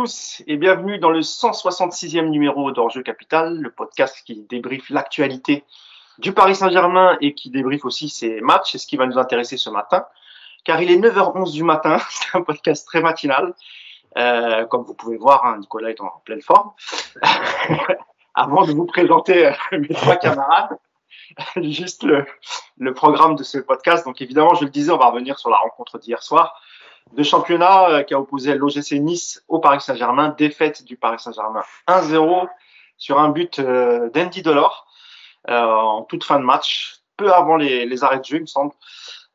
tous et bienvenue dans le 166e numéro d'Enjeu Capital, le podcast qui débriefe l'actualité du Paris Saint-Germain et qui débriefe aussi ses matchs. C'est ce qui va nous intéresser ce matin, car il est 9h11 du matin. C'est un podcast très matinal. Euh, comme vous pouvez voir, hein, Nicolas est en pleine forme. Avant de vous présenter euh, mes trois camarades, juste le, le, programme de ce podcast. Donc évidemment, je le disais, on va revenir sur la rencontre d'hier soir de championnat euh, qui a opposé l'OGC Nice au Paris Saint-Germain. Défaite du Paris Saint-Germain 1-0 sur un but euh, d'Andy Delors euh, en toute fin de match, peu avant les, les arrêts de jeu, il me semble.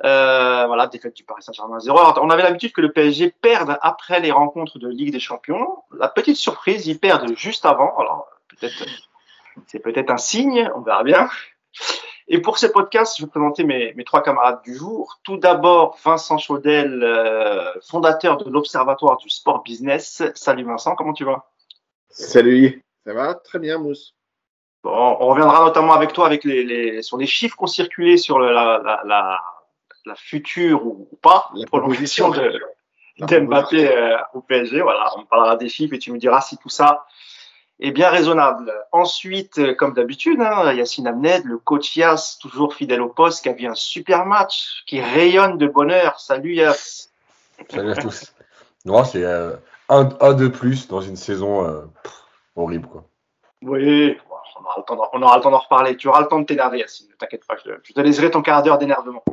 Euh, voilà, défaite du Paris Saint-Germain 0. on avait l'habitude que le PSG perde après les rencontres de Ligue des Champions. La petite surprise, ils perdent juste avant. Alors, peut-être, c'est peut-être un signe, on verra bien. Et pour ce podcast, je vais présenter mes, mes trois camarades du jour. Tout d'abord, Vincent Chaudel, euh, fondateur de l'Observatoire du Sport Business. Salut Vincent, comment tu vas? Salut, ça va? Très bien, Mousse. Bon, on reviendra notamment avec toi avec les, les sur les chiffres qui ont circulé sur le, la, la, la, la, future ou, pas la prolongation de, d'Mbappé euh, au PSG. Voilà, on parlera des chiffres et tu me diras si tout ça est bien raisonnable. Ensuite, euh, comme d'habitude, hein, Yacine Amned, le coach Yass, toujours fidèle au poste, qui a vu un super match, qui rayonne de bonheur. Salut Yass. Salut à tous. Non, c'est euh, un, un, de plus dans une saison euh, pff, horrible. Quoi. Oui, on aura, le temps on aura le temps d'en reparler. Tu auras le temps de t'énerver, Yacine. Ne t'inquiète pas, je, je, te laisserai ton quart d'heure d'énervement.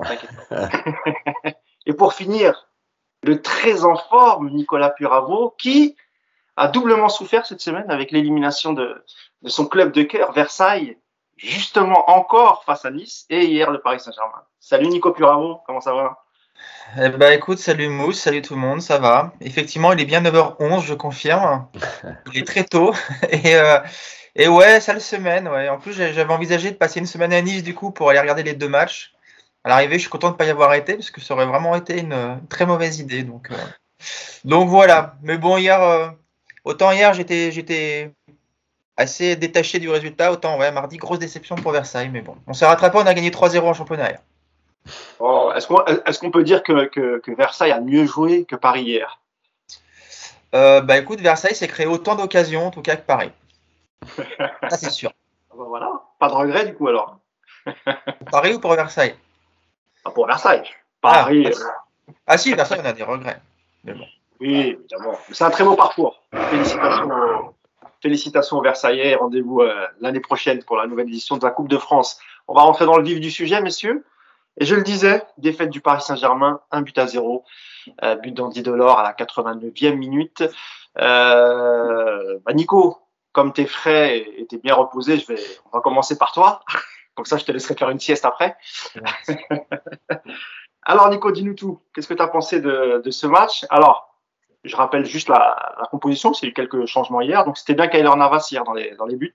Et pour finir, le très en forme Nicolas Puravo, qui a doublement souffert cette semaine avec l'élimination de, de, son club de cœur, Versailles, justement encore face à Nice, et hier le Paris Saint-Germain. Salut Nico Puravo, comment ça va? Eh ben, écoute, salut Mousse, salut tout le monde, ça va. Effectivement, il est bien 9h11, je confirme. Il est très tôt. Et, euh, et ouais, sale semaine. Ouais. En plus, j'avais envisagé de passer une semaine à Nice du coup pour aller regarder les deux matchs. À l'arrivée, je suis content de ne pas y avoir été parce que ça aurait vraiment été une, une très mauvaise idée. Donc, euh... donc voilà. Mais bon, hier, euh, Autant hier, j'étais, j'étais assez détaché du résultat, autant ouais, mardi, grosse déception pour Versailles. Mais bon, on s'est rattrapé, on a gagné 3-0 en championnat hier. Oh, est-ce, qu'on, peut dire que, que, que, Versailles a mieux joué que Paris hier? Euh, Bah écoute, Versailles s'est créé autant d'occasions en tout cas que Paris. Ça c'est sûr. Ah bah voilà, pas de regret du coup alors. Paris ou pour Versailles? Ah, Pour Versailles. Paris. Ah, euh... ah si, Versailles on a des regrets. Mais bon. Oui, évidemment. C'est un très beau parcours. Félicitations, félicitations aux Versaillais. Rendez-vous euh, l'année prochaine pour la nouvelle édition de la Coupe de France. On va rentrer dans le vif du sujet, messieurs. Et je le disais, défaite du Paris Saint-Germain, un but à zéro. Euh, but d'Andy Delors à la 89e minute. Euh, bah Nico, comme t'es frais et t'es bien reposé, je vais, on va commencer par toi. Comme ça, je te laisserai faire une sieste après. Alors, Nico, dis-nous tout. Qu'est-ce que tu as pensé de, de ce match? Alors, je rappelle juste la, la composition, c'est eu quelques changements hier. Donc c'était bien Kyler Navas hier dans les, dans les buts,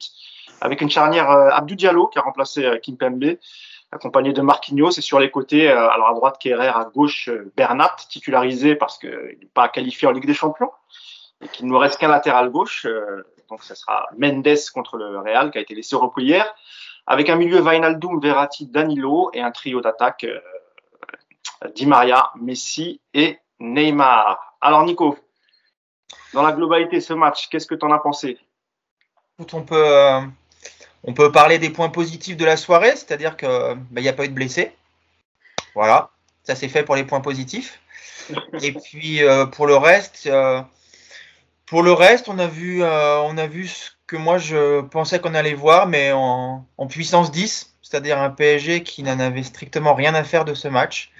avec une charnière euh, Abdou Diallo qui a remplacé euh, Kim Pembe, accompagné de Marquinhos et sur les côtés, euh, alors à droite Kerrer, à gauche euh, Bernat, titularisé parce qu'il n'est pas qualifié en Ligue des Champions et qu'il ne nous reste qu'un latéral gauche. Euh, donc ce sera Mendes contre le Real qui a été laissé au repos hier, avec un milieu Vainaldum, Verratti, Danilo et un trio d'attaque euh, Di Maria, Messi et Neymar. Alors Nico, dans la globalité ce match, qu'est-ce que tu en as pensé? On peut, euh, on peut parler des points positifs de la soirée, c'est-à-dire qu'il bah, n'y a pas eu de blessés. Voilà, ça c'est fait pour les points positifs. Et puis euh, pour le reste, euh, pour le reste, on a vu, on a vu ce que moi je pensais qu'on allait voir, mais en, en puissance 10, c'est-à-dire un PSG qui n'en avait strictement rien à faire de ce match,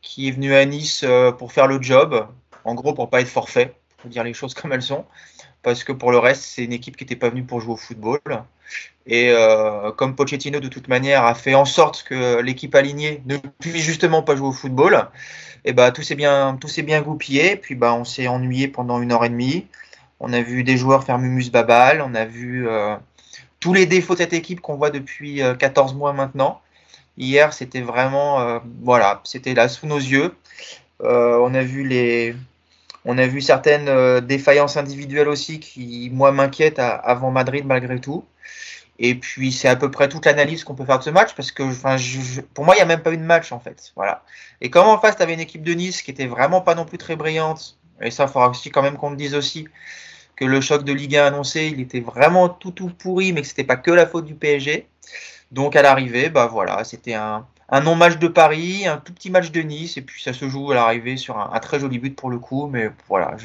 qui est venu à Nice pour faire le job, en gros pour pas être forfait, pour dire les choses comme elles sont, parce que pour le reste c'est une équipe qui n'était pas venue pour jouer au football. Et euh, comme Pochettino de toute manière a fait en sorte que l'équipe alignée ne puisse justement pas jouer au football, et bah tout s'est bien bien goupillé. Puis bah on s'est ennuyé pendant une heure et demie. On a vu des joueurs faire mumus babal, on a vu euh, tous les défauts de cette équipe qu'on voit depuis euh, 14 mois maintenant. Hier, c'était vraiment, euh, voilà, c'était là sous nos yeux. Euh, on a vu les, on a vu certaines euh, défaillances individuelles aussi qui, moi, m'inquiètent avant Madrid malgré tout. Et puis, c'est à peu près toute l'analyse qu'on peut faire de ce match parce que, pour moi, il n'y a même pas eu de match en fait. Voilà. Et comme en face, tu avais une équipe de Nice qui était vraiment pas non plus très brillante, et ça, il faudra aussi quand même qu'on me dise aussi que le choc de Ligue 1 annoncé, il était vraiment tout tout pourri, mais que c'était pas que la faute du PSG. Donc à l'arrivée, bah voilà, c'était un, un non-match de Paris, un tout petit match de Nice, et puis ça se joue à l'arrivée sur un, très joli but pour le coup. Mais voilà,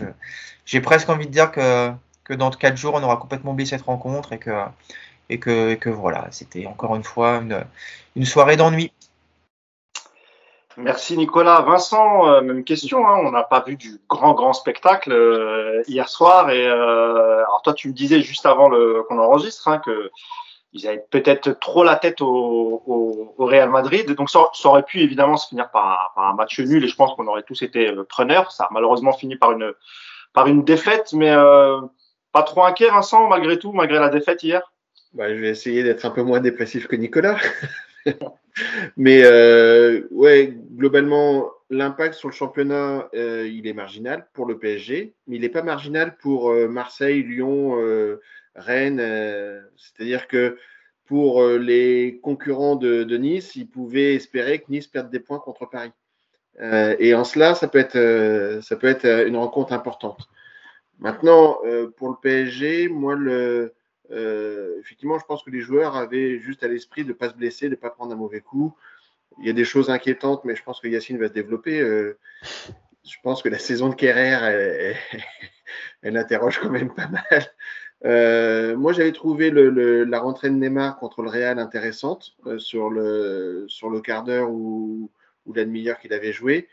j'ai presque envie de dire que, dans 4 jours, on aura complètement oublié cette rencontre et que, voilà, c'était encore une fois une, une soirée d'ennui. Merci Nicolas. Vincent, euh, même question. Hein. On n'a pas vu du grand grand spectacle euh, hier soir. Et euh, alors toi, tu me disais juste avant qu'on enregistre hein, que ils avaient peut-être trop la tête au, Real Madrid. Donc ça, aurait pu évidemment se finir par, un match nul. Et je pense qu'on aurait tous été preneurs. Ça a malheureusement fini par une par une défaite, mais pas trop inquiet, Vincent, malgré tout, malgré la défaite hier? Bah, je vais essayer d'être un peu moins dépressif que Nicolas. Mais euh, ouais, globalement, l'impact sur le championnat, euh, il est marginal pour le PSG, mais il n'est pas marginal pour euh, Marseille, Lyon, euh, Rennes. Euh, c'est-à-dire que pour les concurrents de, Nice, ils pouvaient espérer que Nice perde des points contre Paris. et en cela, ça peut être, une rencontre importante. Maintenant, pour le PSG, moi, euh, effectivement, je pense que les joueurs avaient juste à l'esprit de ne pas se blesser, de ne pas prendre un mauvais coup. Il y a des choses inquiétantes, mais je pense que Yacine va se développer. Euh, je pense que la saison de Kerrer, elle, interroge quand même pas mal. Euh, moi, j'avais trouvé la rentrée de Neymar contre le Real intéressante sur, le, sur le quart d'heure ou, ou la demi-heure qu'il avait joué.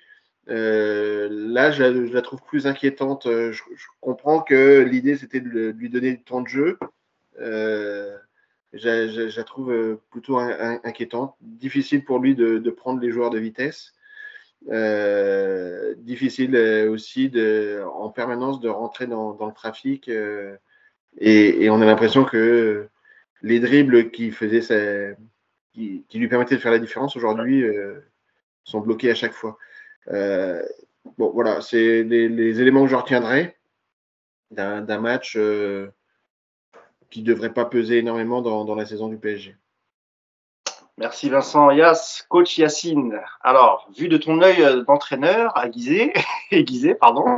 là, je la, trouve plus inquiétante. Je, comprends que l'idée, c'était de, lui donner du temps de jeu. Euh, je, la trouve euh, plutôt inquiétante. Difficile pour lui de, prendre les joueurs de vitesse. Euh, difficile aussi en permanence de rentrer dans, le trafic. Et, on a l'impression que les dribbles qui, lui permettaient de faire la différence aujourd'hui sont bloqués à chaque fois. bon, voilà, c'est les, éléments que je retiendrai d'un match qui ne devrait pas peser énormément dans, la saison du PSG. Merci Vincent. Yass, coach Yacine. Alors, vu de ton œil d'entraîneur aiguisé, aiguisé pardon,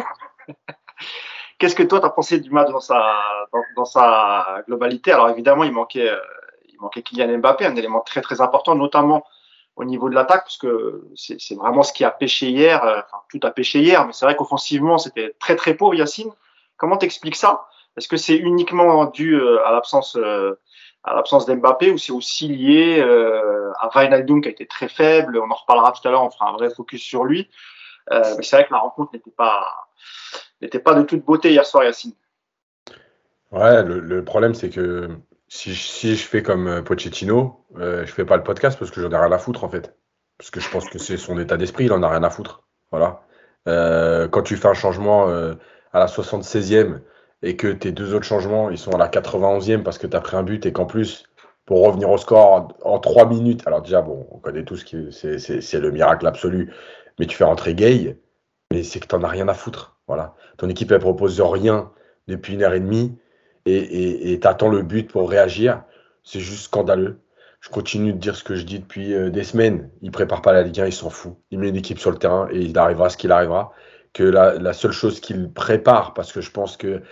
qu'est-ce que toi tu as pensé du match dans sa, globalité? Alors évidemment, il manquait, il manquait Kylian Mbappé, un élément très très important, notamment au niveau de l'attaque, parce que c'est vraiment ce qui a pêché hier. Enfin, tout a pêché hier, mais c'est vrai qu'offensivement, c'était très très pauvre, Yacine. Comment t'expliques ça? Est-ce que c'est uniquement dû euh, à l'absence euh, à l'absence d'Mbappé ou c'est aussi lié euh, à Wijnaldum qui a été très faible? On en reparlera tout à l'heure, on fera un vrai focus sur lui. Mais c'est vrai que la rencontre n'était pas n'était pas de toute beauté hier soir, Yacine. Ouais, le, problème c'est que si je, fais comme Pochettino, euh, je fais pas le podcast parce que j'en ai rien à foutre en fait. Parce que je pense que c'est son état d'esprit, il en a rien à foutre. Voilà. Euh, quand tu fais un changement à la 76e et que tes deux autres changements, ils sont à la 91e parce que tu as pris un but et qu'en plus, pour revenir au score en, trois minutes, alors déjà, bon, on connaît tous que c'est le miracle absolu, mais tu fais rentrer Gay, mais c'est que tu n'en as rien à foutre. Voilà. Ton équipe, elle propose rien depuis une heure et demie et tu attends le but pour réagir. C'est juste scandaleux. Je continue de dire ce que je dis depuis euh, des semaines. Il prépare pas la Ligue 1, il s'en fout. Il met une équipe sur le terrain et il arrivera ce qu'il arrivera. Que la, seule chose qu'il prépare, parce que je pense que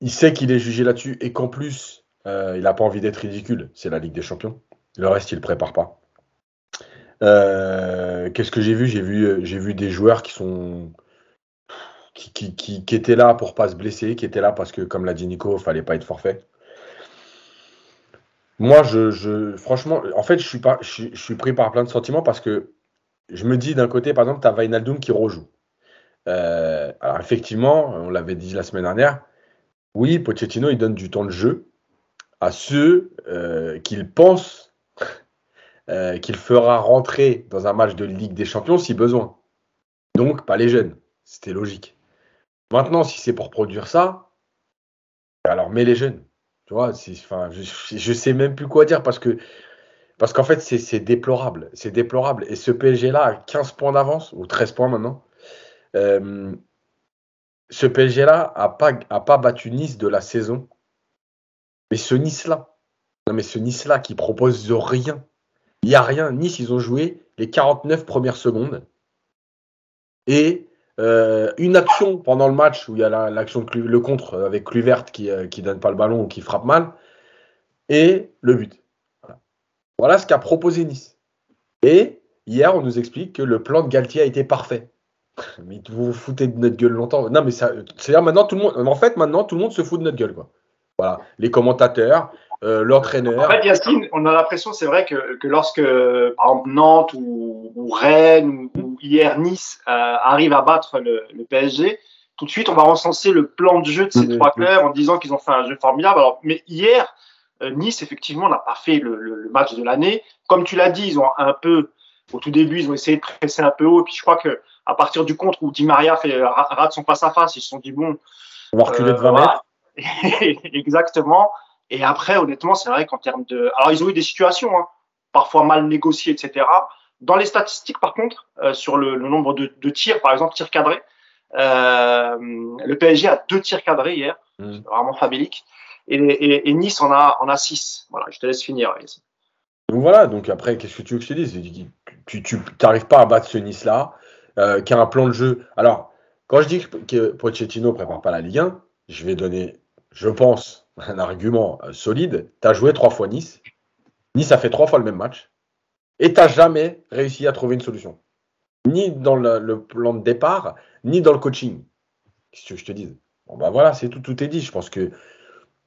il sait qu'il est jugé là-dessus et qu'en plus, euh, il n'a pas envie d'être ridicule. C'est la Ligue des Champions. Le reste, il ne prépare pas. Euh, qu'est-ce que j'ai vu? J'ai vu, euh, j'ai vu des joueurs qui sont qui, qui, qui, étaient là pour pas se blesser, qui étaient là parce que, comme l'a dit Nico, il fallait pas être forfait. Moi, je, je, franchement, en fait, je suis pas, je, pris par plein de sentiments parce que je me dis d'un côté, par exemple, tu as Vainaldum qui rejoue. alors effectivement, on l'avait dit la semaine dernière, oui, Pochettino, il donne du temps de jeu à ceux euh, qu'il pense euh, qu'il fera rentrer dans un match de Ligue des Champions si besoin. Donc, pas les jeunes. C'était logique. Maintenant, si c'est pour produire ça, alors mets les jeunes. Tu vois, enfin, je, ne sais même plus quoi dire parce que parce qu'en fait, c'est déplorable. C'est déplorable. Et ce PSG-là a 15 points d'avance, ou 13 points maintenant. Euh, ce PSG-là n'a pas, a pas battu Nice de la saison. Mais ce Nice-là, non mais ce Nice-là qui propose rien. Il n'y a rien. Nice, ils ont joué les 49 premières secondes. Et euh, une action pendant le match où il y a l'action de le contre avec Cluvert qui ne qui donne pas le ballon ou qui frappe mal, et le but. Voilà, voilà ce qu'a proposé Nice. Et hier, on nous explique que le plan de Galtier a été parfait. Mais vous vous foutez de notre gueule longtemps. Non, mais ça, c'est-à-dire maintenant tout le monde. En fait, maintenant tout le monde se fout de notre gueule, quoi. Voilà, les commentateurs, euh, l'entraîneur. En fait, Yacine, on a l'impression, c'est vrai que, que, lorsque, par exemple, Nantes ou, Rennes ou, hier Nice euh, arrivent à battre le, le, PSG, tout de suite, on va recenser le plan de jeu de ces trois clubs en disant qu'ils ont fait un jeu formidable. Alors, mais hier, euh, Nice, effectivement, n'a pas fait le, le, match de l'année. Comme tu l'as dit, ils ont un peu, au tout début, ils ont essayé de presser un peu haut. Et puis, je crois que à partir du contre où Di Maria fait, rate son face à face, ils se sont dit bon. On va reculer de 20 mètres. Exactement. Et après, honnêtement, c'est vrai qu'en termes de. Alors, ils ont eu des situations, hein, parfois mal négociées, etc. Dans les statistiques, par contre, euh, sur le, le, nombre de, de, tirs, par exemple, tirs cadrés, euh, le PSG a deux tirs cadrés hier. Mm. C'est vraiment famélique. Et, et, et, Nice en a, en a six. Voilà, je te laisse finir. Donc voilà, donc après, qu'est-ce que tu veux que je te dise? Tu n'arrives pas à battre ce Nice-là, euh, qui a un plan de jeu. Alors, quand je dis que Pochettino prépare pas la Ligue 1, je vais donner je pense, un argument euh, solide. Tu as joué trois fois Nice. Nice a fait trois fois le même match. Et tu n'as jamais réussi à trouver une solution. Ni dans le, plan de départ, ni dans le coaching. Qu'est-ce que je te dis? Bon, bah voilà, c'est tout, tout est dit. Je pense que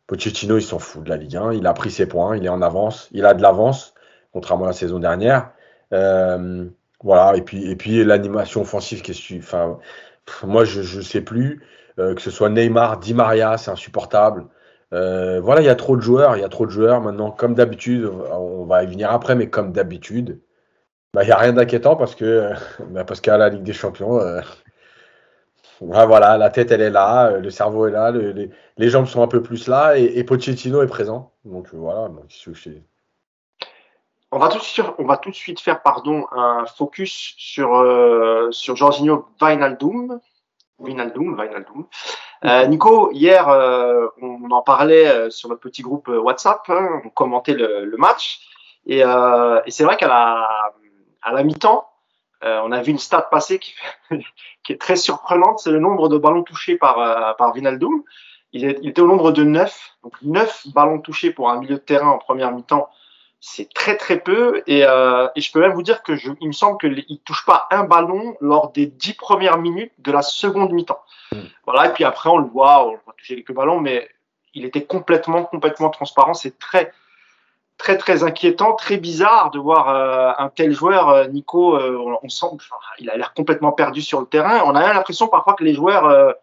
Pochettino, il s'en fout de la Ligue 1. Il a pris ses points, il est en avance. Il a de l'avance, contrairement à la saison dernière. Euh, voilà, et puis, et puis l'animation offensive, qu'est-ce que enfin, moi, je ne sais plus. Euh, que ce soit Neymar, Di Maria, c'est insupportable. Euh, voilà, il y a trop de joueurs, il y a trop de joueurs maintenant. Comme d'habitude, on va y venir après, mais comme d'habitude, bah, il n'y a rien d'inquiétant parce que bah, qu'à la Ligue des Champions, euh, voilà, la tête elle est là, le cerveau est là, les, jambes sont un peu plus là et, Pochettino est présent. Donc voilà, on va, tout de suite, on va tout de suite faire pardon, un focus sur, sur Jorginho Wijnaldum, Vinaldoom, Euh, Nico, hier, euh, on en parlait euh, sur notre petit groupe euh, WhatsApp, hein, on commentait le, le match, et, euh, et c'est vrai qu'à la, à la mi-temps, on a vu une stat passer qui, qui est très surprenante, c'est le nombre de ballons touchés par, par Vinaldoom. Il, il, était au nombre de 9, donc 9 ballons touchés pour un milieu de terrain en première mi-temps c'est très très peu et, euh, et, je peux même vous dire que je, il me semble qu'il ne touche pas un ballon lors des dix premières minutes de la seconde mi-temps. Mm. Voilà, et puis après on le voit, on voit toucher quelques ballons, mais il était complètement complètement transparent. C'est très très très inquiétant, très bizarre de voir euh, un tel joueur, euh, Nico. Euh, on, sent, enfin, il a l'air complètement perdu sur le terrain. On a l'impression parfois que les joueurs,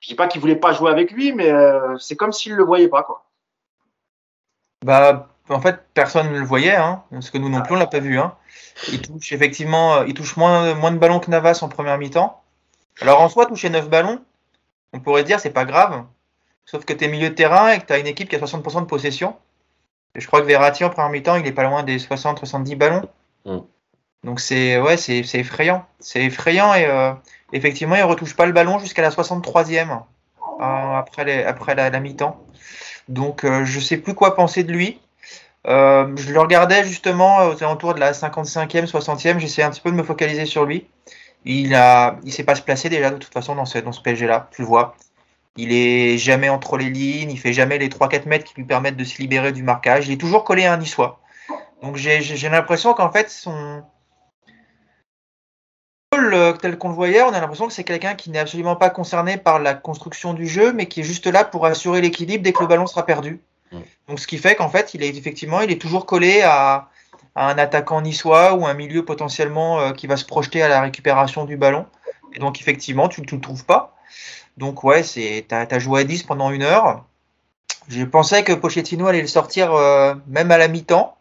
je dis pas qu'ils voulaient pas jouer avec lui, mais c'est comme s'ils le voyaient pas quoi. Bah en fait, personne ne le voyait, hein, parce que nous non plus, on l'a pas vu. Hein. Il touche effectivement, euh, il touche moins, moins de ballons que Navas en première mi-temps. Alors en soi, toucher 9 ballons, on pourrait dire c'est pas grave, sauf que tu es milieu de terrain et que tu as une équipe qui a 60% de possession. Et je crois que Verratti en première mi-temps, il est pas loin des 60-70 ballons. Mm. Donc c'est ouais, c'est effrayant. C'est effrayant et euh, effectivement, il retouche pas le ballon jusqu'à la 63e euh, après, les, après la, la mi-temps. Donc euh, je sais plus quoi penser de lui. Euh, je le regardais justement aux alentours de la 55e, 60e. J'essayais un petit peu de me focaliser sur lui. Il a, il sait pas se placer déjà de toute façon dans ce, dans ce PSG-là. Tu le vois. Il est jamais entre les lignes. Il fait jamais les 3-4 mètres qui lui permettent de se libérer du marquage. Il est toujours collé à un niçois. Donc j'ai l'impression qu'en fait son tel qu'on le voyait, on a l'impression que c'est quelqu'un qui n'est absolument pas concerné par la construction du jeu, mais qui est juste là pour assurer l'équilibre dès que le ballon sera perdu. Donc, ce qui fait qu'en fait, il est effectivement, toujours collé à, un attaquant niçois ou un milieu potentiellement euh, qui va se projeter à la récupération du ballon. Et donc, effectivement, tu ne le trouves pas. Donc, ouais, t'as, as joué à 10 pendant une heure. Je pensais que Pochettino allait le sortir euh, même à la mi-temps.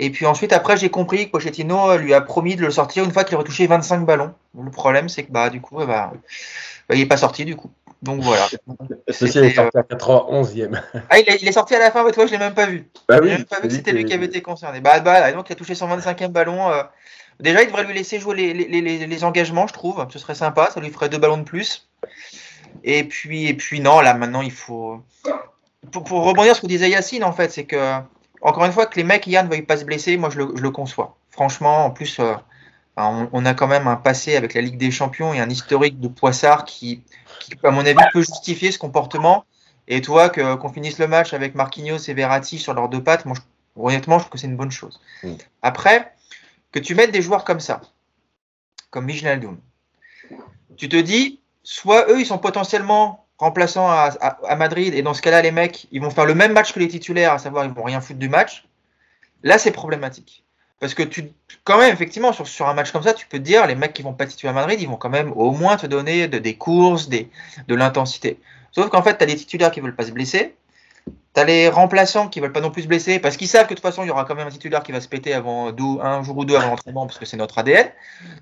Et puis ensuite, après, j'ai compris que Pochettino lui a promis de le sortir une fois qu'il aurait touché 25 ballons. Le problème, c'est que bah, du coup, bah, bah il n'est pas sorti du coup. Donc voilà. Ceci est sorti à 91e. Ah, il est, il est, sorti à la fin, mais toi, je ne l'ai même pas vu. Bah oui, même pas vu que c'était lui qui avait été concerné. Bah, bah, donc il a touché son 25e ballon. Euh. Déjà, il devrait lui laisser jouer les, les, les, les, engagements, je trouve. Ce serait sympa, ça lui ferait deux ballons de plus. Et puis, et puis non, là maintenant, il faut. Pour, pour rebondir sur ce que disait Yacine, en fait, c'est que, encore une fois, que les mecs, Yann, ne veuillent pas se blesser, moi, je le, je le conçois. Franchement, en plus. Euh, on, a quand même un passé avec la Ligue des Champions et un historique de Poissard qui, à mon avis, peut justifier ce comportement. Et toi, qu'on finisse le match avec Marquinhos et Verratti sur leurs deux pattes, moi, honnêtement, je trouve que c'est une bonne chose. Après, que tu mettes des joueurs comme ça, comme Doom, tu te dis, soit eux, ils sont potentiellement remplaçants à, Madrid, et dans ce cas-là, les mecs, ils vont faire le même match que les titulaires, à savoir, ils vont rien foutre du match. Là, c'est problématique. Parce que tu, quand même, effectivement, sur, un match comme ça, tu peux te dire, les mecs qui vont pas tituler à Madrid, ils vont quand même au moins te donner de, des courses, de l'intensité. Sauf qu'en fait, tu as des titulaires qui veulent pas se blesser, tu as les remplaçants qui veulent pas non plus se blesser, parce qu'ils savent que de toute façon, il y aura quand même un titulaire qui va se péter avant un jour ou deux avant l'entraînement, parce que c'est notre ADN.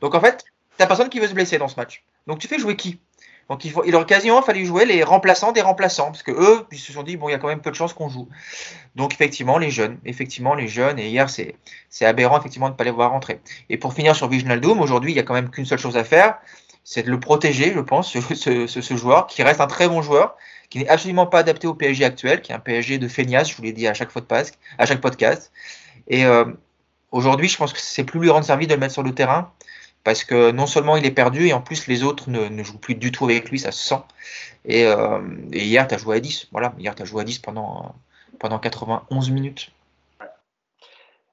Donc en fait, tu personne qui veut se blesser dans ce match. Donc tu fais jouer qui? Donc il, faut, il aurait quasiment fallu jouer les remplaçants des remplaçants, parce que eux, ils se sont dit bon, il y a quand même peu de chances qu'on joue. Donc effectivement les jeunes, effectivement les jeunes, et hier c'est c'est aberrant effectivement de ne pas les voir rentrer. Et pour finir sur Doom, aujourd'hui il y a quand même qu'une seule chose à faire, c'est de le protéger, je pense, ce, ce, ce, joueur qui reste un très bon joueur, qui n'est absolument pas adapté au PSG actuel, qui est un PSG de feignasse, je vous l'ai dit à chaque fois de passe, à chaque podcast. Et euh, aujourd'hui, je pense que c'est plus lui rendre service de le mettre sur le terrain parce que non seulement il est perdu, et en plus les autres ne, jouent plus du tout avec lui, ça se sent. Et, euh, hier, tu as joué à 10. Voilà, hier, tu as joué à 10 pendant, pendant 91 minutes.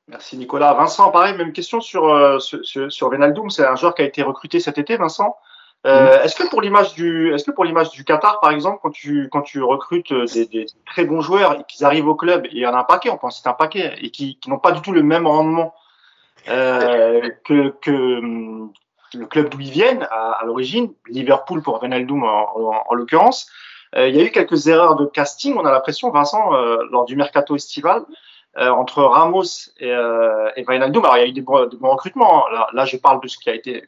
Merci Nicolas. Vincent, pareil, même question sur, euh, sur. C'est un joueur qui a été recruté cet été, Vincent. Euh, mm. Est-ce que pour l'image du, est-ce que pour l'image du Qatar, par exemple, quand tu quand tu recrutes des, des très bons joueurs et qu'ils arrivent au club, et il y en a un paquet, on pense c'est un paquet, et qui, qui n'ont pas du tout le même rendement euh, que, que hum, le club d'où ils viennent à, l'origine, Liverpool pour Ronaldo en, en, l'occurrence. Euh, il y a eu quelques erreurs de casting, on a l'impression, Vincent, euh, lors du mercato estival, euh, entre Ramos et, euh, et Wijnaldum. Alors il y a eu des bons, des bons recrutements. Là, là, je parle de ce qui a été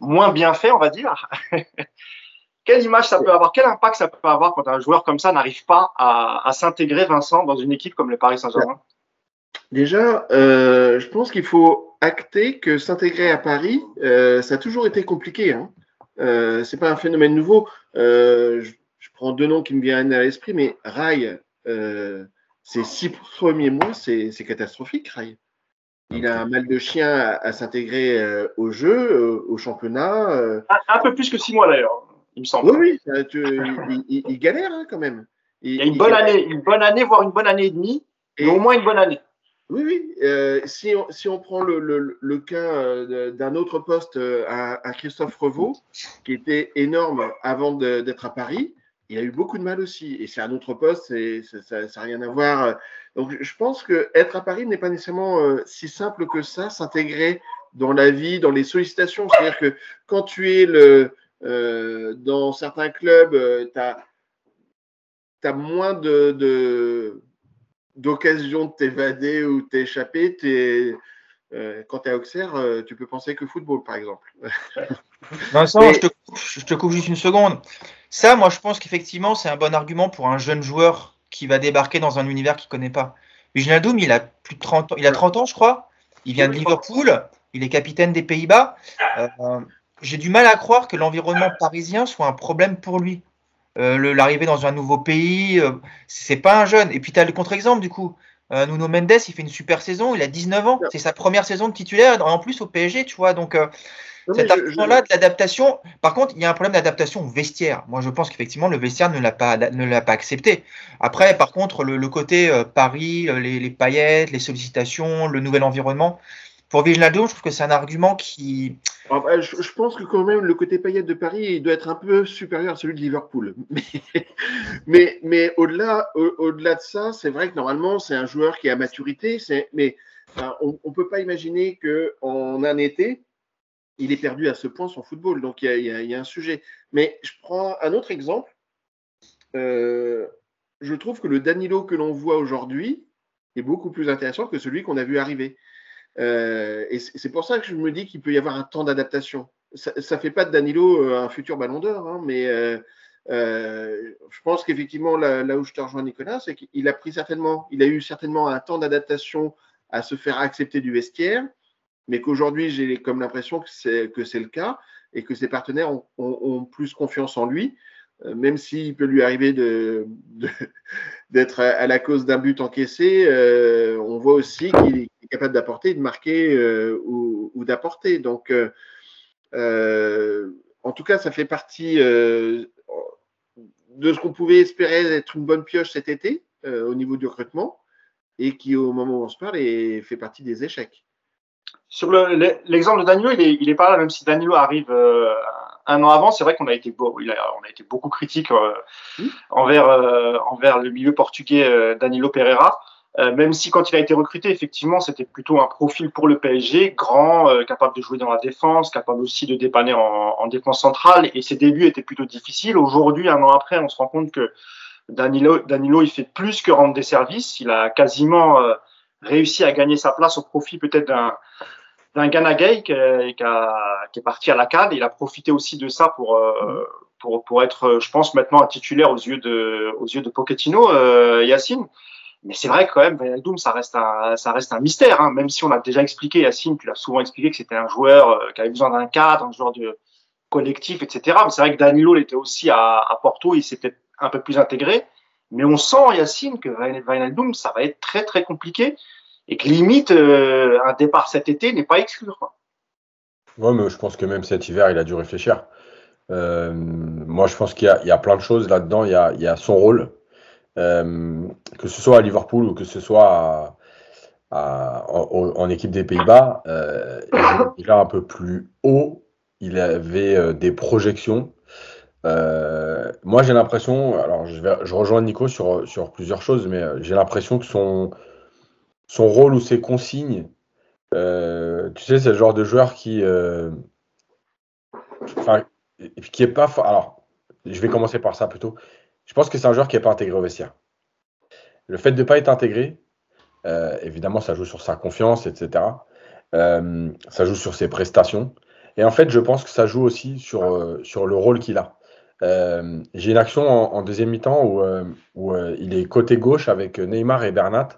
moins bien fait, on va dire. Quelle image ça peut avoir Quel impact ça peut avoir quand un joueur comme ça n'arrive pas à, à s'intégrer, Vincent, dans une équipe comme le Paris Saint-Germain? Déjà, euh, je pense qu'il faut acter que s'intégrer à Paris, euh, ça a toujours été compliqué. Hein. Euh, c'est pas un phénomène nouveau. Euh, je, je, prends deux noms qui me viennent à l'esprit, mais Rai, euh, ces six premiers mois, c'est catastrophique, Rai. Il a un mal de chien à, à s'intégrer au jeu, au championnat. Un, un, peu plus que six mois d'ailleurs, il me semble. Oui, oui, tu, il, il, il, galère hein, quand même. Il, il y a une bonne année, une bonne année, voire une bonne année et demie, et au moins une bonne année. Oui, oui. Euh, si, on, si, on, prend le, le, le cas euh, d'un autre poste euh, à, à, Christophe Revaux, qui était énorme avant d'être à Paris, il a eu beaucoup de mal aussi. Et c'est un autre poste, ça n'a rien à voir. Donc je pense que être à Paris n'est pas nécessairement euh, si simple que ça, s'intégrer dans la vie, dans les sollicitations. C'est-à-dire que quand tu es le, euh, dans certains clubs, tu as, moins de, de d'occasion de t'évader ou t'échapper, euh, quand tu es à Auxerre, euh, tu peux penser que football, par exemple. Vincent, Mais... je, te, je, te, coupe juste une seconde. Ça, moi, je pense qu'effectivement, c'est un bon argument pour un jeune joueur qui va débarquer dans un univers qu'il ne connaît pas. Wijnaldum, il a plus de 30 ans, il a 30 ans, je crois. Il vient de Liverpool. Il est capitaine des Pays-Bas. Euh, J'ai du mal à croire que l'environnement parisien soit un problème pour lui euh, l'arrivée dans un nouveau pays, euh, c'est pas un jeune. Et puis tu as le contre-exemple du coup. Euh, Nuno Mendes, il fait une super saison, il a 19 ans, c'est sa première saison de titulaire, en plus au PSG, tu vois. Donc euh, cet argument-là de l'adaptation, par contre, il y a un problème d'adaptation vestiaire. Moi, je pense qu'effectivement, le vestiaire ne l'a pas, ne l'a pas accepté. Après, par contre, le, le côté euh, Paris, les, les paillettes, les sollicitations, le nouvel environnement, pour Wijnaldum, je trouve que c'est un argument qui. je, pense que quand même le côté paillette de Paris il doit être un peu supérieur à celui de Liverpool. Mais, mais, mais au-delà, au-delà de ça, c'est vrai que normalement c'est un joueur qui a maturité. Mais on ne peut pas imaginer qu'en un été il est perdu à ce point son football. Donc il y a un sujet. Mais je prends un autre exemple. Euh, je trouve que le Danilo que l'on voit aujourd'hui est beaucoup plus intéressant que celui qu'on a vu arriver. Euh, et c'est pour ça que je me dis qu'il peut y avoir un temps d'adaptation. Ça ne fait pas de Danilo euh, un futur ballon d'or, hein, mais euh, je pense qu'effectivement, là, où je te rejoins, Nicolas, c'est qu'il a pris certainement, il a eu certainement un temps d'adaptation à se faire accepter du vestiaire, mais qu'aujourd'hui, j'ai comme l'impression que c'est le cas et que ses partenaires ont plus confiance en lui. Euh, même s'il peut lui arriver d'être à la cause d'un but encaissé, euh, on voit aussi qu'il est capable d'apporter, de marquer euh, ou, d'apporter. Donc, en tout cas, ça fait partie de ce qu'on pouvait espérer être une bonne pioche cet été au niveau du recrutement et qui, au moment où on se parle, fait partie des échecs. Sur le- le- l'exemple de Danilo, il est, il est pas là, même si Danilo arrive un an avant. C'est vrai qu'on a été beau, il a, on a été beaucoup critique euh, Oui. envers euh, envers le milieu portugais euh, Danilo Pereira. Euh, même si quand il a été recruté, effectivement, c'était plutôt un profil pour le PSG, grand, euh, capable de jouer dans la défense, capable aussi de dépanner en, en défense centrale. Et ses débuts étaient plutôt difficiles. Aujourd'hui, un an après, on se rend compte que Danilo, Danilo, il fait plus que rendre des services. Il a quasiment euh, réussi à gagner sa place au profit peut-être d'un d'un Ghana Gay qui, est- parti à la CAD. Il a profité aussi de ça pour, euh, pour, être, euh, je pense, maintenant un titulaire aux yeux de, aux yeux de euh, Yacine. Mais c'est vrai que quand même, Wijnaldum, ça reste un, ça reste un mystère, hein, même si on a déjà expliqué, Yacine, tu l'as souvent expliqué que c'était un joueur qui avait besoin d'un cadre, un joueur de collectif, etc. Mais c'est vrai que Danilo, il était aussi à, à Porto, il s'était un peu plus intégré. Mais on sent, Yacine, que Wijnaldum, ça va être très, très compliqué et que limite, euh, un départ cet été n'est pas exclu. Ouais, mais je pense que même cet hiver, il a dû réfléchir. Euh, moi, je pense qu'il y a, a plein de choses là-dedans. Il y a, a son rôle, Euh, que ce soit à Liverpool ou que ce soit en, équipe des Pays-Bas. il déjà un peu plus haut. Il avait des projections. Moi, j'ai l'impression, alors je, rejoins Nico sur, plusieurs choses, mais j'ai l'impression que son, son rôle ou ses consignes, euh, tu sais, c'est le genre de joueur qui, euh, qui est pas. Alors, je vais commencer par ça plutôt. Je pense que c'est un joueur qui n'est pas intégré au vestiaire. Le fait de ne pas être intégré, euh, évidemment, ça joue sur sa confiance, etc. Ça joue sur ses prestations. Et en fait, je pense que ça joue aussi sur, le rôle qu'il a. J'ai une action en, deuxième mi-temps où, où il est côté gauche avec Neymar et Bernat,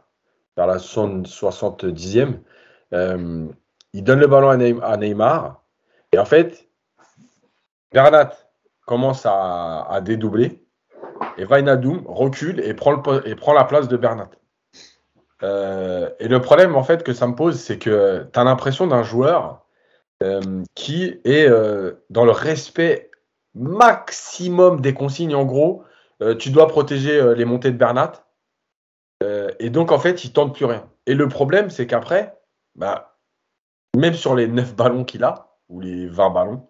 vers la 70e. Euh, il donne le ballon à, Ney- à Neymar. Et en fait, Bernat commence à, dédoubler. Et Wijnaldum recule et prend, la place de Bernat. Euh, et le problème, en fait, que ça me pose, c'est que tu as l'impression d'un joueur euh, qui est dans le respect maximum des consignes. En gros, tu dois protéger les montées de Bernat. Euh, et donc, en fait, il tente plus rien. Et le problème, c'est qu'après, bah, même sur les 9 ballons qu'il a, ou les 20 ballons,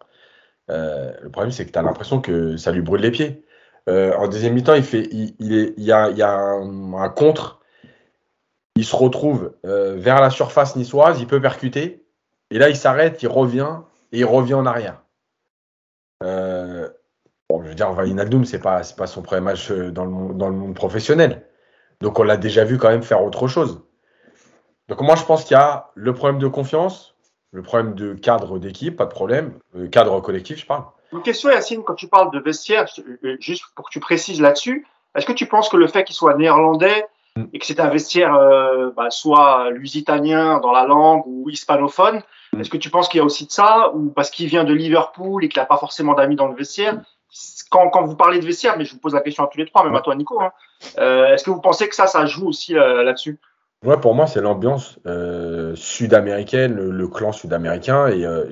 euh, le problème, c'est que tu as l'impression que ça lui brûle les pieds. Euh, en deuxième mi-temps, il, fait, il, il est, il y a, il y a un, contre. Il se retrouve vers la surface niçoise, il peut percuter. Et là, il s'arrête, il revient et il revient en arrière. Bon, je veux dire, Wijnaldum, c'est pas, c'est pas son premier match dans le, dans le monde professionnel. Donc, on l'a déjà vu quand même faire autre chose. Donc, moi, je pense qu'il y a le problème de confiance, le problème de cadre d'équipe, pas de problème, euh, cadre collectif, je parle. Une question, Yacine, quand tu parles de vestiaire, euh, juste pour que tu précises là-dessus, est-ce que tu penses que le fait qu'il soit néerlandais et que c'est un vestiaire euh, bah, soit lusitanien dans la langue ou hispanophone, est-ce que tu penses qu'il y a aussi de ça ou parce qu'il vient de Liverpool et qu'il n'a pas forcément d'amis dans le vestiaire? Quand, quand vous parlez de vestiaire, mais je vous pose la question à tous les trois, même à toi Nico, hein, est-ce que vous pensez que ça, ça joue aussi euh, là-dessus? Ouais, pour moi, c'est l'ambiance euh, sud-américaine, le, le clan sud-américain. Et, euh,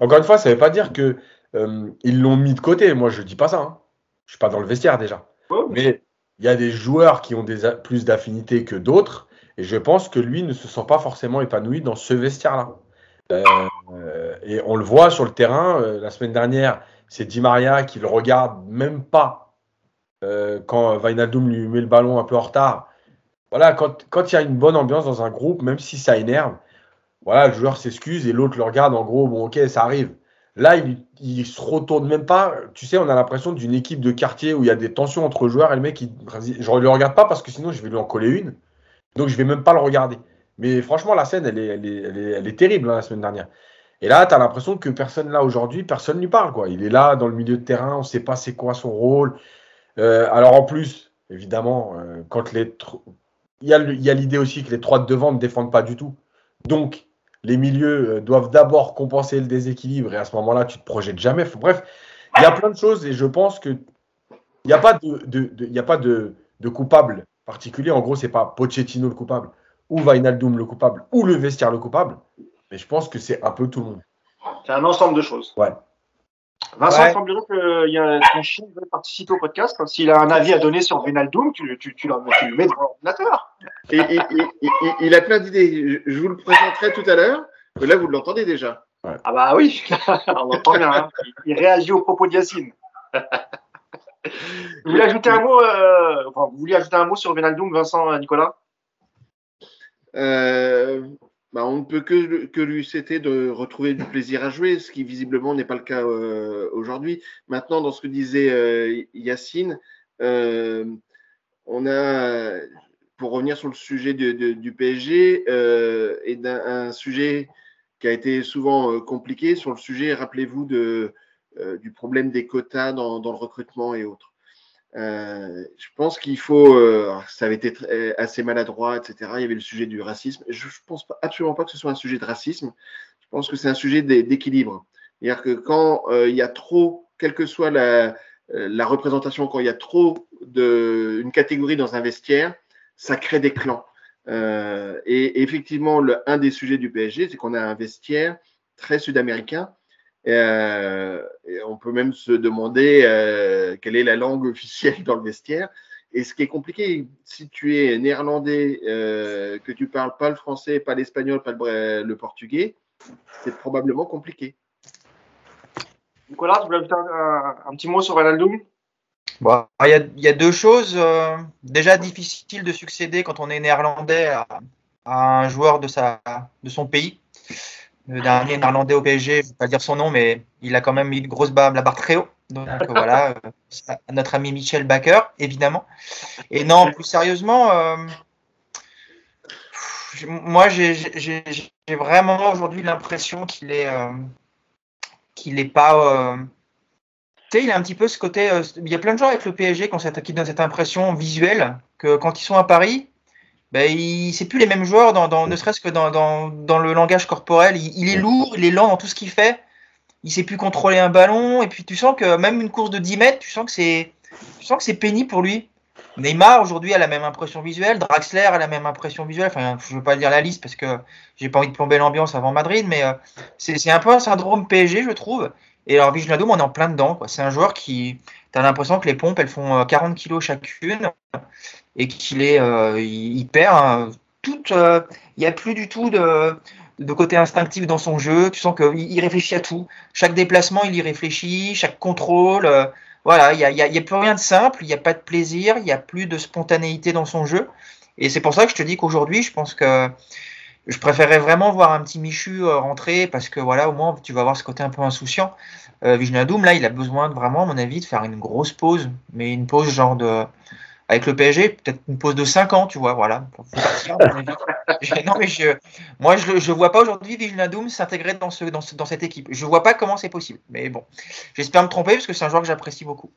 encore une fois, ça ne veut pas dire que euh, ils l'ont mis de côté. Moi, je dis pas ça. Hein. Je suis pas dans le vestiaire déjà. Mais il y a des joueurs qui ont des, plus d'affinité que d'autres. Et je pense que lui ne se sent pas forcément épanoui dans ce vestiaire-là. Euh, euh, et on le voit sur le terrain. euh, la semaine dernière, c'est Di Maria qui le regarde même pas euh, quand Wijnaldum lui met le ballon un peu en retard. Voilà, quand il y a une bonne ambiance dans un groupe, même si ça énerve, voilà, le joueur s'excuse et l'autre le regarde en gros, bon ok, ça arrive. Là, il, il se retourne même pas. Tu sais, on a l'impression d'une équipe de quartier où il y a des tensions entre joueurs et le mec, je ne le regarde pas parce que sinon je vais lui en coller une. Donc je vais même pas le regarder. Mais franchement, la scène, elle est, terrible hein, la semaine dernière. Et là, tu as l'impression que personne là aujourd'hui, personne lui parle. Il est là dans le milieu de terrain, on ne sait pas c'est quoi son rôle. Euh, alors en plus, évidemment, euh, quand les il y a l'idée aussi que les trois de devant ne défendent pas du tout. Donc, les milieux euh, doivent d'abord compenser le déséquilibre et à ce moment-là, tu te projettes jamais. Bref, il y a plein de choses et je pense que il n'y a pas de, de- de- il y a pas de, de coupable particulier. En gros, c'est pas Pochettino le coupable ou Vainaldoum le coupable, ou le vestiaire le coupable. Mais je pense que c'est un peu tout le monde. C'est un ensemble de choses. Ouais. Vincent, Ouais. il semblerait que y a ton chien veut participer au podcast. hein. S'il a un avis à donner sur Vinaldoom, tu, tu, tu, l'en- tu le mets devant l'ordinateur. Et, et- et- et- il a plein d'idées. Je, vous le présenterai tout à l'heure. Là, vous l'entendez déjà. Ah bah oui, on entend bien. hein. Il, il réagit aux propos de Yacine. vous voulez ajouter un mot, euh, enfin, vous voulez ajouter un mot sur Vinaldoom, Vincent, euh, Nicolas? Euh, bah, on ne peut que, que lui souhaiter de retrouver du plaisir à jouer, ce qui visiblement n'est pas le cas euh, aujourd'hui. Maintenant, dans ce que disait euh, Yacine, euh, on a, pour revenir sur le sujet du PSG, euh, et d'un un sujet qui a été souvent compliqué, sur le sujet, rappelez-vous, du problème des quotas dans le recrutement et autres. Euh, je pense qu'il faut, euh, ça avait été assez maladroit, etc. Il y avait le sujet du racisme. Je ne pense absolument pas que ce soit un sujet de racisme. Je pense que c'est un sujet d'é- d'équilibre. C'est-à-dire que quand euh, il y a trop, quelle que soit la, représentation, quand il y a trop de une catégorie dans un vestiaire, ça crée des clans. Et effectivement, un des sujets du PSG, c'est qu'on a un vestiaire très sud-américain. Euh, et on peut même se demander euh, quelle est la langue officielle dans le vestiaire. Et ce qui est compliqué, si tu es néerlandais, euh, que tu parles pas le français, pas l'espagnol, pas le, portugais, c'est probablement compliqué. Nicolas, tu voulais ajouter un, petit mot sur Vinaldoom Bon, il y, a, il y a deux choses. déjà difficile de succéder quand on est néerlandais à, à un joueur de, sa, de son pays. Le dernier néerlandais au PSG, je ne vais pas dire son nom, mais il a quand même mis une grosse barre, la barre très haut. Donc euh, voilà, euh, notre ami Michel Baker, évidemment. Et non, plus sérieusement, euh, moi j'ai- vraiment aujourd'hui l'impression qu'il est, euh, qu'il est pas. euh, tu sais, il a un petit peu ce côté. il y a plein de gens avec le PSG qui, ont cette, qui donnent cette impression visuelle que quand ils sont à Paris, ben, il, c'est plus les mêmes joueurs, dans, dans- ne serait-ce que dans, dans, dans le langage corporel. Il, il est lourd, il est lent dans tout ce qu'il fait. Il sait plus contrôler un ballon. Et puis tu sens que même une course de 10 mètres, tu sens que c'est, tu sens que c'est pénible pour lui. Neymar aujourd'hui a la même impression visuelle, Draxler a la même impression visuelle. Enfin, je ne veux pas dire la liste parce que j'ai pas envie de plomber l'ambiance avant Madrid, mais euh, c'est, c'est un peu un syndrome PSG, je trouve. Et alors, Wijnaldum, on est en plein dedans. Quoi. C'est un joueur qui, tu as l'impression que les pompes, elles font euh, 40 kilos chacune et qu'il est, euh, il, perd hein, euh, Il n'y a plus du tout de, côté instinctif dans son jeu. Tu sens qu'il il réfléchit à tout. Chaque déplacement, il y réfléchit. Chaque contrôle. euh, voilà, il n'y a, y a- plus rien de simple. Il n'y a pas de plaisir. Il n'y a plus de spontanéité dans son jeu. Et c'est pour ça que je te dis qu'aujourd'hui, je pense que je préférerais vraiment voir un petit Michu euh, rentrer parce que voilà, au moins tu vas avoir ce côté un peu insouciant. Euh, là, il a besoin vraiment, à mon avis, de faire une grosse pause, mais une pause genre de. Avec le PSG, peut-être une pause de 5 ans, tu vois, voilà. Non, mais je, moi, je ne vois pas aujourd'hui Wijnaldum s'intégrer dans, ce, dans, ce- dans cette équipe. Je vois pas comment c'est possible. Mais bon, j'espère me tromper parce que c'est un joueur que j'apprécie beaucoup.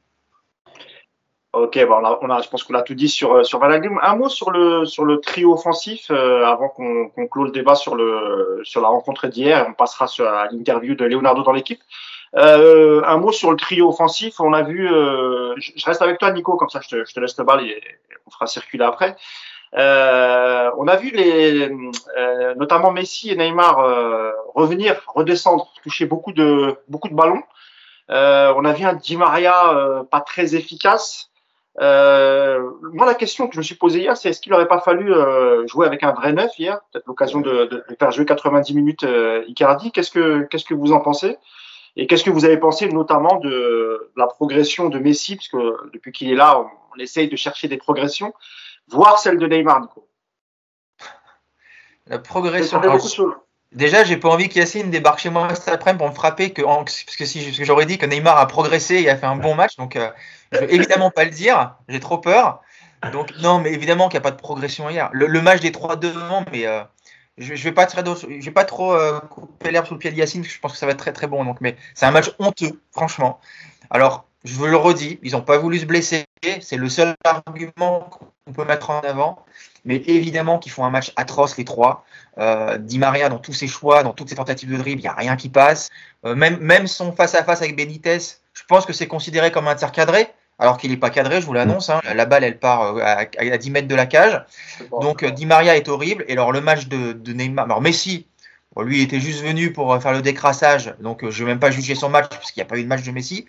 Ok, bon, on a, on a- je pense qu'on a tout dit sur, euh, sur Vinaldoom. Un mot sur le, sur le trio offensif euh, avant qu'on qu'on clôt le débat sur, le, sur la rencontre d'hier. On passera sur à l'interview de Leonardo dans l'équipe. Euh, un mot sur le trio offensif. On a vu, euh, je, reste avec toi, Nico, comme ça je te, je te laisse le bal et on fera circuler après. Euh, on a vu les, euh, notamment Messi et Neymar euh, revenir, redescendre, toucher beaucoup de, beaucoup de ballons. Euh, on a vu un Di Maria pas très efficace. Euh, moi, la question que je me suis posée hier, c'est est-ce qu'il n'aurait pas fallu euh, jouer avec un vrai neuf hier? Peut-être l'occasion de, de, de faire jouer 90 minutes euh, Icardi. Qu'est-ce que qu'est-ce que vous en pensez? Et qu'est-ce que vous avez pensé notamment de la progression de Messi, puisque depuis qu'il est là, on, on essaye de chercher des progressions, voire celle de Neymar, Nico. La progression. Déjà, j'ai pas envie qu'Yacine débarque chez moi cet après-midi pour me frapper, que, parce que si j'aurais dit que Neymar a progressé et a fait un bon match, donc euh, je vais évidemment pas le dire, j'ai trop peur. Donc non, mais évidemment qu'il n'y a pas de progression hier. Le, le match des trois devant, mais euh, je, vais pas je vais pas trop euh, couper l'herbe sous le pied de Yacine, que je pense que ça va être très très bon. Donc, mais c'est un match honteux, franchement. Alors, je vous le redis, ils n'ont pas voulu se blesser, c'est le seul argument qu'on peut mettre en avant. Mais évidemment qu'ils font un match atroce les trois. Euh, Di Maria dans tous ses choix, dans toutes ses tentatives de dribble, il n'y a rien qui passe. Euh, même, même son face-à-face avec Benitez, je pense que c'est considéré comme intercadré. Alors qu'il n'est pas cadré, je vous l'annonce. Hein. La balle, elle part à, 10 mètres de la cage. Donc, Di Maria est horrible. Et alors, le match de, de Neymar. Alors, Messi, lui, il était juste venu pour faire le décrassage, donc je ne vais même pas juger son match parce qu'il n'y a pas eu de match de Messi.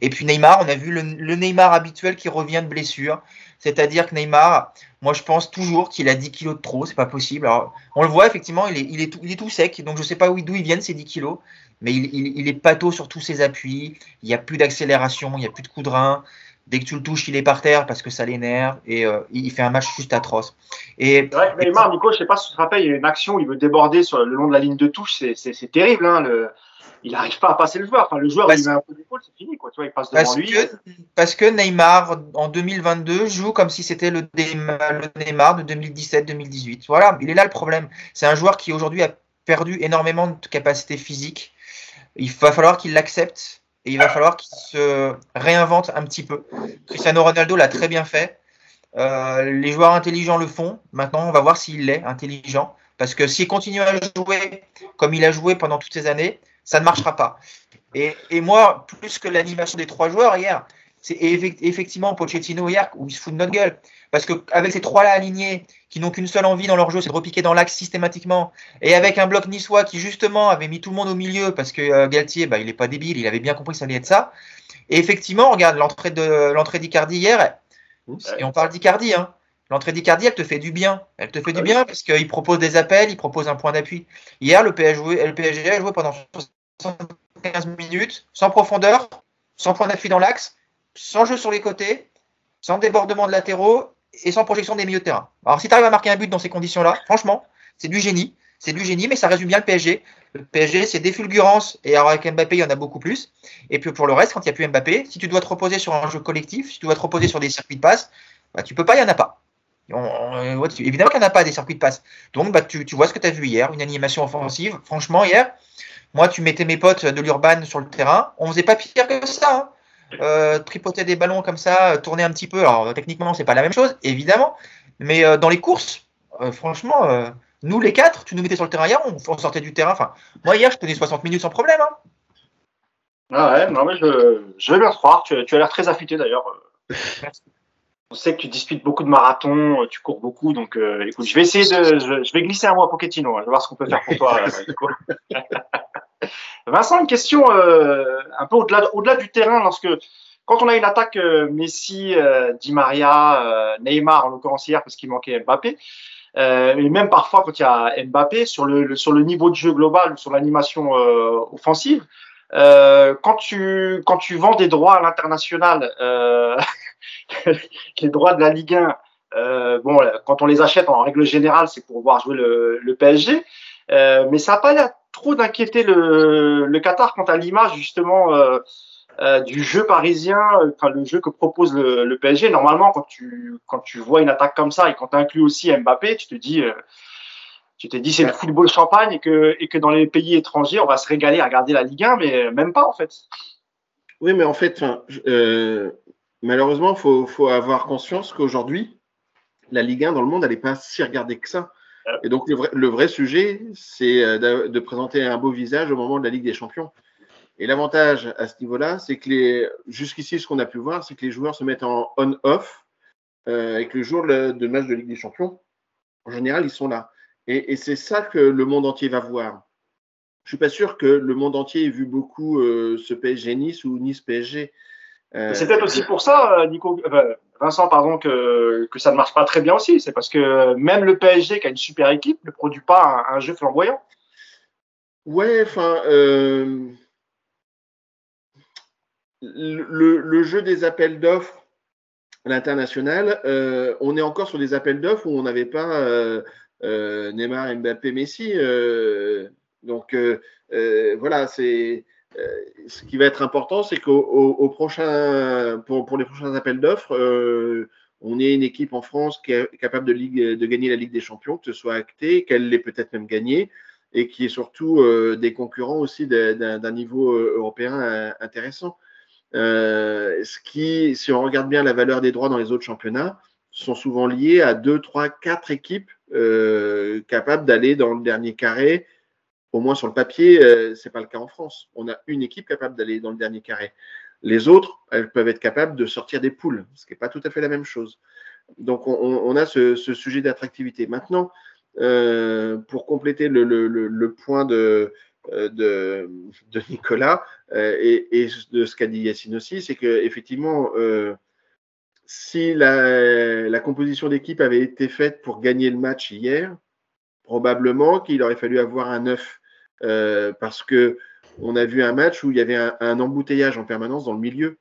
Et puis Neymar, on a vu le, Neymar habituel qui revient de blessure. C'est-à-dire que Neymar, moi je pense toujours qu'il a 10 kilos de trop, c'est pas possible. Alors, on le voit effectivement, il est, il est, tout, il est tout sec, donc je ne sais pas d'où ils viennent ces 10 kilos, mais il est pâteau sur tous ses appuis, il n'y a plus d'accélération, il n'y a plus de coup de rein. Dès que tu le touches, il est par terre parce que ça l'énerve et euh, il fait un match juste atroce. Et, Neymar, Nico, je sais pas si tu te rappelles, il y a une action où il veut déborder sur le long de la ligne de touche, c'est terrible. Hein, le, il n'arrive pas à passer le joueur. Enfin, le joueur, il met un peu d'épaule, c'est fini. Quoi. Tu vois, il passe devant parce lui. Que, parce que Neymar, en 2022, joue comme si c'était le, le Neymar de 2017-2018. Voilà, il est là le problème. C'est un joueur qui aujourd'hui a perdu énormément de capacité physique. Il va falloir qu'il l'accepte il va falloir qu'il se réinvente un petit peu. Cristiano Ronaldo l'a très bien fait. Euh, les joueurs intelligents le font. Maintenant, on va voir s'il l'est intelligent. Parce que s'il continue à jouer comme il a joué pendant toutes ces années, ça ne marchera pas. Et, et moi, plus que l'animation des trois joueurs hier, c'est effectivement Pochettino hier où il se fout de notre gueule. Parce qu'avec ces trois-là alignés, qui n'ont qu'une seule envie dans leur jeu, c'est de repiquer dans l'axe systématiquement, et avec un bloc niçois qui justement avait mis tout le monde au milieu, parce que euh, Galtier, bah, il n'est pas débile, il avait bien compris que ça allait être ça. Et effectivement, regarde l'entrée de l'entrée d'Icardi hier, et on parle d'Icardi, hein. L'entrée d'Icardi, elle te fait du bien. Elle te fait du ah bien parce qu'il propose des appels, il propose un point d'appui. Hier, le PSG, le PSG a joué pendant 75 minutes, sans profondeur, sans point d'appui dans l'axe, sans jeu sur les côtés, sans débordement de latéraux et sans projection des milieux de terrain. Alors, si tu arrives à marquer un but dans ces conditions-là, franchement, c'est du génie. C'est du génie, mais ça résume bien le PSG. Le PSG, c'est des fulgurances, et alors avec Mbappé, il y en a beaucoup plus. Et puis pour le reste, quand il n'y a plus Mbappé, si tu dois te reposer sur un jeu collectif, si tu dois te reposer sur des circuits de passe, bah, tu peux pas, il n'y en a pas. évidemment qu'il n'y en a pas des circuits de passe. Donc, bah, tu, vois ce que tu as vu hier, une animation offensive. Franchement, hier, moi, tu mettais mes potes de l'Urban sur le terrain, on faisait pas pire que ça. Hein. Euh, tripoter des ballons comme ça, euh, tourner un petit peu. Alors techniquement, c'est pas la même chose, évidemment, mais euh, dans les courses, franchement, nous les quatre, tu nous mettais sur le terrain hier, on, sortait du terrain. Enfin, moi hier, je tenais 60 minutes sans problème. Hein. Ah ouais, non mais je, je vais bien te croire. Tu, tu as l'air très affûté d'ailleurs. On sait que tu disputes beaucoup de marathons, tu cours beaucoup, donc écoute, je vais essayer de, je, vais glisser un mot à Pochettino, hein, je vais voir ce qu'on peut faire pour toi. Vincent, une question euh, un peu au-delà au -delà du terrain, lorsque quand on a une attaque euh, Messi, euh, Di Maria, Neymar en l'occurrence hier parce qu'il manquait Mbappé, et même parfois quand il y a Mbappé sur le, sur le niveau de jeu global, sur l'animation offensive, quand tu quand tu vends des droits à l'international, les droits de la Ligue 1, bon, quand on les achète en règle générale, c'est pour voir jouer le, PSG. mais ça n'a pas l'air trop d'inquiéter le, Qatar quant à l'image justement euh, euh, du jeu parisien, enfin le jeu que propose le, PSG. Normalement, quand tu quand tu vois une attaque comme ça et quand tu inclus aussi Mbappé, tu te dis euh, tu t'es dit c'est le football champagne et que et que dans les pays étrangers on va se régaler à regarder la Ligue 1, mais même pas en fait. Oui, mais en fait, euh, malheureusement, faut faut avoir conscience qu'aujourd'hui la Ligue 1 dans le monde, elle n'est pas si regardée que ça. Et donc, le vrai, le vrai sujet, c'est euh, de, présenter un beau visage au moment de la Ligue des Champions. Et l'avantage à ce niveau-là, c'est que les, jusqu'ici, ce qu'on a pu voir, c'est que les joueurs se mettent en on-off euh, et que le jour de match de Ligue des Champions, en général, ils sont là. Et, et c'est ça que le monde entier va voir. Je suis pas sûr que le monde entier ait vu beaucoup euh, ce PSG Nice ou Nice PSG. Euh, c'est peut-être aussi pour ça, Nico, euh, Vincent, pardon, que, que ça ne marche pas très bien aussi. C'est parce que même le PSG, qui a une super équipe, ne produit pas un, jeu flamboyant. Ouais, enfin, euh, le, le, jeu des appels d'offres à l'international, euh, on est encore sur des appels d'offres où on n'avait pas euh, euh Neymar, Mbappé, Messi. Euh, donc voilà, c'est euh, ce qui va être important, c'est qu'au prochain, pour, les prochains appels d'offres, euh, on ait une équipe en France qui est capable de, gagner la Ligue des Champions, que ce soit acté, qu'elle l'ait peut-être même gagné, et qui est surtout euh, des concurrents aussi d'un niveau européen intéressant. ce qui, si on regarde bien la valeur des droits dans les autres championnats, sont souvent liés à deux, trois, quatre équipes capables d'aller dans le dernier carré au moins sur le papier, euh, c'est pas le cas en France. On a une équipe capable d'aller dans le dernier carré. Les autres, elles peuvent être capables de sortir des poules, ce qui n'est pas tout à fait la même chose. Donc, on, a ce, sujet d'attractivité. Maintenant, euh, pour compléter le, point de, euh, Nicolas et, de ce qu'a dit Yacine aussi, c'est qu'effectivement, si la composition d'équipe avait été faite pour gagner le match hier, probablement qu'il aurait fallu avoir un 9 parce que on a vu un match où il y avait un, embouteillage en permanence dans le milieu,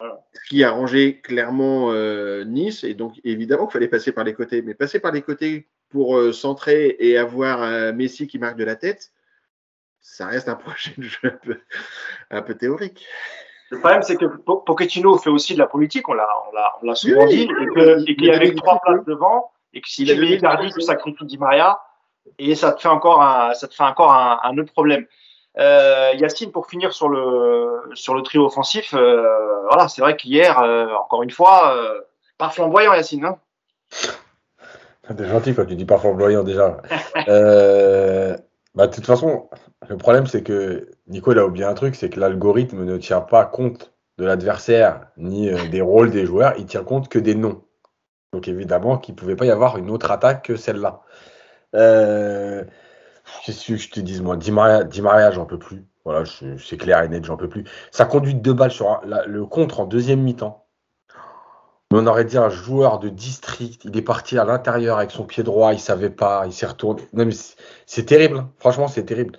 ce qui a rangé clairement euh, Nice. Et donc, évidemment qu'il fallait passer par les côtés. Mais passer par les côtés pour euh, centrer et avoir un Messi qui marque de la tête, ça reste un projet de jeu un peu, théorique. Le problème, c'est que Pochettino fait aussi de la politique, on l'a souvent dit, et qu'il y avait trois places devant, et que s'il avait Icardi, tu sacrifies Di Maria, et ça te fait encore un, ça te fait encore un autre problème. Euh, Yacine, pour finir sur le, sur le trio offensif, euh, voilà, c'est vrai qu'hier, euh, encore une fois, pas flamboyant, Yacine. Hein? T'es gentil quand tu dis pas flamboyant déjà. bah, de toute façon, le problème, c'est que Nico a oublié un truc c'est que l'algorithme ne tient pas compte de l'adversaire ni des rôles des joueurs, il tient compte que des noms. Donc évidemment qu'il pouvait pas y avoir une autre attaque que celle-là. Euh, Qu'est-ce que je te dise, moi? Di Maria, j'en peux plus. Voilà, c'est clair et net, j'en peux plus. Ça conduit deux balles sur le contre en deuxième mi-temps. On aurait dit un joueur de district. Il est parti à l'intérieur avec son pied droit, il savait pas, il s'est retourné. C'est terrible, hein. franchement, c'est terrible.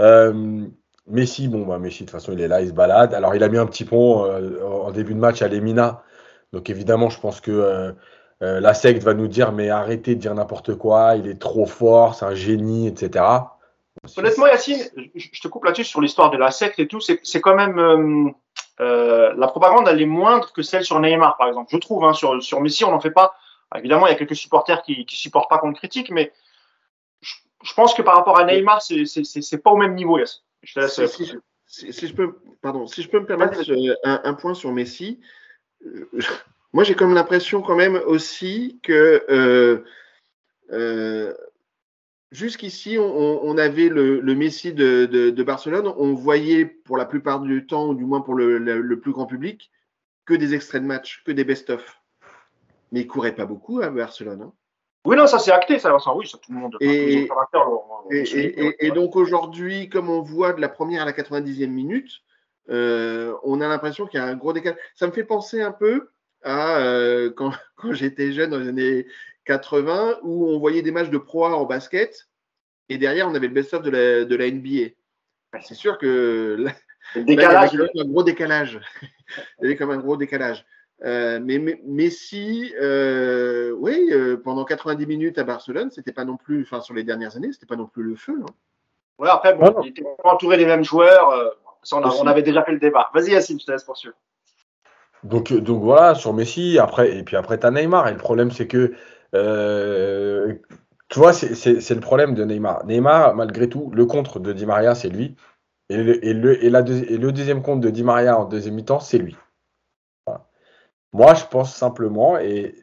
Euh, Messi, bon, bah, Messi, de toute façon, il est là, il se balade. Alors, il a mis un petit pont euh, en début de match à Lemina. Donc, évidemment, je pense que euh, la secte va nous dire mais arrêtez de dire n'importe quoi, il est trop fort, c'est un génie, etc. Honnêtement, Yacine, je te coupe là-dessus sur l'histoire de la secte et tout. C'est quand même euh, euh, la propagande, elle est moindre que celle sur Neymar, par exemple. Je trouve. Hein, sur, sur Messi, on n'en fait pas. Évidemment, il y a quelques supporters qui, ne supportent pas qu'on le critique, mais je, pense que par rapport à Neymar, c'est pas au même niveau. Yacine. Je si, je peux, pardon, si je peux me permettre un, un point sur Messi. Moi, j'ai comme l'impression quand même aussi que euh, euh, jusqu'ici, on, avait le, Messi de, Barcelone. On voyait pour la plupart du temps, ou du moins pour le, plus grand public, que des extraits de match, que des best-of. Mais il courait pas beaucoup à Barcelone. Hein. Oui, non, ça c'est acté, ça, oui, ça tout le monde. Et, et, donc aujourd'hui, comme on voit de la première à la 90e minute, euh, on a l'impression qu'il y a un gros décalage. Ça me fait penser un peu euh, quand, quand j'étais jeune dans les années 80 où on voyait des matchs de pro en basket et derrière on avait le best-of de la, de la NBA. C'est sûr que là, il y avait un gros décalage. il y avait comme un gros décalage. Euh, mais, Messi, euh, oui, pendant 90 minutes à Barcelone, c'était pas non plus, enfin sur les dernières années, c'était pas non plus le feu. Hein. après, bon, il était entouré des mêmes joueurs. on, on, avait déjà fait le débat. Vas-y, Yacine, je te laisse poursuivre. Donc, donc voilà, sur Messi, après, et puis après, tu as Neymar. Et le problème, c'est que, euh, tu vois, c'est le problème de Neymar. Neymar, malgré tout, le contre de Di Maria, c'est lui. Et le, et, deuxième contre de Di Maria en deuxième mi-temps, c'est lui. Moi, je pense simplement, et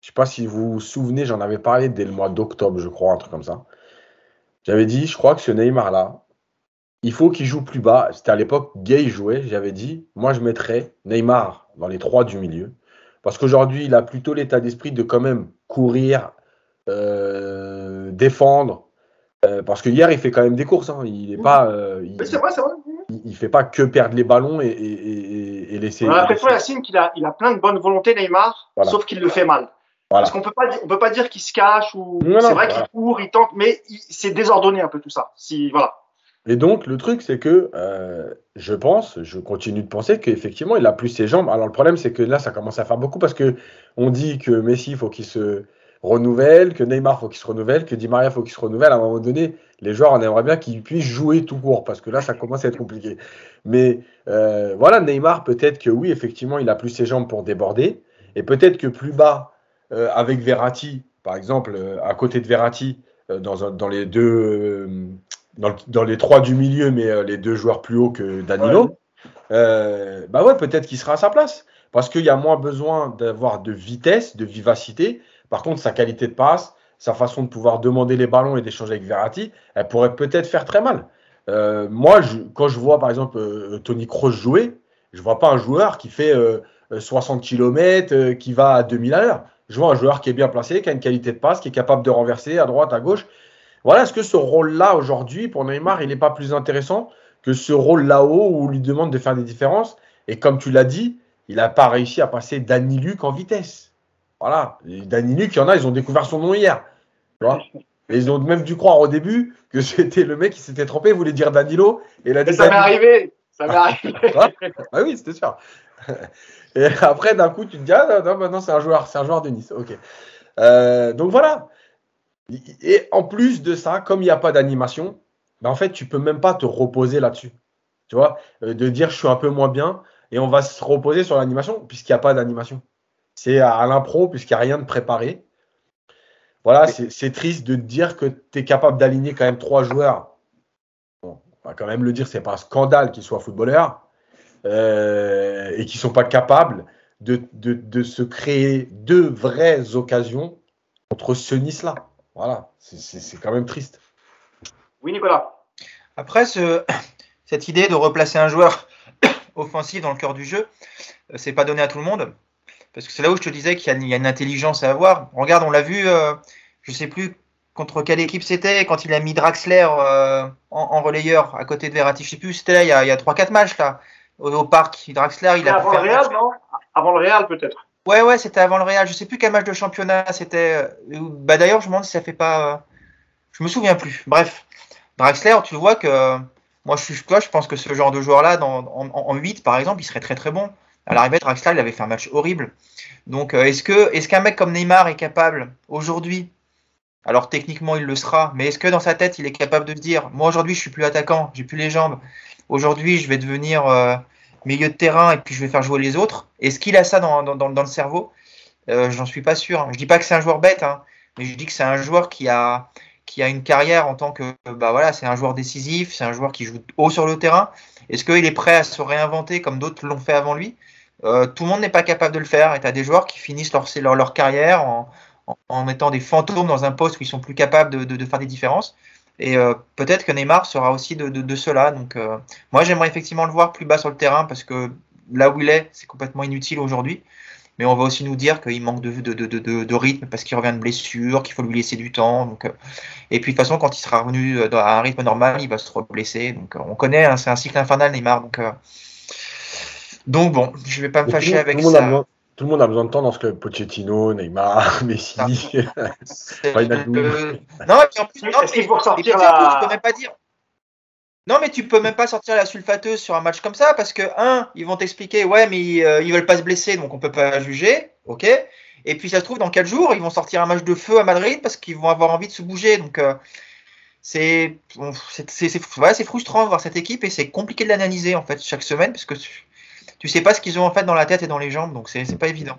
je sais pas si vous vous souvenez, j'en avais parlé dès le mois d'octobre, je crois, un truc comme ça. J'avais dit, je crois que ce Neymar-là, il faut qu'il joue plus bas. C'était à l'époque, Gay jouait. J'avais dit, moi, je mettrais Neymar dans les trois du milieu. Parce qu'aujourd'hui, il a plutôt l'état d'esprit de quand même courir, euh, défendre. Euh, parce que hier, il fait quand même des courses. Hein. Il est pas. Euh, il, c'est vrai, c'est vrai. Il, fait pas que perdre les ballons et, et, et laisser. On a l'impression, Yacine, qu'il a, il a plein de bonne volonté, Neymar, sauf qu'il le fait mal. Parce qu'on peut pas, on peut pas dire qu'il se cache ou. C'est vrai qu'il court, il tente, mais c'est désordonné un peu tout ça. Si, voilà. Et donc, le truc, c'est que euh, je pense, je continue de penser qu'effectivement, il a plus ses jambes. Alors, le problème, c'est que là, ça commence à faire beaucoup parce que on dit que Messi, faut qu'il se renouvelle, que Neymar, faut qu'il se renouvelle, que Di Maria, faut qu'il se renouvelle. À un moment donné, les joueurs, on aimerait bien qu'ils puissent jouer tout court parce que là, ça commence à être compliqué. Mais euh, voilà, Neymar, peut-être que oui, effectivement, il a plus ses jambes pour déborder. Et peut-être que plus bas, euh, avec Verratti, par exemple, à côté de Verratti, dans, dans les deux dans, les trois du milieu, mais euh, les deux joueurs plus hauts que Danilo, euh, bah ouais, peut-être qu'il sera à sa place. Parce qu'il y a moins besoin d'avoir de vitesse, de vivacité. Par contre, sa qualité de passe, sa façon de pouvoir demander les ballons et d'échanger avec Verratti, elle pourrait peut-être faire très mal. Euh, moi, je, quand je vois par exemple Tony Kroos jouer, Je vois pas un joueur qui fait 60 km, qui va à 2000 à l'heure. Je vois un joueur qui est bien placé, qui a une qualité de passe, qui est capable de renverser à droite, à gauche. Voilà, est-ce que ce rôle-là aujourd'hui pour Neymar, il n'est pas plus intéressant que ce rôle là-haut où on lui demande de faire des différences? Et comme tu l'as dit, il n'a pas réussi à passer Danny Luc en vitesse. Voilà, Danny Luc, il y en a, ils ont découvert son nom hier. Tu vois? Et ils ont même dû croire au début que c'était le mec qui s'était trompé, il voulait dire Danilo. Et ça m'est arrivé. Ça m'est arrivé. ah oui, c'était sûr. Et après, d'un coup, tu te dis, ah non, maintenant c'est un joueur, c'est un joueur de Nice. Ok. Euh, donc voilà. Et en plus de ça, comme il n'y a pas d'animation, ben en fait, tu peux même pas te reposer là-dessus. Tu vois, euh, de dire je suis un peu moins bien et on va se reposer sur l'animation puisqu'il n'y a pas d'animation. C'est à l'impro puisqu'il n'y a rien de préparé. Voilà, c'est triste de dire que tu es capable d'aligner quand même trois joueurs. Bon, on va quand même le dire, c'est pas un scandale qu'ils soient footballeurs euh, et qui sont pas capables de, de, se créer deux vraies occasions contre ce Nice-là. Voilà, c'est quand même triste. Oui, Nicolas. Après, ce, cette idée de replacer un joueur offensif dans le cœur du jeu, euh, c'est pas donné à tout le monde. Parce que c'est là où je te disais qu'il y, a une intelligence à avoir. Regarde, on l'a vu, euh, je sais plus contre quelle équipe c'était, quand il a mis Draxler euh, en, relayeur à côté de Verratti. Je sais plus, c'était là il y a, a 3-4 matchs là, au, parc. Draxler, il a avant le Real, non? Avant le Real peut-être. Ouais, ouais, c'était avant le Real. Je sais plus quel match de championnat c'était. Euh, bah d'ailleurs, je me demande si ça fait pas. Euh, je me souviens plus. Bref, Draxler, tu vois que moi je suis je pense que ce genre de joueur-là, en, en, 8 par exemple, il serait très très bon. À l'arrivée, Draxler, il avait fait un match horrible. Donc, est-ce que est-ce qu'un mec comme Neymar est capable aujourd'hui alors techniquement, il le sera, mais est-ce que dans sa tête, il est capable de se dire, moi aujourd'hui, je suis plus attaquant, j'ai plus les jambes. Aujourd'hui, je vais devenir euh, milieu de terrain et puis je vais faire jouer les autres. Est-ce qu'il a ça dans, dans, dans le cerveau? Euh, J'en suis pas sûr. Je dis pas que c'est un joueur bête, hein, mais je dis que c'est un joueur qui a qui a une carrière en tant que bah voilà, c'est un joueur décisif, c'est un joueur qui joue haut sur le terrain. Est-ce qu'il est prêt à se réinventer comme d'autres l'ont fait avant lui? Euh, Tout le monde n'est pas capable de le faire. Et tu as des joueurs qui finissent leur, leur, leur carrière en, en, mettant des fantômes dans un poste où ils sont plus capables de, faire des différences. Et euh, peut-être que Neymar sera aussi de, de cela. Donc, euh, moi, j'aimerais effectivement le voir plus bas sur le terrain parce que là où il est, c'est complètement inutile aujourd'hui. Mais on va aussi nous dire qu'il manque de, de, rythme parce qu'il revient de blessure, qu'il faut lui laisser du temps. Donc, euh, et puis, de toute façon, quand il sera revenu à un rythme normal, il va se blesser. Donc, on connaît, hein, c'est un cycle infernal, Neymar. Donc, donc bon, je ne vais pas me fâcher avec ça. Tout le monde a besoin de temps dans ce que Pochettino, Neymar, Messi. non, mais en plus, non, mais, tu peux même pas dire. Non, mais tu peux même pas sortir la sulfateuse sur un match comme ça parce que, un, ils vont t'expliquer, ouais, mais euh, ils veulent pas se blesser, donc on peut pas juger, ok. Et puis ça se trouve, dans quatre jours, ils vont sortir un match de feu à Madrid parce qu'ils vont avoir envie de se bouger. Donc euh, c'est c'est frustrant de voir cette équipe et c'est compliqué de l'analyser en fait chaque semaine parce que tu sais pas ce qu'ils ont en fait dans la tête et dans les jambes, donc c'est pas évident.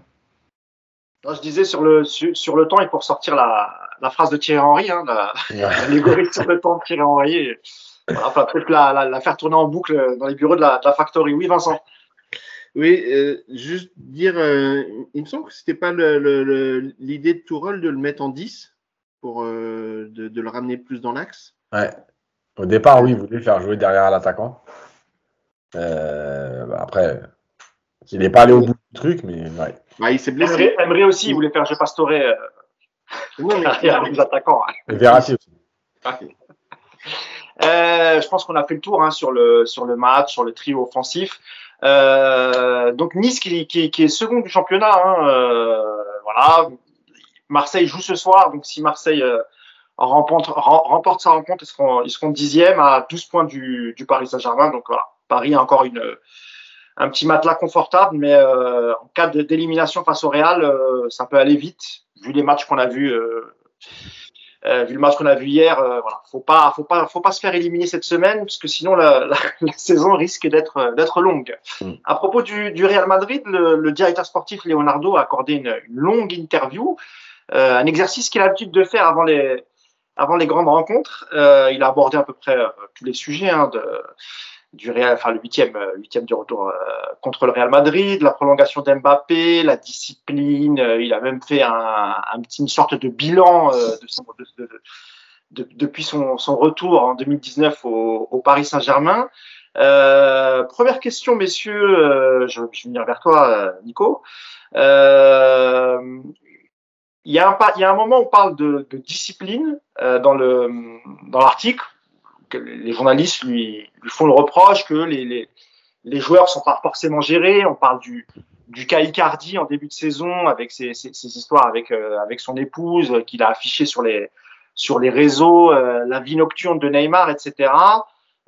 je disais sur le, sur, le temps, et pour sortir la, la phrase de Thierry Henry, hein, l'allégorie sur le temps de Thierry Henry, enfin, peut-être la, la, faire tourner en boucle dans les bureaux de la, de la Factory. Oui, Vincent Oui, euh, juste dire, euh, il me semble que c'était pas l'idée de Tourelle de le mettre en 10 pour euh, de, de, le ramener plus dans l'axe. Ouais. Au départ, oui, il voulait faire jouer derrière l'attaquant. Euh, bah, après, il n'est pas allé au bout du truc, mais ouais. Bah, il s'est blessé. Emery, aussi, il voulait faire jeu pastoré euh, non, mais les attaquants. Hein. Verratti aussi. Euh, je pense qu'on a fait le tour hein, sur, le, sur le match, sur le trio offensif. Euh, donc Nice qui, qui, qui, est second du championnat. Hein, euh, voilà. Marseille joue ce soir, donc si Marseille euh, remporte, remporte sa rencontre, ils seront, ils seront dixième à 12 points du, du Paris Saint-Germain. Donc voilà. Paris a encore une, un petit matelas confortable, mais euh, en cas d'élimination face au Real, euh, ça peut aller vite, vu les matchs qu'on a vus. Euh, vu le match qu'on a vu hier, voilà, faut pas, faut pas, faut pas se faire éliminer cette semaine, parce que sinon la, saison risque d'être d'être longue. Mm. À propos du, du Real Madrid, le, directeur sportif Leonardo a accordé une, longue interview, un exercice qu'il a l'habitude de faire avant les avant les grandes rencontres. il a abordé à peu près tous les sujets hein, de du Real, enfin le huitième, euh, huitième du retour euh, contre le Real Madrid, la prolongation d'Mbappé, la discipline. Euh, il a même fait un, un une sorte de bilan de son, de, de, depuis son, son, retour en 2019 au, au Paris Saint-Germain. Euh, première question, messieurs, euh, je, je, vais venir vers toi, euh, Nico. Euh, il y, a un, il y a un moment où on parle de, discipline euh, dans le Les journalistes lui, font le reproche que les, les, les joueurs sont pas forcément gérés. On parle du, du cas Icardi en début de saison avec ses, histoires avec euh, avec son épouse qu'il a affiché sur les réseaux, euh, la vie nocturne de Neymar, etc.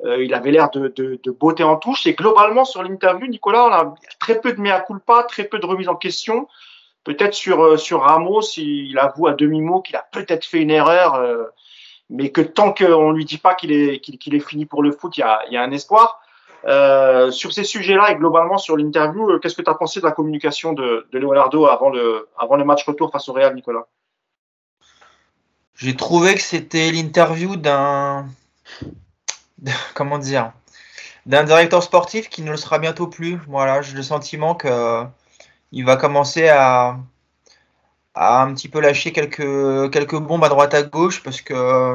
Euh, il avait l'air de, beauté en touche. Et globalement, sur l'interview, Nicolas, on a très peu de mea culpa, très peu de remise en question. Peut-être sur, Ramos, il avoue à demi-mot qu'il a peut-être fait une erreur, mais que tant qu'on ne lui dit pas qu'il est, qu'il qu est fini pour le foot, il y a, y a un espoir. Euh, sur ces sujets-là et globalement sur l'interview, euh, qu'est-ce que tu as pensé de la communication de, Leonardo avant le, avant le match retour face au Real, Nicolas? J'ai trouvé que c'était l'interview d'un comment dire d'un directeur sportif qui ne le sera bientôt plus. Voilà, j'ai le sentiment que il va commencer à, à un petit peu lâcher quelques quelques bombes à droite à gauche parce que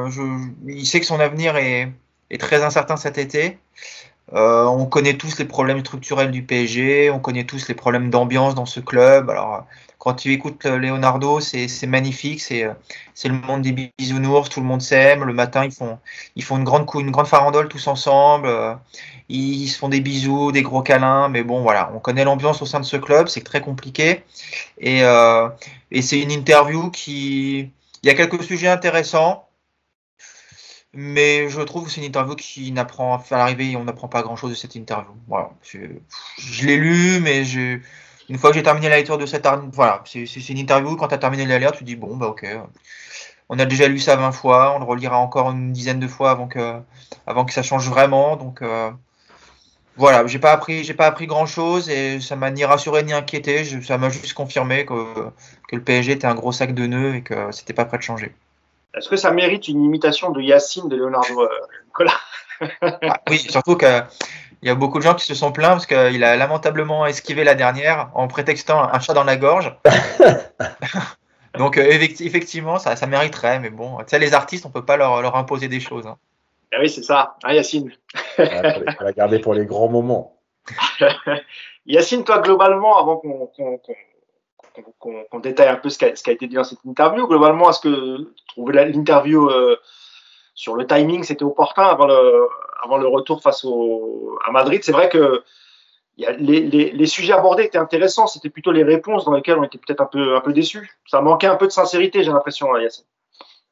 je, il sait que son avenir est, est très incertain cet été. Euh, on connaît tous les problèmes structurels du PSG, on connaît tous les problèmes d'ambiance dans ce club. Alors, quand tu écoutes Leonardo, c'est magnifique, c'est le monde des bisounours, tout le monde s'aime. Le matin, ils font, une, grande, farandole tous ensemble. Ils se font des bisous, des gros câlins. Mais bon, voilà, on connaît l'ambiance au sein de ce club, c'est très compliqué. Et, euh, c'est une interview qui. Il y a quelques sujets intéressants. Mais je trouve que c'est une interview qui n'apprend, à l'arrivée, on n'apprend pas grand chose de cette interview. Voilà. Je l'ai lu, mais je, une fois que j'ai terminé la lecture de cette voilà, c'est une interview. Quand tu as terminé la lecture, tu dis bon, bah ok. On a déjà lu ça 20 fois, on le relira encore une dizaine de fois avant que, avant que ça change vraiment. Donc euh, voilà, j'ai pas appris, j'ai pas appris grand chose et ça m'a ni rassuré ni inquiété. Je, ça m'a juste confirmé que, que le PSG était un gros sac de nœuds et que c'était pas prêt de changer. Est-ce que ça mérite une imitation de Yacine de Leonardo euh, Nicolas? Ah, Oui, surtout qu'il y a beaucoup de gens qui se sont plaints parce qu'il a lamentablement esquivé la dernière en prétextant un chat dans la gorge. Donc euh, effectivement, ça, ça, mériterait, mais bon, tu sais, les artistes, on peut pas leur, leur imposer des choses. Hein. Ah oui, c'est ça, hein, Yacine. on va garder pour les grands moments. Yacine, toi, globalement, avant qu'on qu qu'on qu détaille un peu ce qui, a, ce qui, a, été dit dans cette interview. Globalement, est-ce que tu trouvais l'interview euh, sur le timing, c'était opportun avant le, avant le retour face au, à Madrid C'est vrai que y a, les, les, les, sujets abordés étaient intéressants, c'était plutôt les réponses dans lesquelles on était peut-être un peu, un peu déçus. Ça manquait un peu de sincérité, j'ai l'impression, Yacine.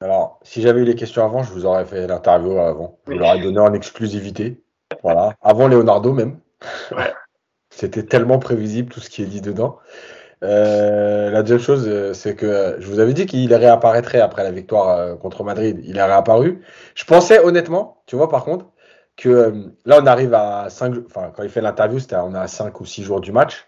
Alors, si j'avais eu les questions avant, je vous aurais fait l'interview avant. Je vous l'aurais donné en exclusivité. Voilà. Avant Leonardo même. Ouais. C'était tellement prévisible tout ce qui est dit dedans. Euh, la deuxième chose, euh, c'est que je vous avais dit qu'il réapparaîtrait après la victoire euh, contre Madrid. Il est réapparu. Je pensais honnêtement, tu vois, par contre, que euh, là, on arrive à 5 Enfin, quand il fait l'interview, c'était on est à 5 ou 6 jours du match.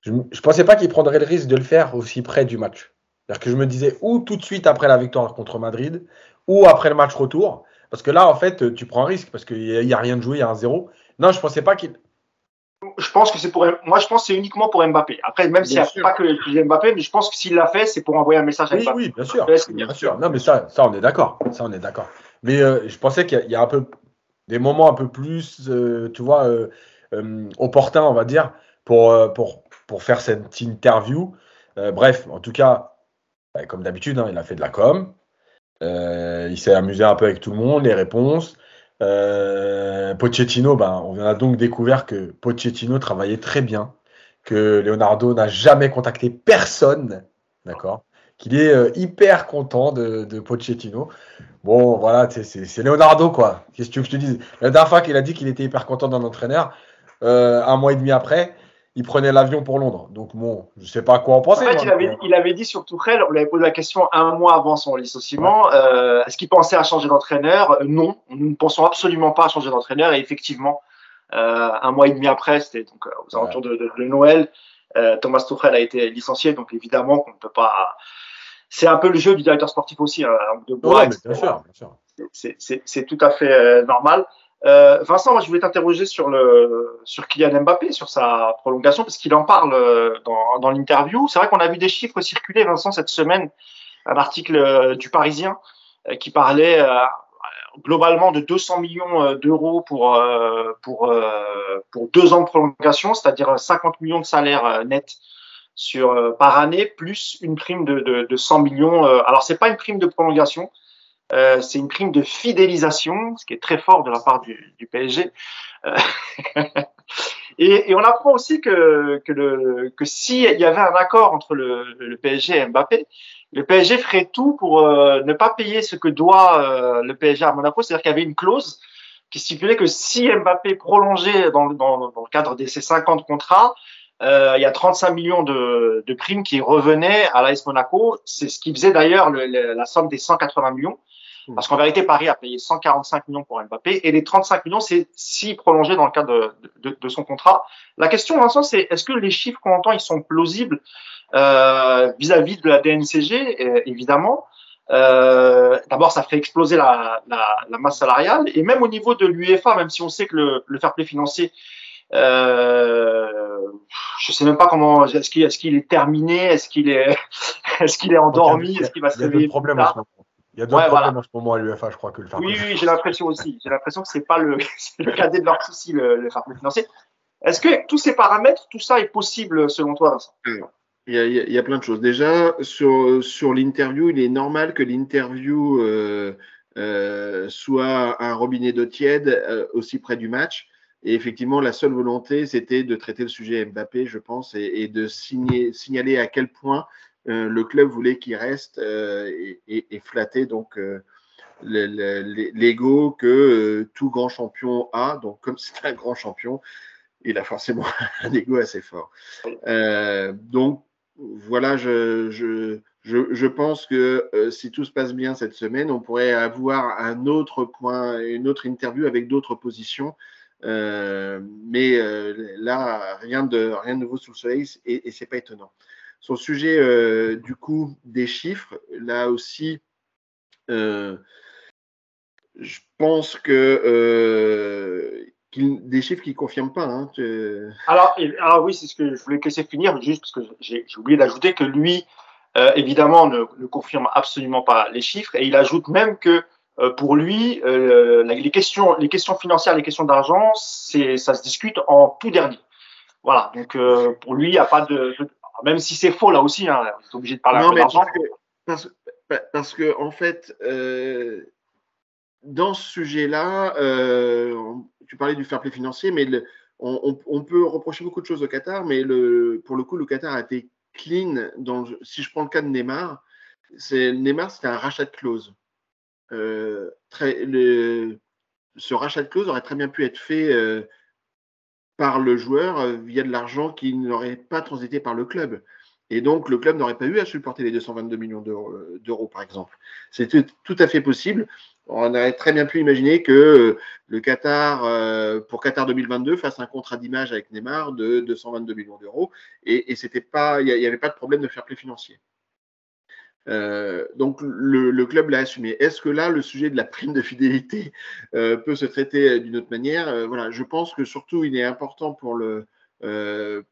Je ne pensais pas qu'il prendrait le risque de le faire aussi près du match. C'est-à-dire que je me disais ou tout de suite après la victoire contre Madrid, ou après le match retour. Parce que là, en fait, tu prends un risque parce qu'il n'y a, a, rien de joué, il y a un zéro. Non, je pensais pas qu'il je pense que c'est pour moi je pense que c'est uniquement pour Mbappé. Après même s'il n'y a pas que Mbappé, mais je pense que s'il l'a fait, c'est pour envoyer un message à oui, Mbappé. Oui, bien sûr. Bien sûr. Non mais ça ça on est d'accord. Ça on est d'accord. Mais euh, je pensais qu'il y, y, a un peu des moments un peu plus euh, tu vois euh, opportuns, on va dire pour faire cette interview. bref, en tout cas comme d'habitude, hein, il a fait de la com. il s'est amusé un peu avec tout le monde, les réponses. Euh, Pochettino, ben, on a donc découvert que Pochettino travaillait très bien, que Leonardo n'a jamais contacté personne, d'accord? Qu'il est euh, hyper content de, de, Pochettino. Bon, voilà, c'est Leonardo, quoi. Qu'est-ce que tu veux que je te dise? La dernière fois qu'il a dit qu'il était hyper content d'un entraîneur, euh, un mois et demi après, il prenait l'avion pour Londres. Donc bon, je sais pas quoi en penser. En fait, il avait, il avait, dit sur Tourelle, on lui avait posé la question un mois avant son licenciement, euh, est-ce qu'il pensait à changer d'entraîneur? Non, nous ne pensons absolument pas à changer d'entraîneur. Et effectivement, euh, un mois et demi après, c'était donc aux alentours ouais. de, de, de, Noël, Thomas Tourelle a été licencié. Donc évidemment qu'on ne peut pas. C'est un peu le jeu du directeur sportif aussi, hein, de bois. Ouais, bien sûr, bien sûr. C'est tout à fait euh, normal. Euh, Vincent, moi je voulais t'interroger sur le sur Kylian Mbappé, sur sa prolongation, parce qu'il en parle euh, dans, dans l'interview. C'est vrai qu'on a vu des chiffres circuler, Vincent, cette semaine, un article euh, du Parisien qui parlait globalement de 200 millions d'euros pour, pour, pour deux ans de prolongation, c'est-à-dire 50 millions de salaires nets sur, par année, plus une prime de, de, de 100 millions. alors, c'est pas une prime de prolongation, euh, c'est une prime de fidélisation, ce qui est très fort de la part du, du PSG. Euh, et, et, on apprend aussi que, que, le, que s'il y avait un accord entre le, le, PSG et Mbappé, le PSG ferait tout pour euh, ne pas payer ce que doit euh, le PSG à Monaco. C'est-à-dire qu'il y avait une clause qui stipulait que si Mbappé prolongeait dans, dans, dans le cadre de ces 50 contrats, euh, il y a 35 millions de, de primes qui revenaient à l'AS Monaco. C'est ce qui faisait d'ailleurs la somme des 180 millions. Hmm. Parce qu'en vérité, Paris a payé 145 millions pour Mbappé et les 35 millions, c'est si prolongé dans le cadre de, de, de, son contrat. La question, Vincent, c'est est-ce que les chiffres qu'on entend, ils sont plausibles euh, vis-à-vis de la DNCG, euh, évidemment. Euh, D'abord, ça fait exploser la, la, la, masse salariale et même au niveau de l'UEFA, même si on sait que le, le fair play financier euh, je sais même pas comment. Est-ce qu'il est, est, terminé Est-ce qu'il est, est-ce qu'il est endormi Est-ce qu'il va se réveiller il y a d'autres problèmes en ce moment à l'UFA, je crois, que le Oui, oui, j'ai l'impression aussi. J'ai l'impression que c'est pas le, le cadet de leur souci, le, le fair play financier. Est-ce que tous ces paramètres, tout ça est possible selon toi, Vincent? Il y, a, il y, a, plein de choses. Déjà, sur, sur l'interview, il est normal que l'interview euh, euh, soit un robinet d'eau tiède euh, aussi près du match. Et effectivement, la seule volonté, c'était de traiter le sujet Mbappé, je pense, et, de signaler à quel point euh, le club voulait qu'il reste euh, et, flatter donc euh, l'ego que tout grand champion a. Donc, comme c'est un grand champion, il a forcément un ego assez fort. donc, voilà, je, pense que si tout se passe bien cette semaine, on pourrait avoir un autre point, une autre interview avec d'autres positions. Euh, mais là, rien de, nouveau sous le soleil et, et c'est pas étonnant. Sur le sujet euh, du coup des chiffres, là aussi, euh, je pense que euh, des chiffres qui ne confirment pas. Hein, alors, alors, oui, c'est ce que je voulais te laisser finir, juste parce que j'ai oublié d'ajouter que lui, euh, évidemment, ne, confirme absolument pas les chiffres et il ajoute même que euh, pour lui, euh, les, questions, les questions financières, les questions d'argent, ça se discute en tout dernier. Voilà, donc pour lui, il n'y a pas de, même si c'est faux là aussi, hein, obligé de parler un peu d'argent. Parce, parce, que, en fait, euh, dans ce sujet-là, euh, tu parlais du fair play financier, mais le, on, on, peut reprocher beaucoup de choses au Qatar, mais le, pour le coup, le Qatar a été clean. Dans, si je prends le cas de Neymar, c'est Neymar, c'était un rachat de clause. Euh, ce rachat de clause aurait très bien pu être fait euh, par le joueur euh, via de l'argent qui n'aurait pas transité par le club. Et donc, le club n'aurait pas eu à supporter les 222 millions d'euros, par exemple. C'est tout à fait possible. On aurait très bien pu imaginer que le Qatar, pour Qatar 2022, fasse un contrat d'image avec Neymar de 222 millions d'euros. Et, et c'était pas, il n'y avait pas de problème de fair play financier. Euh, donc le, club l'a assumé. Est-ce que là, le sujet de la prime de fidélité euh, peut se traiter euh, d'une autre manière? Voilà, je pense que surtout il est important pour le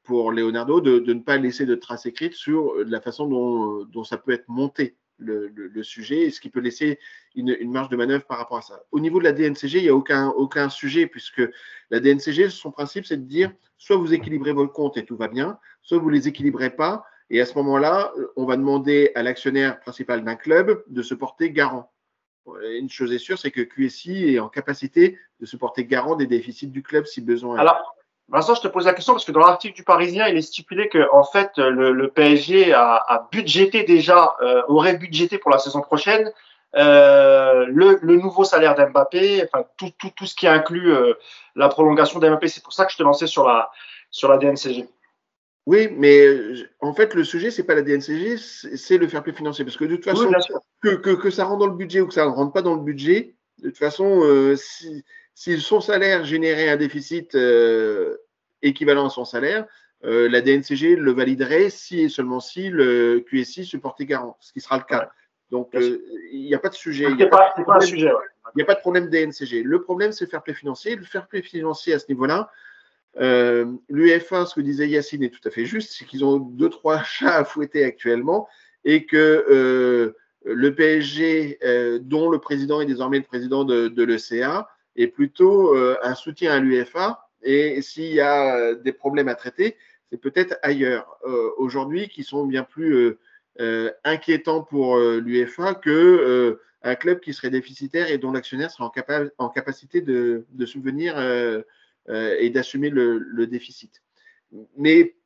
pour Leonardo de, ne pas laisser de traces écrites sur la façon dont, dont ça peut être monté le, le, sujet et ce qui peut laisser une, une, marge de manœuvre par rapport à ça. Au niveau de la DNCG, il n'y a aucun, aucun sujet puisque la DNCG, son principe, c'est de dire soit vous équilibrez vos comptes et tout va bien, soit vous les équilibrez pas et à ce moment-là, on va demander à l'actionnaire principal d'un club de se porter garant. Une chose est sûre, c'est que QSI est en capacité de se porter garant des déficits du club si besoin. Alors, Vincent, je te pose la question parce que dans l'article du Parisien, il est stipulé que en fait le, PSG a, a, budgété déjà, euh, aurait budgété pour la saison prochaine euh, le, nouveau salaire d'Mbappé, enfin tout ce qui inclut euh, la prolongation d'Mbappé. C'est pour ça que je te lançais sur la sur la DNCG. Oui, mais euh, en fait, le sujet, c'est pas la DNCG, c'est le fair play financier. Parce que de toute façon, oui, que, que, que, ça rentre dans le budget ou que ça ne rentre pas dans le budget, de toute façon, euh, si, si, son salaire générait un déficit euh, équivalent à son salaire, euh, la DNCG le validerait si et seulement si le QSI se portait garant, ce qui sera le cas. Ouais. Donc, il n'y a pas de sujet. Il n'y a, pas, pas, de sujet, ouais. a pas de problème DNCG. Le problème, c'est le fair play financier. Le fair play financier à ce niveau-là, euh, L'UEFA, ce que disait Yacine est tout à fait juste, c'est qu'ils ont deux, trois chats à fouetter actuellement et que euh, le PSG, dont le président est désormais le président de, de l'ECA, est plutôt un soutien à l'UFA. Et s'il y a des problèmes à traiter, c'est peut-être ailleurs aujourd'hui qui sont bien plus inquiétants pour l'UFA que un club qui serait déficitaire et dont l'actionnaire serait en, en capacité de, de subvenir et d'assumer le, le, déficit. Mais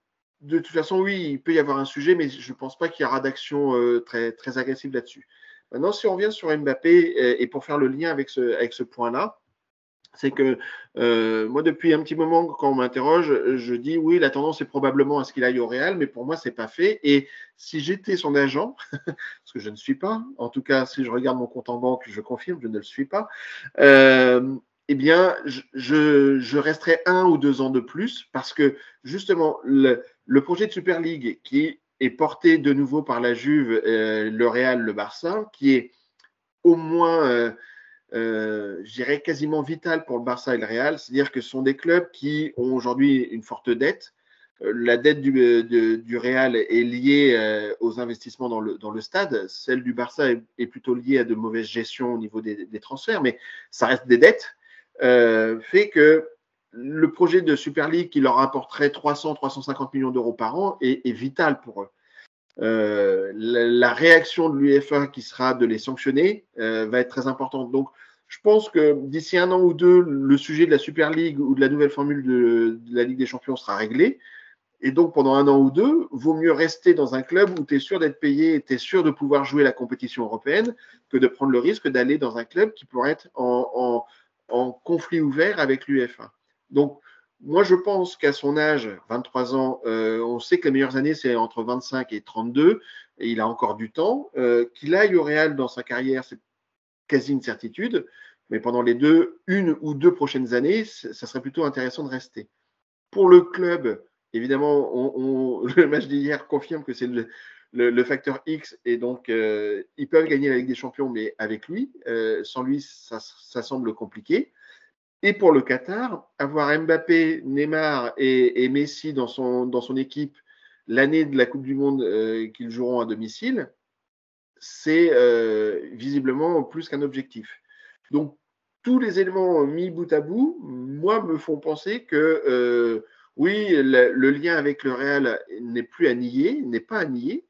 de toute façon, oui, il peut y avoir un sujet, mais je ne pense pas qu'il y aura d'action euh, très, très agressive là-dessus. Maintenant, si on revient sur Mbappé, euh, et pour faire le lien avec ce, avec ce point-là, c'est que euh, moi, depuis un petit moment, quand on m'interroge, je dis oui, la tendance est probablement à ce qu'il aille au Real, mais pour moi, c'est pas fait. Et si j'étais son agent, parce que je ne suis pas, en tout cas, si je regarde mon compte en banque, je confirme, je ne le suis pas, euh, eh bien, je, je, resterai un ou deux ans de plus parce que justement, le, le projet de Super League qui est porté de nouveau par la Juve, euh, le Real, le Barça, qui est au moins, euh, euh, je dirais, quasiment vital pour le Barça et le Real, c'est-à-dire que ce sont des clubs qui ont aujourd'hui une forte dette. Euh, la dette du, du Real est liée euh, aux investissements dans le, dans le stade. Celle du Barça est, est, plutôt liée à de mauvaises gestions au niveau des, des transferts, mais ça reste des dettes euh, fait que le projet de Super League qui leur rapporterait 300-350 millions d'euros par an est, vital pour eux. Euh, la, réaction de l'UEFA qui sera de les sanctionner euh, va être très importante. Donc, je pense que d'ici un an ou deux, le sujet de la Super League ou de la nouvelle formule de, la Ligue des Champions sera réglé. Et donc, pendant un an ou deux, vaut mieux rester dans un club où tu es sûr d'être payé et tu es sûr de pouvoir jouer la compétition européenne que de prendre le risque d'aller dans un club qui pourrait être en, en conflit ouvert avec l'UFA. Donc, moi, je pense qu'à son âge, 23 ans, euh, on sait que les meilleures années, c'est entre 25 et 32, et il a encore du temps. Euh, qu'il aille au Real dans sa carrière, c'est quasi une certitude, mais pendant les deux, une ou deux prochaines années, ça serait plutôt intéressant de rester. Pour le club, évidemment, le match d'hier confirme que c'est le, le, facteur X et donc euh, ils peuvent gagner la Ligue des Champions, mais avec lui, euh, sans lui, ça, semble compliqué. Et pour le Qatar, avoir Mbappé, Neymar et, Messi dans son, équipe l'année de la Coupe du Monde euh, qu'ils joueront à domicile, c'est visiblement plus qu'un objectif. Donc tous les éléments mis bout à bout, moi, me font penser que oui, le, lien avec le Real n'est plus à nier, n'est pas à nier,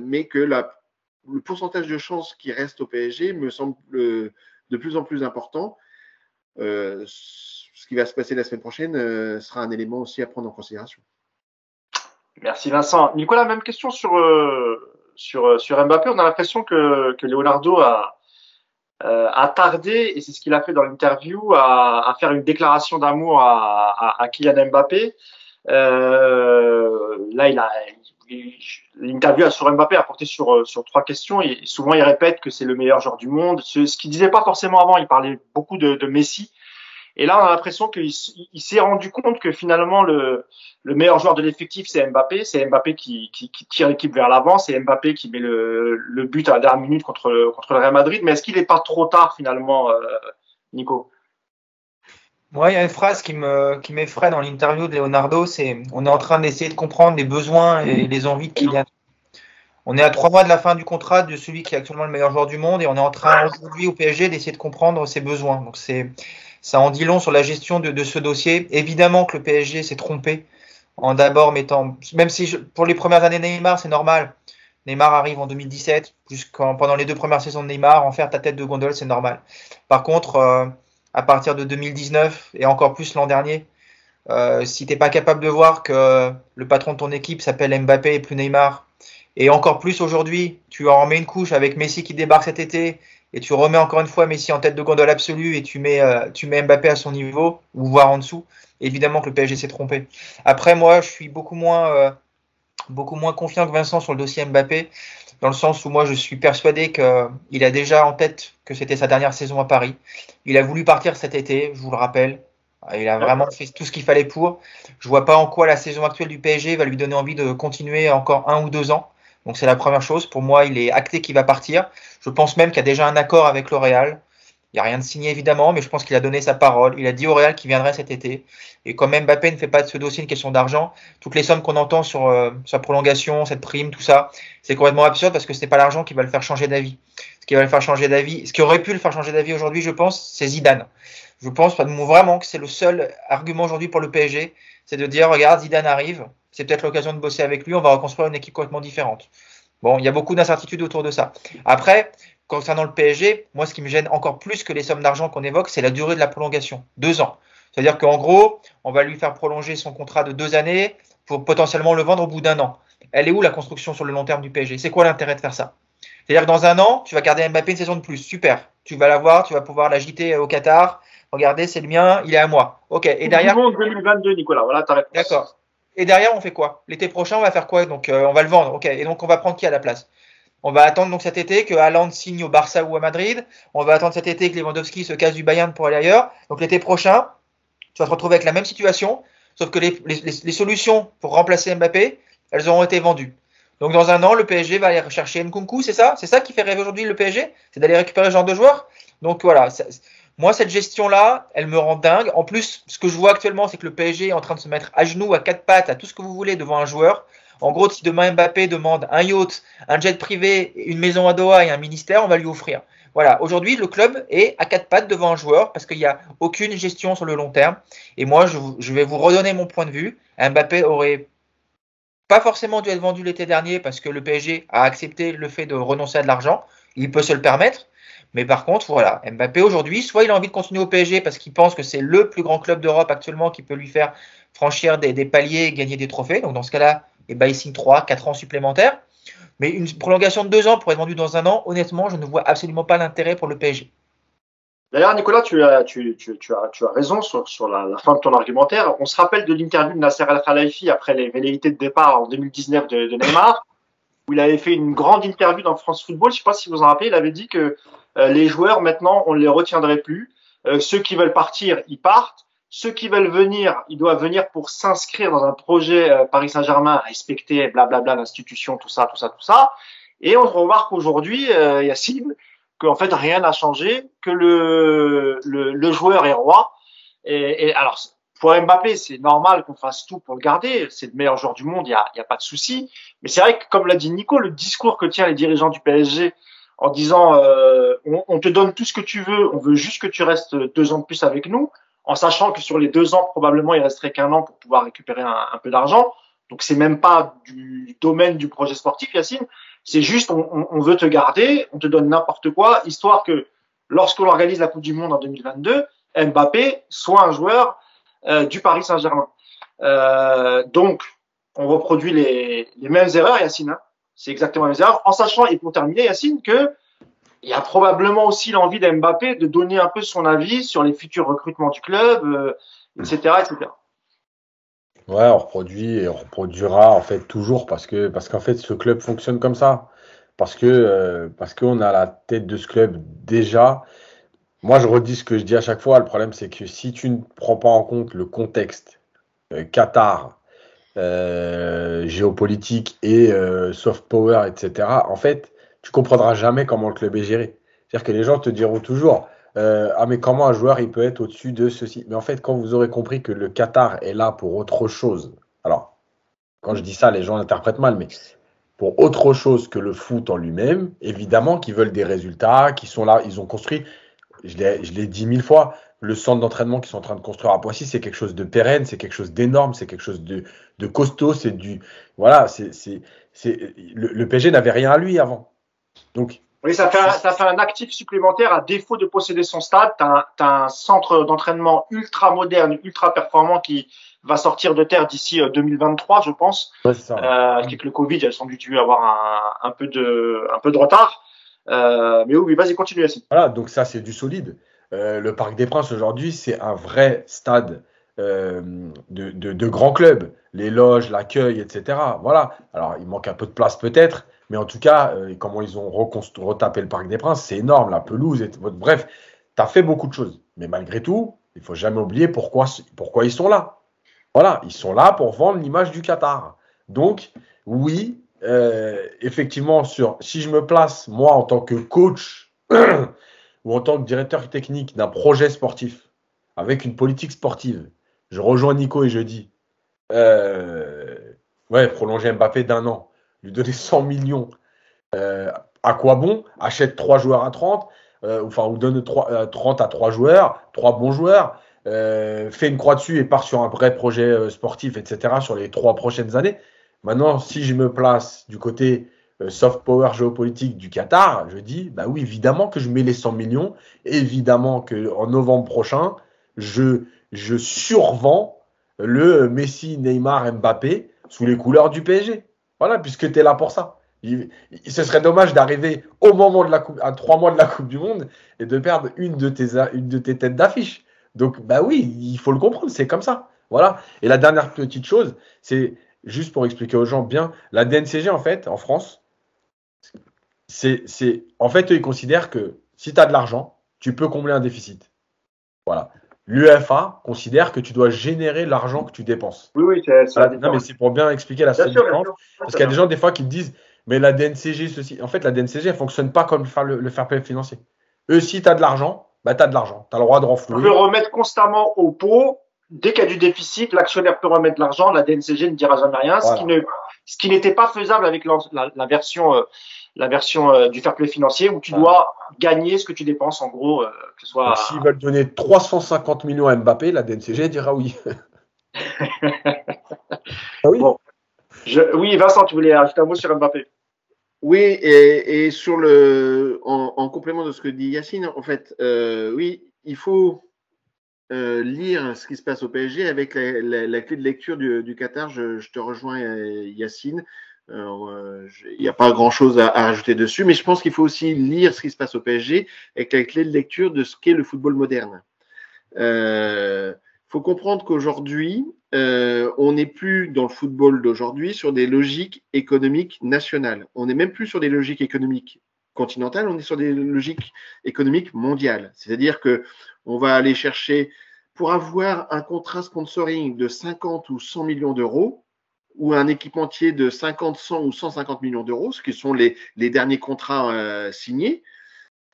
mais que le pourcentage de chances qui reste au PSG me semble de plus en plus important. Euh, ce qui va se passer la semaine prochaine euh, sera un élément aussi à prendre en considération. Merci Vincent. Nicolas, même question sur, euh, sur, Mbappé. On a l'impression que, Leonardo a, euh, a tardé, et c'est ce qu'il a fait dans l'interview, à, faire une déclaration d'amour à, à, Kylian Mbappé. Euh, là, il a, l'interview sur Mbappé a porté sur, euh, sur trois questions souvent il répète que c'est le meilleur joueur du monde. Ce, ce qu'il disait pas forcément avant, il parlait beaucoup de, de Messi. Et là, on a l'impression qu'il il, s'est rendu compte que finalement le, le meilleur joueur de l'effectif c'est Mbappé. C'est Mbappé qui, qui, qui tire l'équipe vers l'avant. C'est Mbappé qui met le, le but à la dernière minute contre, contre le Real Madrid. Mais est-ce qu'il n'est pas trop tard finalement, euh, Nico? Moi, il y a une phrase qui me qui m'effraie dans l'interview de Leonardo, c'est on est en train d'essayer de comprendre les besoins et les envies de Kylian. On est à trois mois de la fin du contrat de celui qui est actuellement le meilleur joueur du monde et on est en train aujourd'hui au PSG d'essayer de comprendre ses besoins. Donc c'est ça en dit long sur la gestion de, de ce dossier. Évidemment que le PSG s'est trompé en d'abord mettant, même si je, pour les premières années Neymar c'est normal. Neymar arrive en 2017, plus pendant les deux premières saisons de Neymar, en faire ta tête de gondole c'est normal. Par contre euh, à partir de 2019 et encore plus l'an dernier. Euh, si t'es pas capable de voir que le patron de ton équipe s'appelle Mbappé et plus Neymar, et encore plus aujourd'hui, tu en remets une couche avec Messi qui débarque cet été et tu remets encore une fois Messi en tête de gondole absolue et tu mets, euh, tu mets Mbappé à son niveau ou voire en dessous. Évidemment que le PSG s'est trompé. Après, moi, je suis beaucoup moins, euh, beaucoup moins confiant que Vincent sur le dossier Mbappé dans le sens où moi je suis persuadé qu'il a déjà en tête que c'était sa dernière saison à Paris. Il a voulu partir cet été, je vous le rappelle. Il a vraiment fait tout ce qu'il fallait pour. Je vois pas en quoi la saison actuelle du PSG va lui donner envie de continuer encore un ou deux ans. Donc c'est la première chose. Pour moi, il est acté qu'il va partir. Je pense même qu'il y a déjà un accord avec L'Oréal. Il n'y a rien de signé évidemment, mais je pense qu'il a donné sa parole. Il a dit au Real qu'il viendrait cet été. Et comme Mbappé ne fait pas de ce dossier une question d'argent, toutes les sommes qu'on entend sur euh, sa prolongation, cette prime, tout ça, c'est complètement absurde parce que ce n'est pas l'argent qui va le faire changer d'avis. Ce qui va le faire changer d'avis, ce qui aurait pu le faire changer d'avis aujourd'hui, je pense, c'est Zidane. Je pense vraiment que c'est le seul argument aujourd'hui pour le PSG, c'est de dire regarde, Zidane arrive, c'est peut-être l'occasion de bosser avec lui, on va reconstruire une équipe complètement différente. Bon, il y a beaucoup d'incertitudes autour de ça. Après, concernant le PSG, moi, ce qui me gêne encore plus que les sommes d'argent qu'on évoque, c'est la durée de la prolongation. Deux ans. C'est-à-dire qu'en gros, on va lui faire prolonger son contrat de deux années pour potentiellement le vendre au bout d'un an. Elle est où la construction sur le long terme du PSG C'est quoi l'intérêt de faire ça? C'est-à-dire que dans un an, tu vas garder Mbappé une saison de plus. Super. Tu vas l'avoir, tu vas pouvoir l'agiter au Qatar. Regardez, c'est le mien, il est à moi. Ok. Et derrière. 2022, Nicolas. Voilà. D'accord. Et derrière, on fait quoi? L'été prochain, on va faire quoi? Donc, euh, on va le vendre. Ok. Et donc, on va prendre qui à la place? On va attendre donc cet été que Haaland signe au Barça ou à Madrid. On va attendre cet été que Lewandowski se casse du Bayern pour aller ailleurs. Donc l'été prochain, tu vas te retrouver avec la même situation, sauf que les, solutions pour remplacer Mbappé, elles auront été vendues. Donc dans un an, le PSG va aller rechercher Nkunku, c'est ça? C'est ça qui fait rêver aujourd'hui le PSG C'est d'aller récupérer ce genre de joueurs? Donc voilà, moi cette gestion-là, elle me rend dingue. En plus, ce que je vois actuellement, c'est que le PSG est en train de se mettre à genoux, à quatre pattes, à tout ce que vous voulez devant un joueur. En gros, si demain Mbappé demande un yacht, un jet privé, une maison à Doha et un ministère, on va lui offrir. Voilà, aujourd'hui, le club est à quatre pattes devant un joueur parce qu'il n'y a aucune gestion sur le long terme. Et moi, je, vais vous redonner mon point de vue. Mbappé aurait pas forcément dû être vendu l'été dernier parce que le PSG a accepté le fait de renoncer à de l'argent. Il peut se le permettre. Mais par contre, voilà, Mbappé aujourd'hui, soit il a envie de continuer au PSG parce qu'il pense que c'est le plus grand club d'Europe actuellement qui peut lui faire franchir des, paliers et gagner des trophées. Donc dans ce cas-là, et bah, il signe 3, 4 ans supplémentaires. Mais une prolongation de 2 ans pour être vendu dans un an, honnêtement, je ne vois absolument pas l'intérêt pour le PSG. D'ailleurs, Nicolas, tu as, raison sur, la, fin de ton argumentaire. On se rappelle de l'interview de Nasser Al-Khelaifi après les velléités de départ en 2019 de, de, Neymar, où il avait fait une grande interview dans France Football. Je ne sais pas si vous en rappelez, il avait dit que les joueurs, maintenant, on ne les retiendrait plus. Euh, ceux qui veulent partir, ils partent. Ceux qui veulent venir, ils doivent venir pour s'inscrire dans un projet euh, Paris Saint-Germain, respecter blablabla l'institution, tout ça, tout ça, tout ça. Et on remarque aujourd'hui, euh, Yacine, qu'en fait rien n'a changé, que le, le, le, joueur est roi. Et, et alors pour Mbappé, c'est normal qu'on fasse tout pour le garder. C'est le meilleur joueur du monde, il n'y a, y a, pas de souci. Mais c'est vrai que, comme l'a dit Nico, le discours que tiennent les dirigeants du PSG en disant euh, on, on, te donne tout ce que tu veux, on veut juste que tu restes deux ans de plus avec nous en sachant que sur les deux ans, probablement, il resterait qu'un an pour pouvoir récupérer un, peu d'argent. Donc, c'est même pas du domaine du projet sportif, Yacine. C'est juste, on, on, veut te garder, on te donne n'importe quoi, histoire que lorsqu'on organise la Coupe du Monde en 2022, Mbappé soit un joueur euh, du Paris Saint-Germain. Euh, donc, on reproduit les, les mêmes erreurs, Yacine. Hein. C'est exactement les erreurs, en sachant, et pour terminer, Yacine, que il y a probablement aussi l'envie d'Mbappé de donner un peu son avis sur les futurs recrutements du club, euh, etc., etc. Ouais, on reproduit et on reproduira en fait toujours parce que parce qu'en fait ce club fonctionne comme ça. Parce que euh, parce qu'on a la tête de ce club déjà. Moi, je redis ce que je dis à chaque fois. Le problème, c'est que si tu ne prends pas en compte le contexte euh, Qatar, euh, géopolitique et euh, soft power, etc. En fait, tu comprendras jamais comment le club est géré. C'est-à-dire que les gens te diront toujours euh, Ah, mais comment un joueur il peut être au-dessus de ceci? Mais en fait, quand vous aurez compris que le Qatar est là pour autre chose, alors, quand je dis ça, les gens l'interprètent mal, mais pour autre chose que le foot en lui-même, évidemment qu'ils veulent des résultats, qui sont là, ils ont construit, je l'ai dit mille fois, le centre d'entraînement qu'ils sont en train de construire à Poissy, c'est quelque chose de pérenne, c'est quelque chose d'énorme, c'est quelque chose de, de costaud, c'est du. Voilà, c'est. Le, le PSG n'avait rien à lui avant. Donc, oui, ça fait, un, ça fait un actif supplémentaire à défaut de posséder son stade. Tu as, un centre d'entraînement ultra moderne, ultra performant qui va sortir de terre d'ici 2023, euh, je pense. Ouais, ça. Euh, avec le Covid, il a sans doute dû avoir un, un, peu, de, un peu de retard. Euh, mais oui, vas-y, continue. Voilà, donc ça, c'est du solide. Euh, le Parc des Princes, aujourd'hui, c'est un vrai stade euh, de, de, grands clubs. Les loges, l'accueil, etc. Voilà. Alors, il manque un peu de place peut-être, mais en tout cas, euh, comment ils ont retapé le Parc des Princes, c'est énorme, la pelouse. Bref, tu as fait beaucoup de choses. Mais malgré tout, il faut jamais oublier pourquoi, pourquoi ils sont là. Voilà, ils sont là pour vendre l'image du Qatar. Donc, oui, effectivement, sur, si je me place, moi, en tant que coach, où en tant que directeur technique d'un projet sportif, avec une politique sportive, je rejoins Nico et je dis, euh, ouais, prolonger Mbappé d'un an, lui donner 100 millions, euh, à quoi bon? Achète trois joueurs à 30, euh, enfin, ou donne 3, 30 à trois joueurs, trois bons joueurs, fait une croix dessus et part sur un vrai projet sportif, etc., sur les trois prochaines années. Maintenant, si je me place du côté soft power géopolitique du Qatar, je dis, bah oui, évidemment que je mets les 100 millions, évidemment qu'en novembre prochain, je, je survends le Messi, Neymar, Mbappé sous les couleurs du PSG. Voilà, puisque tu es là pour ça. ce serait dommage d'arriver au moment de la coupe, à trois mois de la Coupe du Monde et de perdre une de tes, une de tes têtes d'affiche. Donc, bah oui, il faut le comprendre, c'est comme ça. Voilà. Et la dernière petite chose, c'est juste pour expliquer aux gens bien, la DNCG, en fait, en France, c'est, en fait, ils considèrent que si tu as de l'argent, tu peux combler un déficit. Voilà l'UEFA considère que tu dois générer l'argent que tu dépenses. Oui, oui, c'est ça. Non, mais c'est pour bien expliquer la différence. Parce qu'il y a des gens, des fois, qui me disent Mais la DNCG, ceci. En fait, la DNCG, elle ne fonctionne pas comme le, le fair play financier. Eux, si tu as de l'argent, bah, tu as de l'argent. Tu as le droit de renflouer. Tu peux remettre constamment au pot. Dès qu'il y a du déficit, l'actionnaire peut remettre l'argent. La DNCG ne dira jamais rien. Ce qui ne, ce qui n'était pas faisable avec la, la, version. Euh, la version euh, du fair play financier où tu dois gagner ce que tu dépenses en gros, euh, que ce soit. S'ils veulent donner 350 millions à Mbappé, la DNCG dira oui. ah oui. Oui, Vincent, tu voulais ajouter un mot sur Mbappé. Oui, et, et sur le, en, complément de ce que dit Yacine, en fait, euh, oui, il faut lire ce qui se passe au PSG avec la, clé de lecture du, du Qatar. Je, je, te rejoins, Yacine. Euh, il n'y a pas grand-chose à, rajouter dessus, mais je pense qu'il faut aussi lire ce qui se passe au PSG avec la clé de lecture de ce qu'est le football moderne. Il euh, faut comprendre qu'aujourd'hui, euh, on n'est plus dans le football d'aujourd'hui sur des logiques économiques nationales. On n'est même plus sur des logiques économiques continentales, on est sur des logiques économiques mondiales. C'est-à-dire que on va aller chercher pour avoir un contrat sponsoring de 50 ou 100 millions d'euros, ou un équipementier de 50, 100 ou 150 millions d'euros, ce qui sont les, derniers contrats euh, signés,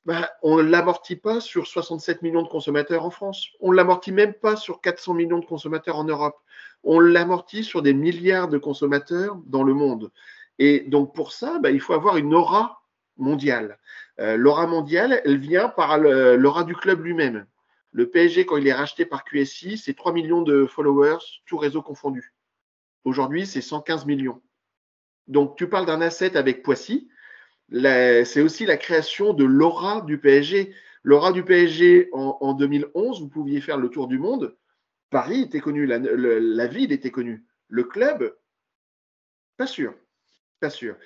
bah, on ne l'amortit pas sur 67 millions de consommateurs en France. On ne l'amortit même pas sur 400 millions de consommateurs en Europe. On l'amortit sur des milliards de consommateurs dans le monde. Et donc pour ça, bah, il faut avoir une aura mondiale. Euh, l'aura mondiale, elle vient par l'aura du club lui-même. Le PSG, quand il est racheté par QSI, c'est 3 millions de followers, tout réseau confondu. Aujourd'hui, c'est 115 millions. Donc, tu parles d'un asset avec Poissy. C'est aussi la création de l'aura du PSG. L'aura du PSG en, 2011, vous pouviez faire le tour du monde. Paris était connu, la, ville était connue. Le club, pas sûr. Pas sûr.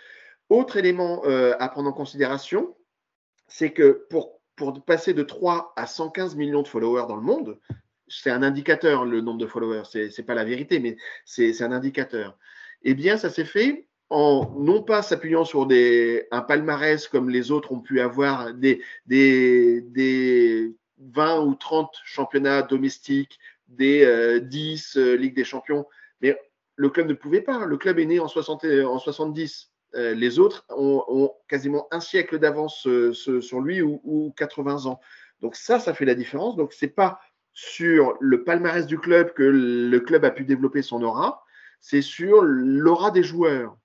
Autre élément euh, à prendre en considération, c'est que pour, pour passer de 3 à 115 millions de followers dans le monde, c'est un indicateur, le nombre de followers. Ce n'est pas la vérité, mais c'est un indicateur. Eh bien, ça s'est fait en non pas s'appuyant sur des, un palmarès comme les autres ont pu avoir, des, des, des 20 ou 30 championnats domestiques, des 10 euh, euh, Ligues des champions. Mais le club ne pouvait pas. Le club est né en, 60, en 70. Euh, les autres ont, quasiment un siècle d'avance sur lui ou, ou, 80 ans. Donc ça, ça fait la différence. Donc c'est pas sur le palmarès du club que le club a pu développer son aura, c'est sur l'aura des joueurs.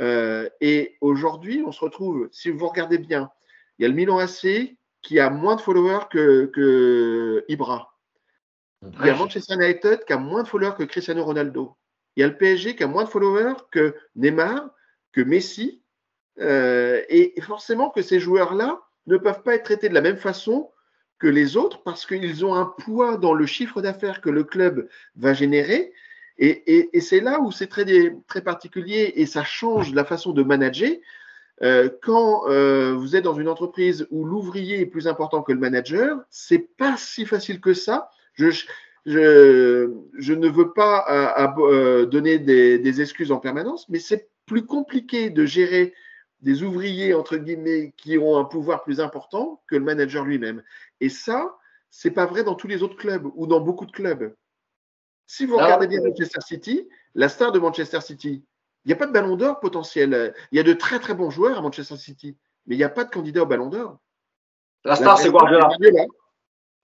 Euh, et aujourd'hui, on se retrouve, si vous regardez bien, il y a le Milan AC qui a moins de followers que, que Ibra. Il y a Manchester United qui a moins de followers que Cristiano Ronaldo. Il y a le PSG qui a moins de followers que Neymar, que Messi. Euh, et forcément que ces joueurs-là ne peuvent pas être traités de la même façon que les autres parce qu'ils ont un poids dans le chiffre d'affaires que le club va générer. Et, c'est là où c'est très, très particulier et ça change la façon de manager. Euh, quand euh, vous êtes dans une entreprise où l'ouvrier est plus important que le manager, c'est pas si facile que ça. Je, je, ne veux pas euh, donner des, excuses en permanence, mais c'est plus compliqué de gérer des ouvriers, entre guillemets, qui ont un pouvoir plus important que le manager lui-même. Et ça, c'est pas vrai dans tous les autres clubs ou dans beaucoup de clubs. Si vous regardez bien Manchester City, la star de Manchester City, il n'y a pas de ballon d'or potentiel. Il y a de très très bons joueurs à Manchester City, mais il n'y a pas de candidat au ballon d'or. La star, c'est Guardiola.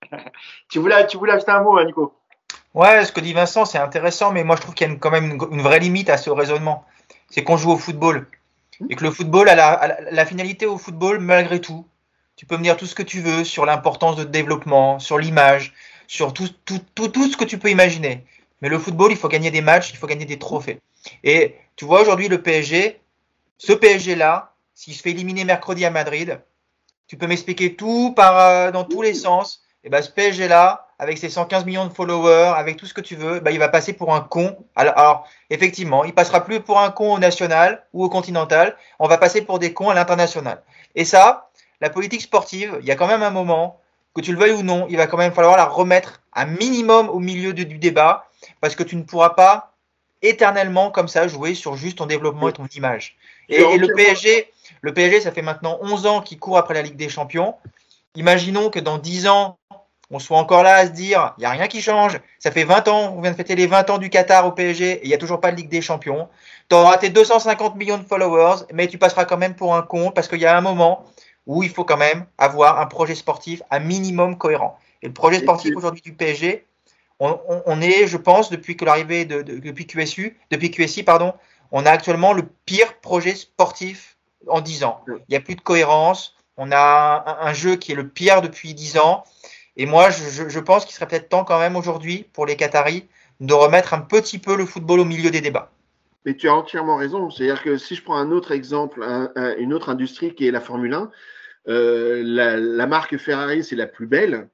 tu, voulais, tu voulais ajouter un mot, hein, Nico? Ouais, ce que dit Vincent, c'est intéressant, mais moi je trouve qu'il y a quand même une, vraie limite à ce raisonnement. C'est qu'on joue au football. Et que le football, la, la, finalité au football, malgré tout, tu peux me dire tout ce que tu veux sur l'importance de développement, sur l'image, sur tout, tout, tout, tout ce que tu peux imaginer. Mais le football, il faut gagner des matchs, il faut gagner des trophées. Et tu vois aujourd'hui le PSG, ce PSG-là, s'il se fait éliminer mercredi à Madrid, tu peux m'expliquer tout par, euh, dans tous les sens. Et ben, ce PSG-là, avec ses 115 millions de followers, avec tout ce que tu veux, ben, il va passer pour un con. Alors, effectivement, il passera plus pour un con au national ou au continental. On va passer pour des cons à l'international. Et ça, la politique sportive, il y a quand même un moment, que tu le veuilles ou non, il va quand même falloir la remettre un minimum au milieu du débat, parce que tu ne pourras pas éternellement comme ça jouer sur juste ton développement et ton image. Et, le PSG, le PSG, ça fait maintenant 11 ans qu'il court après la Ligue des Champions. Imaginons que dans 10 ans, on soit encore là à se dire, il n'y a rien qui change. Ça fait 20 ans, on vient de fêter les 20 ans du Qatar au PSG et il n'y a toujours pas de Ligue des Champions. Tu auras tes 250 millions de followers, mais tu passeras quand même pour un con parce qu'il y a un moment où il faut quand même avoir un projet sportif à minimum cohérent. Et le projet sportif aujourd'hui du PSG, on, est, je pense, depuis que l'arrivée de, depuis QSU, depuis QSI, pardon, on a actuellement le pire projet sportif en 10 ans. Il n'y a plus de cohérence. On a un, jeu qui est le pire depuis 10 ans. Et moi, je, pense qu'il serait peut-être temps quand même aujourd'hui pour les Qataris de remettre un petit peu le football au milieu des débats. Mais tu as entièrement raison. C'est-à-dire que si je prends un autre exemple, une autre industrie qui est la Formule 1, euh, la, marque Ferrari, c'est la plus belle,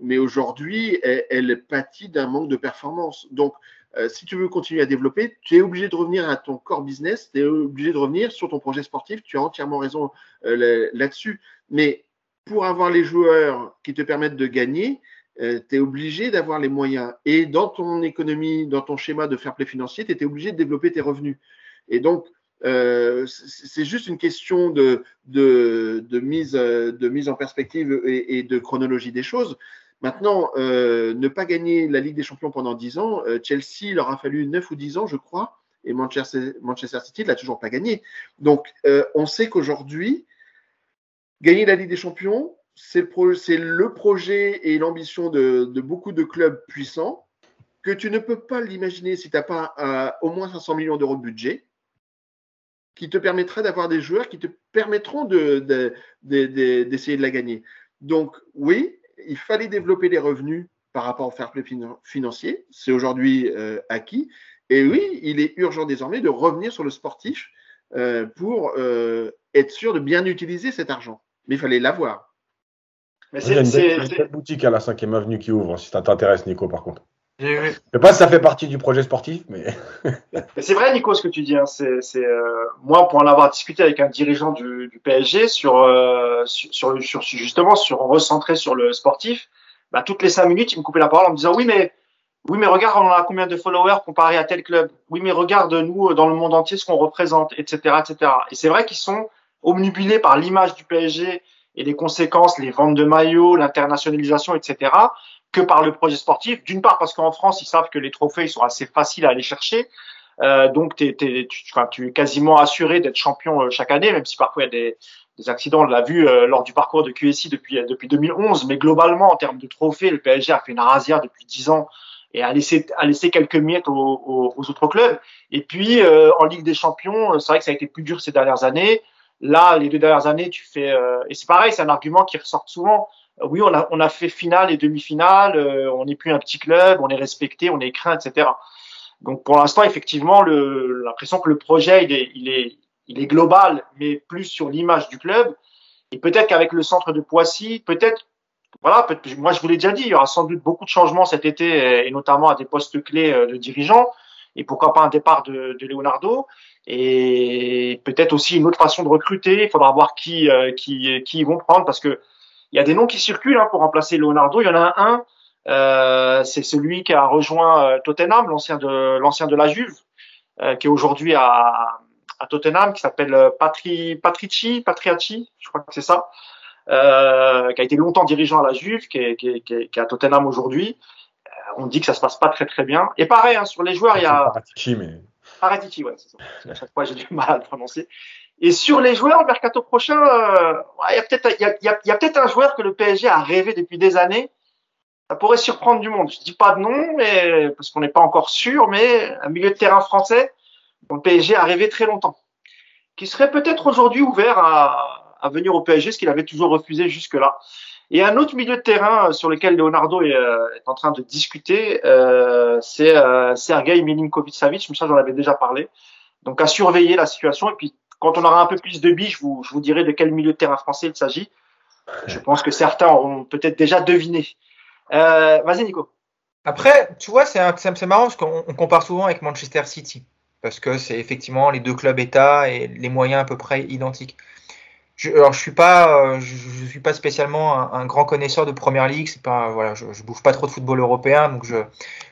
mais aujourd'hui, elle, pâtit d'un manque de performance. Donc, euh, si tu veux continuer à développer, tu es obligé de revenir à ton core business, tu es obligé de revenir sur ton projet sportif. Tu as entièrement raison euh, là-dessus. Mais pour avoir les joueurs qui te permettent de gagner, euh, tu es obligé d'avoir les moyens. Et dans ton économie, dans ton schéma de fair play financier, tu étais obligé de développer tes revenus. Et donc, c'est juste une question de, de, mise, en perspective et, de chronologie des choses. Maintenant, euh, ne pas gagner la Ligue des Champions pendant 10 ans, euh, Chelsea, leur a fallu 9 ou 10 ans, je crois, et Manchester, City ne l'a toujours pas gagné. Donc, euh, on sait qu'aujourd'hui, gagner la Ligue des Champions, c'est le, projet et l'ambition de, beaucoup de clubs puissants, que tu ne peux pas l'imaginer si tu n'as pas au moins 500 millions d'euros de budget, qui te permettra d'avoir des joueurs qui te permettront d'essayer de la gagner. Donc, oui, il fallait développer les revenus par rapport au fair play financier. C'est aujourd'hui euh, acquis. Et oui, il est urgent désormais de revenir sur le sportif euh, pour euh, être sûr de bien utiliser cet argent. Mais il fallait l'avoir. Mais c'est une boutique à la 5e avenue qui ouvre, si ça t'intéresse, Nico, par contre. Je ne sais pas si ça fait partie du projet sportif, mais. c'est vrai, Nico, ce que tu dis. Hein. C'est, moi, pour en avoir discuté avec un dirigeant du, PSG sur, sur, sur, justement sur recentrer sur le sportif, bah, toutes les cinq minutes, il me coupait la parole en me disant oui, mais oui, mais regarde, on a combien de followers comparé à tel club. Oui, mais regarde nous dans le monde entier ce qu'on représente, etc., etc. Et c'est vrai qu'ils sont omnubilés par l'image du PSG et les conséquences, les ventes de maillots, l'internationalisation, etc., que par le projet sportif. D'une part parce qu'en France, ils savent que les trophées ils sont assez faciles à aller chercher. Euh, donc, tu, tu, es quasiment assuré d'être champion euh, chaque année, même si parfois il y a des, des accidents, on l'a vu euh, lors du parcours de QSI depuis, euh, depuis 2011, mais globalement, en termes de trophées, le PSG a fait une rasière depuis 10 ans et a laissé, a laissé quelques miettes aux, aux, autres clubs. Et puis, euh, en Ligue des Champions, c'est vrai que ça a été plus dur ces dernières années. Là, les deux dernières années, tu fais... et c'est pareil, c'est un argument qui ressort souvent. Oui, on a, on a fait finale et demi-finale, on n'est plus un petit club, on est respecté, on est craint, etc. Donc pour l'instant, effectivement, l'impression que le projet, il est, il est, il est global, mais plus sur l'image du club. Et peut-être qu'avec le centre de Poissy, peut-être, voilà, peut moi je vous l'ai déjà dit, il y aura sans doute beaucoup de changements cet été, et notamment à des postes clés euh, de dirigeants. Et pourquoi pas un départ de, de Leonardo et peut-être aussi une autre façon de recruter. Il faudra voir qui euh, qui qui vont prendre parce que il y a des noms qui circulent hein, pour remplacer Leonardo. Il y en a un, euh, c'est celui qui a rejoint Tottenham, l'ancien de l'ancien de la Juve, qui est aujourd'hui à à Tottenham qui s'appelle euh, Patri, Patrici, Patriacci, je crois que c'est ça, euh, qui a été longtemps dirigeant à la Juve, qui est, qui est, qui est à Tottenham aujourd'hui. Euh, on dit que ça se passe pas très très bien. Et pareil, hein, sur les joueurs, il y a. Paratici, ouais, c'est ça. À chaque fois, j'ai du mal à le prononcer. Et sur les joueurs, mercato prochain, euh, il y a peut-être il y a, y a peut-être un joueur que le PSG a rêvé depuis des années. Ça pourrait surprendre du monde. Je dis pas de nom, mais parce qu'on n'est pas encore sûr, mais un milieu de terrain français dont le PSG a rêvé très longtemps, qui serait peut-être aujourd'hui ouvert à, à venir au PSG, ce qu'il avait toujours refusé jusque-là. Et un autre milieu de terrain sur lequel Leonardo est, euh, est en train de discuter, euh, c'est euh, Sergei Milinkovic-Savic, mais ça j'en avais déjà parlé. Donc à surveiller la situation et puis quand on aura un peu plus de billes, je vous, je vous dirai de quel milieu de terrain français il s'agit. Je pense que certains auront peut-être déjà deviné. Euh, Vas-y, Nico. Après, tu vois, c'est marrant parce qu'on compare souvent avec Manchester City. Parce que c'est effectivement les deux clubs États et les moyens à peu près identiques. Alors, je suis pas, je, je suis pas spécialement un, grand connaisseur de Première Ligue. C'est pas, voilà, je, je bouffe pas trop de football européen, donc je,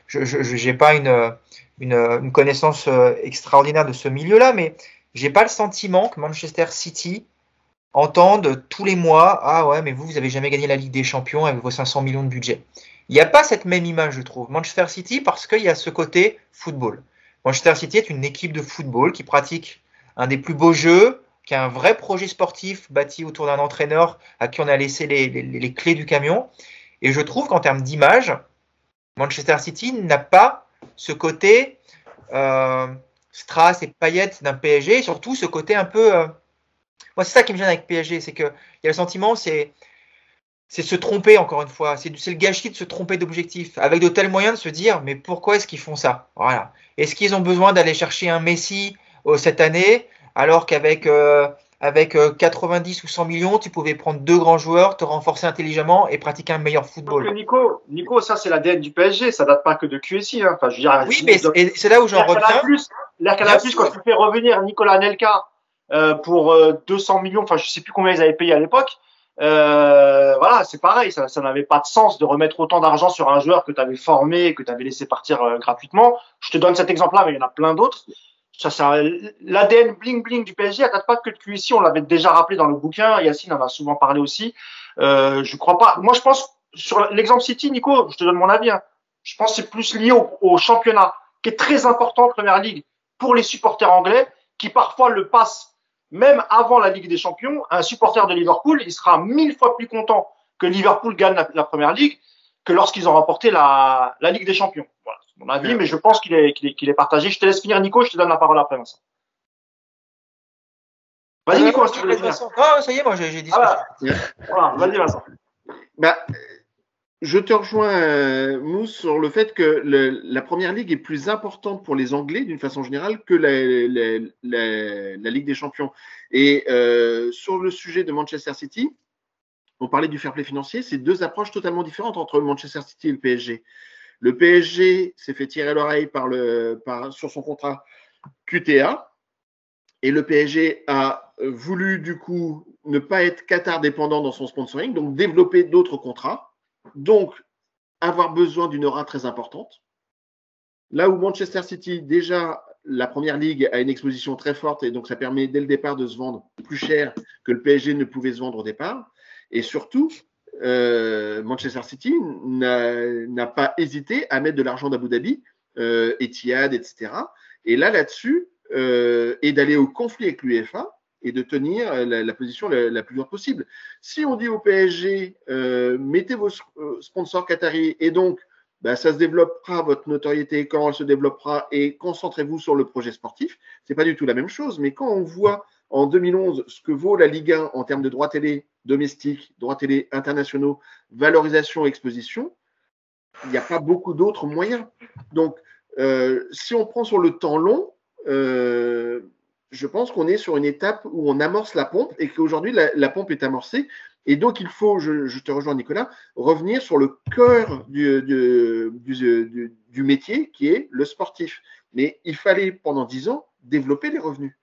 je, j'ai pas une, une, une, connaissance euh, extraordinaire de ce milieu-là, mais j'ai pas le sentiment que Manchester City entende tous les mois ah ouais mais vous vous avez jamais gagné la Ligue des Champions avec vos 500 millions de budget. Il n'y a pas cette même image je trouve. Manchester City parce qu'il y a ce côté football. Manchester City est une équipe de football qui pratique un des plus beaux jeux, qui un vrai projet sportif bâti autour d'un entraîneur à qui on a laissé les clés du camion. Et je trouve qu'en termes d'image, Manchester City n'a pas ce côté euh, Strass et paillettes d'un PSG, et surtout ce côté un peu. Euh... Moi, c'est ça qui me gêne avec PSG, c'est qu'il y a le sentiment, c'est c'est se tromper encore une fois, c'est le gâchis de se tromper d'objectif, avec de tels moyens de se dire, mais pourquoi est-ce qu'ils font ça? Voilà. Est-ce qu'ils ont besoin d'aller chercher un Messi euh, cette année, alors qu'avec euh, avec 90 ou 100 millions, tu pouvais prendre deux grands joueurs, te renforcer intelligemment et pratiquer un meilleur football. Nico, Nico, ça c'est l'ADN du PSG, ça date pas que de QSI. Hein. Enfin, je veux dire, oui, mais c'est là où j'en reviens. L'air plus quand tu fais revenir Nicolas Nelka euh, pour euh, 200 millions, enfin je sais plus combien ils avaient payé à l'époque. Euh, voilà, c'est pareil, ça, ça n'avait pas de sens de remettre autant d'argent sur un joueur que tu avais formé, que tu avais laissé partir euh, gratuitement. Je te donne cet exemple-là, mais il y en a plein d'autres ça, ça l'ADN bling bling du PSG date pas que de QSI, on l'avait déjà rappelé dans le bouquin, Yacine en a souvent parlé aussi. Euh, je crois pas. Moi, je pense sur l'exemple City, Nico, je te donne mon avis. Hein, je pense que c'est plus lié au, championnat, qui est très important en Première Ligue pour les supporters anglais, qui parfois le passent même avant la Ligue des Champions. Un supporter de Liverpool, il sera mille fois plus content que Liverpool gagne la, la Première Ligue que lorsqu'ils ont remporté la Ligue des Champions. Voilà mon avis, mais je pense qu'il est, qu'il est, qu'il est, partagé. Je te laisse finir, Nico, je te donne la parole après, Vincent. Vas-y, Nico, si tu veux finir. Ah, ça y est, moi, j'ai dit ah, voilà. vas-y, Vincent. Bah, je te rejoins, euh, Mousse, sur le fait que le, la première ligue est plus importante pour les Anglais, d'une façon générale, que la, la, la, la Ligue des Champions. Et euh, sur le sujet de Manchester City, on parlait du fair play financier, c'est deux approches totalement différentes entre Manchester City et le PSG. Le PSG s'est fait tirer l'oreille par le, sur son contrat QTA. Et le PSG a voulu, du coup, ne pas être Qatar dépendant dans son sponsoring, donc développer d'autres contrats. Donc, avoir besoin d'une aura très importante. Là où Manchester City, déjà, la première ligue a une exposition très forte et donc ça permet dès le départ de se vendre plus cher que le PSG ne pouvait se vendre au départ. Et surtout, euh, Manchester City n'a pas hésité à mettre de l'argent d'Abu Dhabi, euh, Etihad, etc. Et là, là-dessus, euh, et d'aller au conflit avec l'UEFA et de tenir la, position la, plus dure possible. Si on dit au PSG, mettez vos sponsors qataris et donc bah, ça se développera, votre notoriété, quand elle se développera, et concentrez-vous sur le projet sportif, c'est pas du tout la même chose. Mais quand on voit en 2011 ce que vaut la Ligue 1 en termes de droits télé domestiques, droits télé internationaux, valorisation, exposition, il n'y a pas beaucoup d'autres moyens. Donc, euh, si on prend sur le temps long, euh, je pense qu'on est sur une étape où on amorce la pompe et qu'aujourd'hui la, pompe est amorcée. Et donc, il faut, je, te rejoins Nicolas, revenir sur le cœur du, du métier qui est le sportif. Mais il fallait pendant dix ans développer les revenus.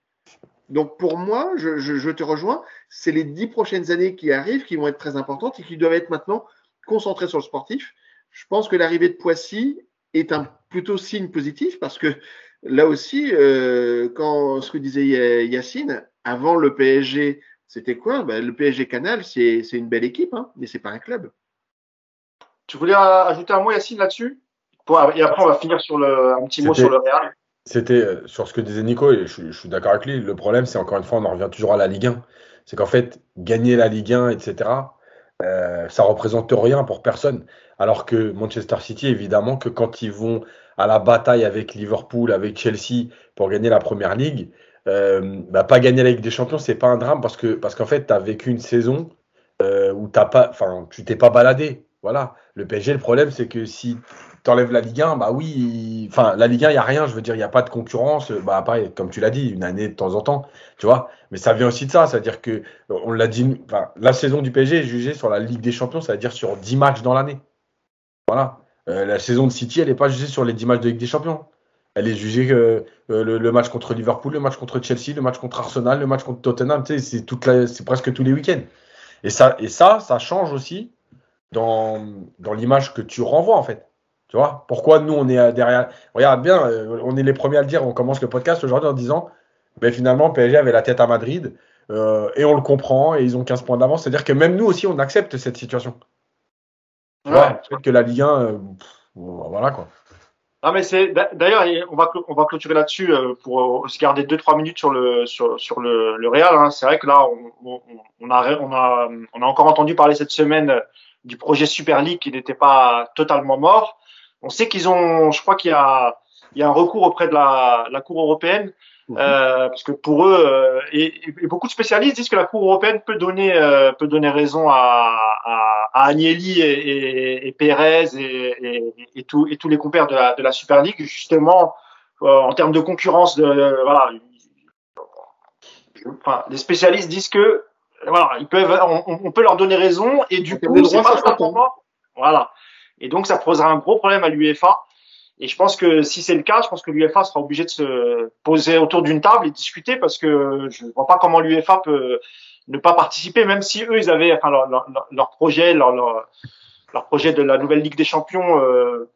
Donc pour moi, je, je, je te rejoins, c'est les dix prochaines années qui arrivent qui vont être très importantes et qui doivent être maintenant concentrées sur le sportif. Je pense que l'arrivée de Poissy est un plutôt signe positif parce que là aussi, euh, quand ce que disait Yacine, avant le PSG, c'était quoi? Ben, Le PSG Canal, c'est une belle équipe, hein, mais c'est pas un club. Tu voulais ajouter un mot, Yacine, là-dessus? Et après, on va finir sur le, un petit mot sur le Real. C'était euh, sur ce que disait Nico, et je, suis d'accord avec lui. Le problème, c'est encore une fois, on en revient toujours à la Ligue 1. C'est qu'en fait, gagner la Ligue 1, etc., euh, ça représente rien pour personne. Alors que Manchester City, évidemment, que quand ils vont à la bataille avec Liverpool, avec Chelsea pour gagner la première ligue, euh, bah, pas gagner la Ligue des Champions, c'est pas un drame parce que parce qu'en fait, tu as vécu une saison euh, où t'as pas, tu t'es pas baladé. Voilà. Le PSG, le problème, c'est que si tu enlèves la Ligue 1, bah oui, enfin, la Ligue 1, il n'y a rien, je veux dire, il n'y a pas de concurrence. Bah, pareil, comme tu l'as dit, une année de temps en temps, tu vois. Mais ça vient aussi de ça, c'est-à-dire que, on l'a dit, la saison du PSG est jugée sur la Ligue des Champions, c'est-à-dire sur 10 matchs dans l'année. Voilà. Euh, la saison de City, elle n'est pas jugée sur les 10 matchs de Ligue des Champions. Elle est jugée que euh, le, match contre Liverpool, le match contre Chelsea, le match contre Arsenal, le match contre Tottenham, tu sais, c'est toute la, c'est presque tous les week-ends. Et ça, et ça, ça change aussi dans, dans l'image que tu renvoies en fait. Tu vois Pourquoi nous on est derrière Regarde bien, euh, on est les premiers à le dire. On commence le podcast aujourd'hui en disant, ben finalement PSG avait la tête à Madrid euh, et on le comprend et ils ont 15 points d'avance. C'est-à-dire que même nous aussi on accepte cette situation. Tu Ouais. Peut-être que la Ligue 1, euh, pff, voilà quoi. Ah mais c'est d'ailleurs on va on va clôturer là-dessus euh, pour euh, se garder deux trois minutes sur le sur sur le, le Real. Hein. C'est vrai que là on, on, a on a on a encore entendu parler cette semaine euh, du projet Super League qui n'était pas totalement mort. On sait qu'ils ont, je crois qu'il y a il y a un recours auprès de la, la Cour européenne Mhm. euh, parce que pour eux euh, et, et beaucoup de spécialistes disent que la Cour européenne peut donner euh, peut donner raison à, à, à Agnelli et, et, et Pérez et, et, et, tout, et tous les compères de la, de la Super League justement euh, en termes de concurrence de voilà enfin, les spécialistes disent que voilà ils peuvent on, on peut leur donner raison et du coup c'est pas voilà et donc ça posera un gros problème à l'UEFA et je pense que si c'est le cas, je pense que l'UEFA sera obligé de se poser autour d'une table et discuter parce que je ne vois pas comment l'UEFA peut ne pas participer, même si eux, ils avaient enfin, leur, leur, leur projet, leur, leur, leur, projet de la nouvelle Ligue des Champions. Euh,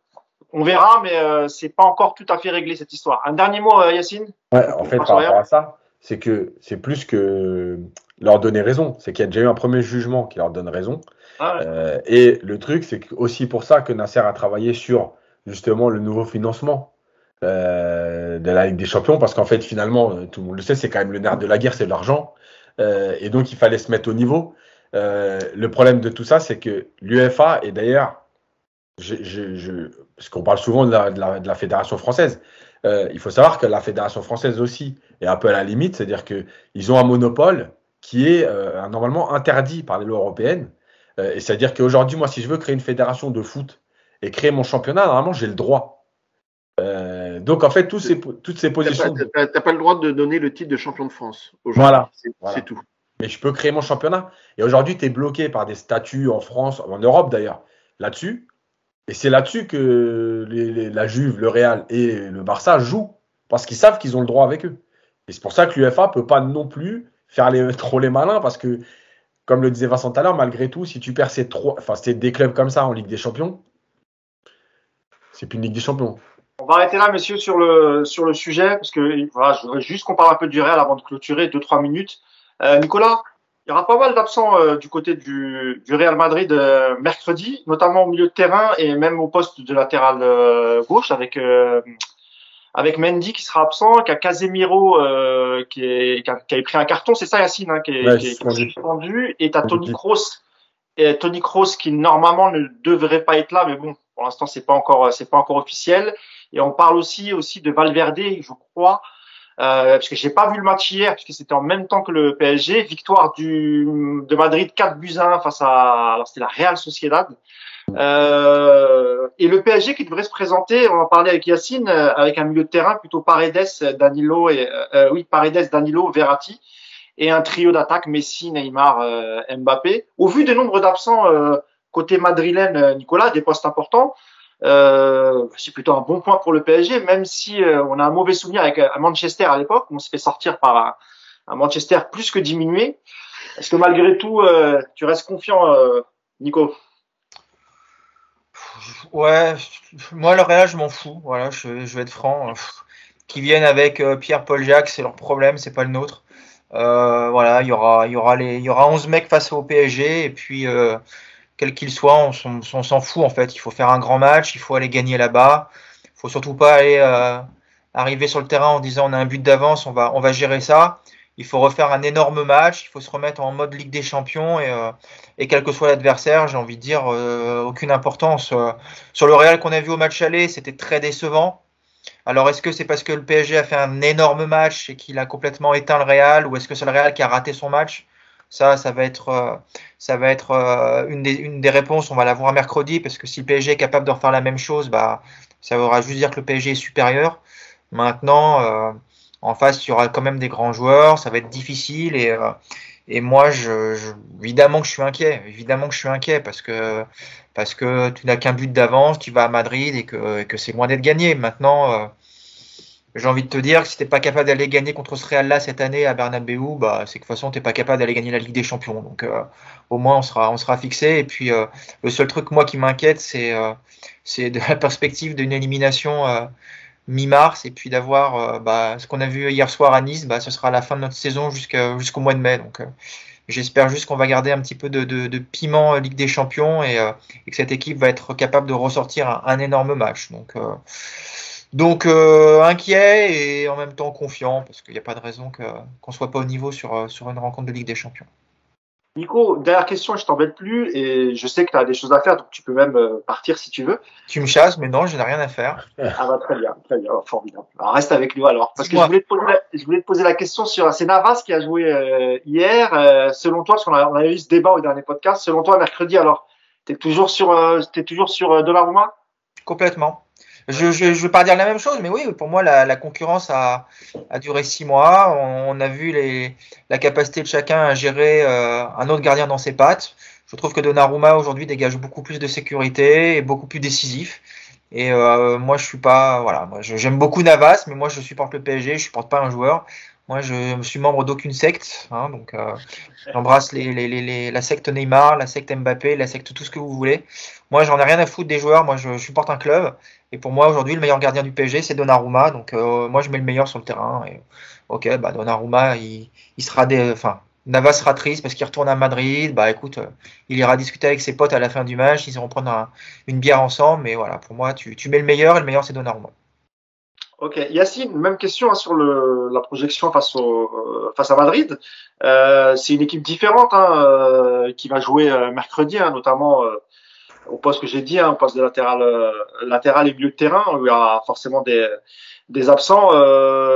on verra, mais euh, c'est pas encore tout à fait réglé cette histoire. Un dernier mot, euh, Yacine? Ouais, en fait, par rapport à ça, c'est que c'est plus que leur donner raison. C'est qu'il y a déjà eu un premier jugement qui leur donne raison. ah ouais. Euh, et le truc, c'est aussi pour ça que Nasser a travaillé sur justement le nouveau financement euh, de la Ligue des Champions, parce qu'en fait, finalement, euh, tout le monde le sait, c'est quand même le nerf de la guerre, c'est l'argent. Euh, et donc, il fallait se mettre au niveau. Le problème de tout ça, c'est que l'UEFA, et d'ailleurs, je, je, je, parce qu'on parle souvent de la, de la, de la fédération française, il faut savoir que la fédération française aussi est un peu à la limite, c'est-à-dire qu'ils ont un monopole qui est euh, normalement interdit par les lois européennes. Euh, et c'est-à-dire qu'aujourd'hui, moi, si je veux créer une fédération de foot et créer mon championnat, normalement, j'ai le droit. Euh, donc, en fait, tous ces, toutes ces positions. Pas, t'as pas le droit de donner le titre de champion de France. Voilà. C'est Voilà. tout. Mais je peux créer mon championnat. Et aujourd'hui, tu es bloqué par des statuts en France, en Europe d'ailleurs, là-dessus. Et c'est là-dessus que les- les- la Juve, le Real et le Barça jouent. Parce qu'ils savent qu'ils ont le droit avec eux. Et c'est pour ça que l'UFA peut pas non plus faire les, trop les malins. Parce que, comme le disait Vincent tout à l'heure, malgré tout, si tu perds ces trois, enfin, c'est des clubs comme ça en Ligue des Champions, c'est plus une Ligue des Champions. On va arrêter là, messieurs, sur le, sur le sujet, parce que voilà, je voudrais juste qu'on parle un peu du Real avant de clôturer, deux, trois minutes. Euh, Nicolas, il y aura pas mal d'absents euh, du côté du, du Real Madrid euh, mercredi, notamment au milieu de terrain et même au poste de latéral gauche avec avec Mendy qui sera absent, qui a Casemiro euh, qui, est, qui, a, qui avait pris un carton, c'est ça Yacine, hein, qui est, Ouais, qui est suspendu. suspendu, et t'as Tony. Kroos, et Tony Kroos qui normalement ne devrait pas être là, mais bon, pour l'instant c'est pas encore c'est pas encore officiel. Et on parle aussi aussi de Valverde, je crois, euh, parce que j'ai pas vu le match hier, parce que c'était en même temps que le PSG. Victoire du de Madrid 4 buts à 1 face à alors c'était la Real Sociedad. Euh, et le PSG qui devrait se présenter, on en parlait avec Yacine, euh, avec un milieu de terrain plutôt Paredes, Danilo et euh, oui Paredes, Danilo, Verratti et un trio d'attaque Messi, Neymar, euh, Mbappé. Au vu des nombres d'absents euh, côté madrilène, euh, Nicolas, des postes importants, euh, c'est plutôt un bon point pour le PSG, même si euh, on a un mauvais souvenir avec Manchester à l'époque, on se fait sortir par un, un Manchester plus que diminué. Est-ce que malgré tout, euh, tu restes confiant, euh, Nico? Ouais, moi le Real, je m'en fous. Voilà, je, vais être franc. Qui viennent avec euh, Pierre-Paul Jacques, c'est leur problème, c'est pas le nôtre. Euh, voilà, il y aura, il les, y aura 11 mecs face au PSG et puis euh, quel qu'il soit, on, s'en- fout en fait. Il faut faire un grand match, il faut aller gagner là-bas. Il faut surtout pas aller arriver sur le terrain en disant on a un but d'avance, on va, on va gérer ça. Il faut refaire un énorme match, il faut se remettre en mode Ligue des Champions et, euh, et quel que soit l'adversaire, j'ai envie de dire, euh, aucune importance. Euh, sur le Real qu'on a vu au match aller, c'était très décevant. Alors est-ce que c'est parce que le PSG a fait un énorme match et qu'il a complètement éteint le Real ou est-ce que c'est le Real qui a raté son match? Ça, ça va être, ça va être une, des, une des réponses. On va la voir mercredi parce que si le PSG est capable de refaire la même chose, bah, ça voudra juste dire que le PSG est supérieur. Maintenant, en face, il y aura quand même des grands joueurs, ça va être difficile et, euh, et moi, je, je, évidemment que je suis inquiet, évidemment que je suis inquiet parce que parce que tu n'as qu'un but d'avance, tu vas à Madrid et que, que c'est loin d'être gagné. Maintenant, euh, j'ai envie de te dire que si t'es pas capable d'aller gagner contre ce Real là cette année à Bernabeu, bah c'est que de toute façon t'es pas capable d'aller gagner la Ligue des Champions. Donc euh, au moins on sera on sera fixé. Et puis euh, le seul truc moi qui m'inquiète c'est euh, c'est de la perspective d'une élimination mi-mars et puis d'avoir euh, bah, ce qu'on a vu hier soir à Nice, bah, ce sera la fin de notre saison jusqu'au mois de mai. Donc euh, j'espère juste qu'on va garder un petit peu de, piment Ligue des Champions et, euh, que cette équipe va être capable de ressortir un, énorme match. Donc inquiet et en même temps confiant parce qu'il n'y a pas de raison qu'on ne soit pas au niveau sur une rencontre de Ligue des Champions. Nico, dernière question, je t'embête plus et je sais que tu as des choses à faire, donc tu peux même euh, partir si tu veux. Tu me chasses, mais non, je n'ai rien à faire. Ah bah très bien, très bien, oh, formidable. Alors, reste avec nous alors, parce que je voulais, te poser la, je voulais te poser la question sur c'est Navas qui a joué euh, hier. Euh, selon toi, parce qu'on a, on a eu ce débat au dernier podcast, selon toi mercredi, alors t'es toujours sur, euh, t'es toujours sur euh, Donnarumma? Complètement. Je ne veux pas dire la même chose, mais oui, pour moi, la, la concurrence a, a, duré six mois. On, on, a vu les, la capacité de chacun à gérer euh, un autre gardien dans ses pattes. Je trouve que Donnarumma aujourd'hui dégage beaucoup plus de sécurité et beaucoup plus décisif. Et euh, moi, je suis pas, voilà, moi, j'aime beaucoup Navas, mais moi, je supporte le PSG, je supporte pas un joueur. Moi, je suis membre d'aucune secte, hein, donc euh, j'embrasse les, la secte Neymar, la secte Mbappé, la secte tout ce que vous voulez. Moi, j'en ai rien à foutre des joueurs. Moi, je, supporte un club. Et pour moi, aujourd'hui, le meilleur gardien du PSG, c'est Donnarumma. Donc, euh, moi, je mets le meilleur sur le terrain. Ok, bah, Donnarumma, il, il sera des, enfin, Navas sera triste parce qu'il retourne à Madrid. Bah, écoute, euh, il ira discuter avec ses potes à la fin du match. Ils iront prendre un, une bière ensemble. Mais voilà, pour moi, tu, tu mets le meilleur et le meilleur, c'est Donnarumma. Ok, Yacine, même question hein, sur le, la projection face, au, euh, face à Madrid. Euh, c'est une équipe différente hein, euh, qui va jouer euh, mercredi, hein, notamment euh, au poste que j'ai dit, hein, poste de latéral, latéral et milieu de terrain, où il y aura forcément des, des absents.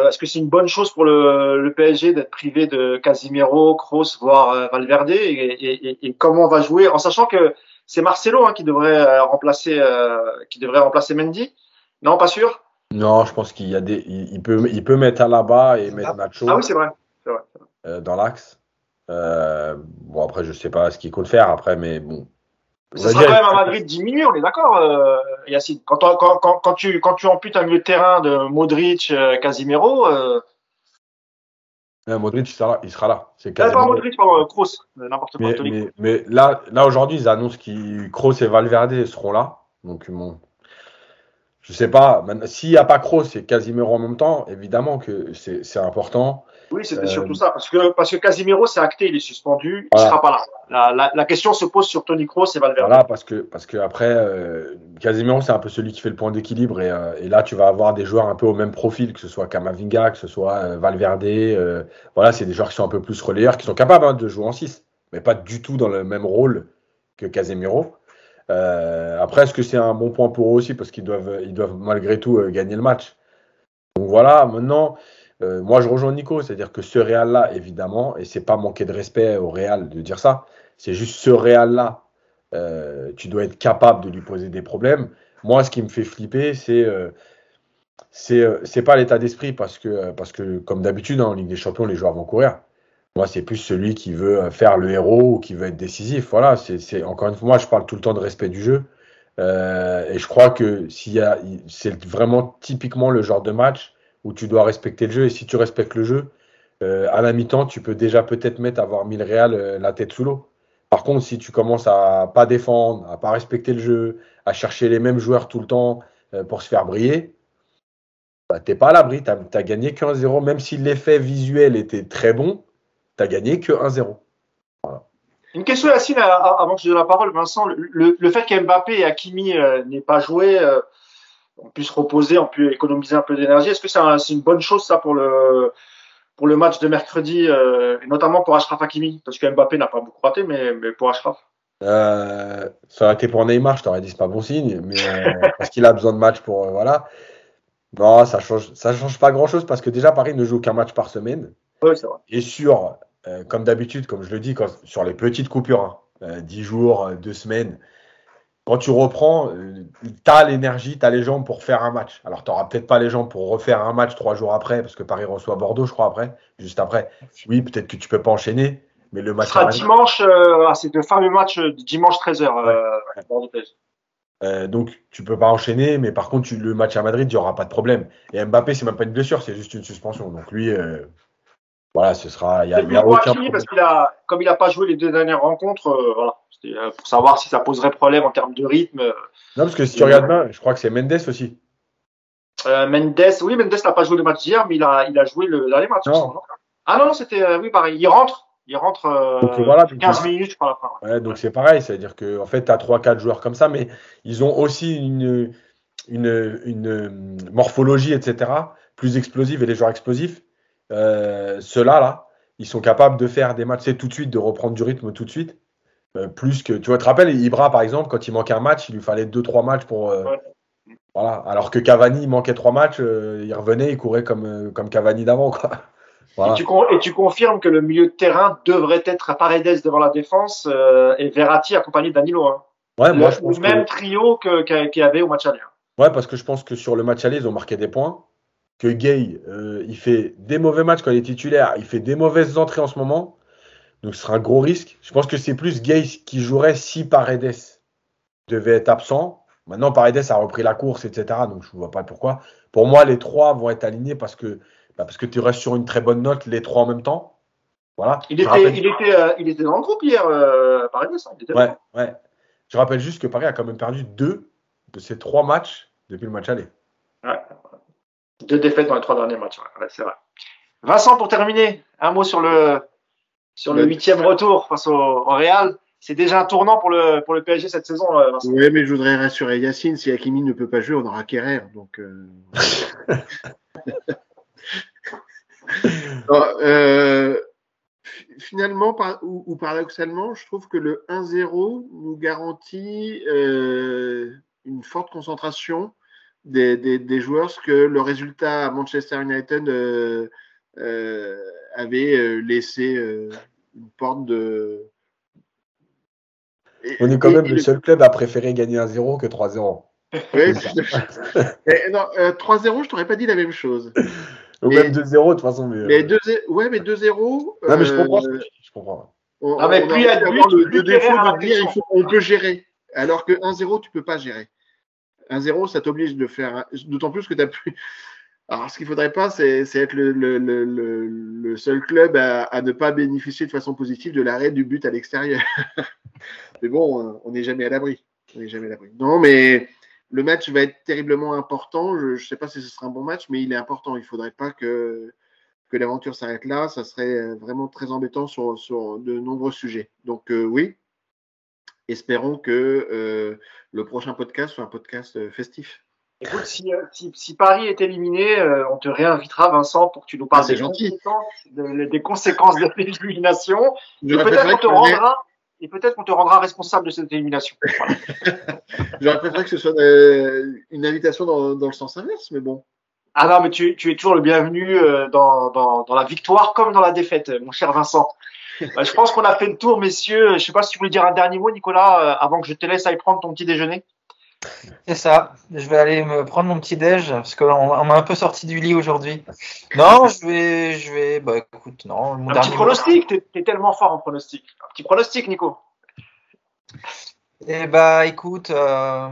Est-ce que c'est une bonne chose pour le, le PSG d'être privé de Casimiro, Kroos, voire Valverde? Et, et, et, comment on va jouer, en sachant que c'est Marcelo hein, qui devrait remplacer, qui devrait remplacer Mendy? Non, pas sûr? Non, je pense qu'il y a des. Il, il, peut, il peut mettre Alaba et mettre Nacho. Ah oui, c'est vrai. vrai. Euh, dans l'axe. Euh, bon, après, je sais pas ce qu'il compte faire après, mais bon. Ça sera quand même à Madrid diminué, on est d'accord, euh, Yacine. Quand, quand, quand, quand, tu, quand tu amputes un milieu de terrain de Modric, Casimiro. Euh... Modric, il sera là. Il sera là. C'est pas Modric, pardon, Kroos, n'importe quoi. Mais, mais, mais, là, là aujourd'hui, ils annoncent que Kroos et Valverde seront là. Donc, bon, je sais pas, s'il n'y a pas Kroos et Casimiro en même temps, évidemment que c'est important. Oui, c'était euh, surtout ça, parce que, parce que Casimiro, c'est acté, il est suspendu, voilà. il sera pas là. La, la, la, question se pose sur Tony Kroos et Valverde. Voilà, parce que, parce que après, euh, Casimiro, c'est un peu celui qui fait le point d'équilibre, et, euh, et, là, tu vas avoir des joueurs un peu au même profil, que ce soit Kamavinga, que ce soit Valverde, voilà, c'est des joueurs qui sont un peu plus relayeurs, qui sont capables hein, de jouer en 6, mais pas du tout dans le même rôle que Casemiro. Euh, après, est-ce que c'est un bon point pour eux aussi? Parce qu'ils doivent, ils doivent malgré tout euh, gagner le match. Donc voilà, maintenant, euh, moi je rejoins Nico, c'est-à-dire que ce Real-là, évidemment, et c'est pas manquer de respect au Real de dire ça, c'est juste ce Real-là, euh, tu dois être capable de lui poser des problèmes. Moi, ce qui me fait flipper, c'est euh, c'est pas l'état d'esprit parce que, parce que comme d'habitude, hein, en Ligue des Champions, les joueurs vont courir. Moi, c'est plus celui qui veut faire le héros ou qui veut être décisif. Voilà, c'est encore une fois, moi, je parle tout le temps de respect du jeu. Euh, et je crois que s'il c'est vraiment typiquement le genre de match où tu dois respecter le jeu. Et si tu respectes le jeu, euh, à la mi-temps, tu peux déjà peut-être mettre avoir mis le euh, la tête sous l'eau. Par contre, si tu commences à pas défendre, à pas respecter le jeu, à chercher les mêmes joueurs tout le temps euh, pour se faire briller, bah, t'es pas à l'abri. Tu as, gagné que 1-0, même si l'effet visuel était très bon t'as gagné que 1-0. Voilà. Une question, Yacine, avant que je donne la parole, Vincent. Le, le fait qu'Mbappé et Hakimi euh, n'aient pas joué, euh, on puisse reposer, on peut économiser un peu d'énergie. Est-ce que c'est un- c'est une bonne chose ça pour le pour le match de mercredi, euh, et notamment pour Ashraf Hakimi, parce que Mbappé n'a pas beaucoup raté, mais, mais pour Ashraf. Euh, ça aurait été pour Neymar, je t'aurais dit c'est pas bon signe, mais parce qu'il a besoin de matchs pour voilà. Non, ça change, ça change pas grand chose parce que déjà Paris ne joue qu'un match par semaine. Oui, c'est vrai. Et sur, euh, comme d'habitude, comme je le dis, quand, sur les petites coupures, hein, euh, 10 jours, euh, 2 semaines, quand tu reprends, tu as l'énergie, tu as les jambes pour faire un match. Alors, tu n'auras peut-être pas les jambes pour refaire un match trois jours après, parce que Paris reçoit Bordeaux, je crois, après, juste après. Oui, peut-être que tu peux pas enchaîner, mais le Ce match. sera à Madrid- dimanche, euh, ah, c'est le fameux match euh, dimanche 13h. Euh, Bordeaux. Euh, donc, tu peux pas enchaîner, mais par contre, tu- le match à Madrid, il n'y aura pas de problème. Et Mbappé, c'est même pas une blessure, c'est juste une suspension. Donc, lui, euh, voilà, ce sera. Il a, y a aucun problème. parce qu'il a, comme il n'a pas joué les deux dernières rencontres, euh, voilà, c'était euh, pour savoir si ça poserait problème en termes de rythme. Non, parce que si tu regardes bien, je crois que c'est Mendes aussi. Euh, Mendes, oui, Mendes n'a pas joué le match d'hier, mais il a, il a joué le dernier match. Non. non ah non, non, c'était, euh, oui, pareil. Il rentre, il rentre euh, Donc, voilà, donc, 15 minutes par la fin. ouais. Ouais, donc c'est pareil, c'est-à-dire que en fait, tu as 3-4 joueurs comme ça, mais ils ont aussi une, une, une euh, morphologie, etc., plus explosive et les joueurs explosifs. Euh, Ceux-là, là, ils sont capables de faire des matchs, tout de suite, de reprendre du rythme tout de suite. Euh, plus que, tu vois, tu te rappelles, Ibra, par exemple, quand il manquait un match, il lui fallait 2-3 matchs pour. euh, Ouais. Voilà. Alors que Cavani, il manquait 3 matchs, euh, il revenait, il courait comme, euh, comme Cavani d'avant. Voilà. Et, tu, et tu confirmes que le milieu de terrain devrait être à Paredes devant la défense euh, et Verratti accompagné de Danilo. Hein. Ouais, moi, le je pense le même trio que- qu'il y avait au match aller. Ouais, parce que je pense que sur le match aller, ils ont marqué des points. Que Gay, euh, il fait des mauvais matchs quand il est titulaire. Il fait des mauvaises entrées en ce moment. Donc ce sera un gros risque. Je pense que c'est plus Gay qui jouerait si Paredes devait être absent. Maintenant, Paredes a repris la course, etc. Donc je ne vois pas pourquoi. Pour moi, les trois vont être alignés parce que, bah, parce que tu restes sur une très bonne note, les trois en même temps. Voilà. Il Je était, rappelle- il, était, euh, il était dans le groupe hier, euh, Paredes. hein, il était Ouais. Je rappelle juste que Paris a quand même perdu deux de ces trois matchs depuis le match aller. Ouais. Deux défaites dans les trois derniers matchs. ouais, c'est vrai. Vincent, pour terminer, un mot sur le sur le huitième retour face au, au Real. C'est déjà un tournant pour le pour le PSG cette saison, euh, Vincent. Oui, mais je voudrais rassurer Yacine, si Hakimi ne peut pas jouer, on aura Kerrer. Donc, euh... Non, euh, fi- Finalement, par- ou, ou paradoxalement, je trouve que le 1-0 nous garantit euh, une forte concentration des, des- des joueurs, ce que le résultat à Manchester United euh, euh, avait euh, laissé euh, une porte de. Et- On est quand et- même et le seul club à préférer gagner 1-0 que 3-0. Ouais, Eh, non, euh, 3-0, je t'aurais pas dit la même chose. Ou même 2-0 de toute façon. Mais, euh, Mais 2 ouais, mais 2-0. Non, mais je euh, comprends. je comprends. On, Ah, mais on plus il y a de avoir le, plus le défaut de dire il faut, on peut gérer. Alors que 1-0, tu peux pas gérer. 1-0, ça t'oblige de faire. un- D'autant plus que tu as plus. Alors, ce qu'il faudrait pas, c'est être le, seul club à, ne pas bénéficier de façon positive de l'arrêt du but à l'extérieur. mais bon, on n'est jamais à l'abri. On n'est jamais à l'abri. Non, mais le match va être terriblement important. Je ne sais pas si ce sera un bon match, mais il est important. Il ne faudrait pas que, l'aventure s'arrête là. Ça serait vraiment très embêtant sur, sur de nombreux sujets. Donc, euh, oui, espérons que euh, le prochain podcast soit un podcast euh, festif. Écoute, si, euh, si, si Paris est éliminé, euh, on te réinvitera, Vincent, pour que tu nous parles Ah, des, conséquences, de- des conséquences de l'élimination. Et peut-être qu'on te rendra, et peut-être qu'on te rendra responsable de cette élimination. Voilà. j'aurais préféré que ce soit une invitation dans, dans le sens inverse, mais bon. Ah non, mais tu, tu es toujours le bienvenu dans, dans, dans la victoire comme dans la défaite, mon cher Vincent. Euh, je pense qu'on a fait le tour, messieurs. Je sais pas si tu voulais dire un dernier mot, Nicolas, euh, avant que je te laisse aller prendre ton petit déjeuner. C'est ça. Je vais aller me prendre mon petit déj parce qu'on on m'a un peu sorti du lit aujourd'hui. Non, je vais, je vais, bah écoute, non. Mon Un petit pronostic, t'es es tellement fort en pronostic. Un petit pronostic, Nico. Eh bah écoute, euh,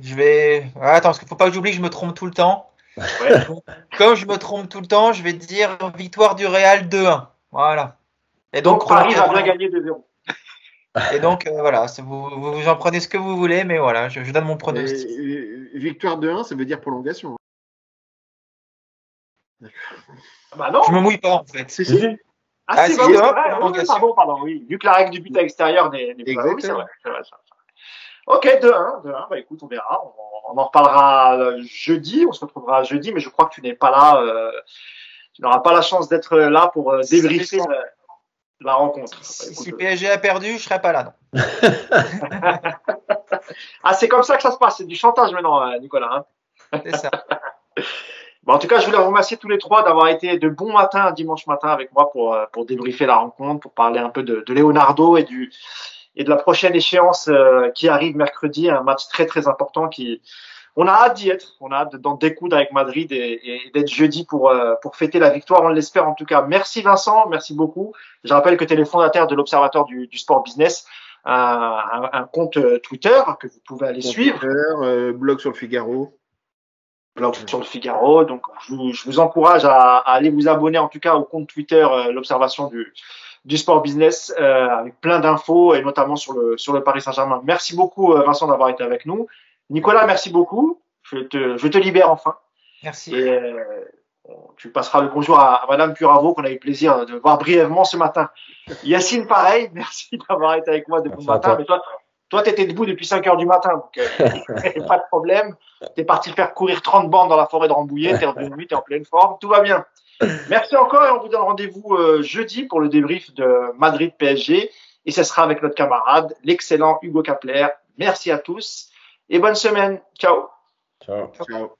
je vais. Ah, attends, parce qu'il faut pas que j'oublie que je me trompe tout le temps. Ouais. Comme je me trompe tout le temps, je vais dire victoire du Real 2-1. Voilà. Et Donc, donc, Paris va bien gagner 2-0. Et donc euh, voilà, vous, vous, vous en prenez ce que vous voulez, mais voilà, je, je donne mon pronostic. Et, euh, victoire de 1, ça veut dire prolongation. Bah non. Je me mouille pas en fait. Si, si. Ah, Ah, si, bah oui, un, vrai. Pardon, pardon, oui. Vu que la règle du but à l'extérieur n'est pas. Oui, c'est vrai. c'est vrai, ça. Ok, 2-1, 2-1. Bah écoute, on verra. On, on en reparlera euh, jeudi. On se retrouvera jeudi, mais je crois que tu n'es pas là. Euh, tu n'auras pas la chance d'être là pour euh, débriefer la, rencontre. Si, si PSG a perdu, je serai pas là. Non. ah, c'est comme ça que ça se passe. C'est du chantage maintenant, euh, Nicolas. Hein. C'est ça. Bon, en tout cas, je voulais vous remercier tous les trois d'avoir été de bon matin dimanche matin avec moi pour, euh, pour débriefer la rencontre, pour parler un peu de, de Leonardo et du et de la prochaine échéance euh, qui arrive mercredi, un match très très important qui on a hâte d'y être, on a hâte d'en découdre avec Madrid et, et d'être jeudi pour euh, pour fêter la victoire, on l'espère en tout cas. Merci Vincent, merci beaucoup. Je rappelle que tu es le fondateur de l'Observatoire du, du sport business, un, compte euh, Twitter que vous pouvez aller suivre Twitter, euh, blog sur le Figaro. blog sur le Figaro. Donc, je vous, je vous encourage à, à aller vous abonner en tout cas au compte Twitter, euh, l'observation du, du sport business, euh, avec plein d'infos et notamment sur le, sur le Paris Saint-Germain. Merci beaucoup, euh, Vincent, d'avoir été avec nous. Nicolas, merci beaucoup. Je te, je te libère enfin. Merci. Et euh, tu passeras le bonjour à, à Madame Puravo qu'on a eu le plaisir de voir brièvement ce matin. Yacine, pareil, merci d'avoir été avec moi depuis Merci le matin. toi. Mais toi, toi, t'étais debout depuis 5 heures du matin, donc euh, pas de problème. T'es parti faire courir 30 bandes dans la forêt de Rambouillet, t'es revenu, t'es en pleine forme, tout va bien. Merci encore et on vous donne rendez-vous euh, jeudi pour le débrief de Madrid PSG et ce sera avec notre camarade, l'excellent Hugo Kapler. Merci à tous et bonne semaine. Ciao. Ciao. Ciao.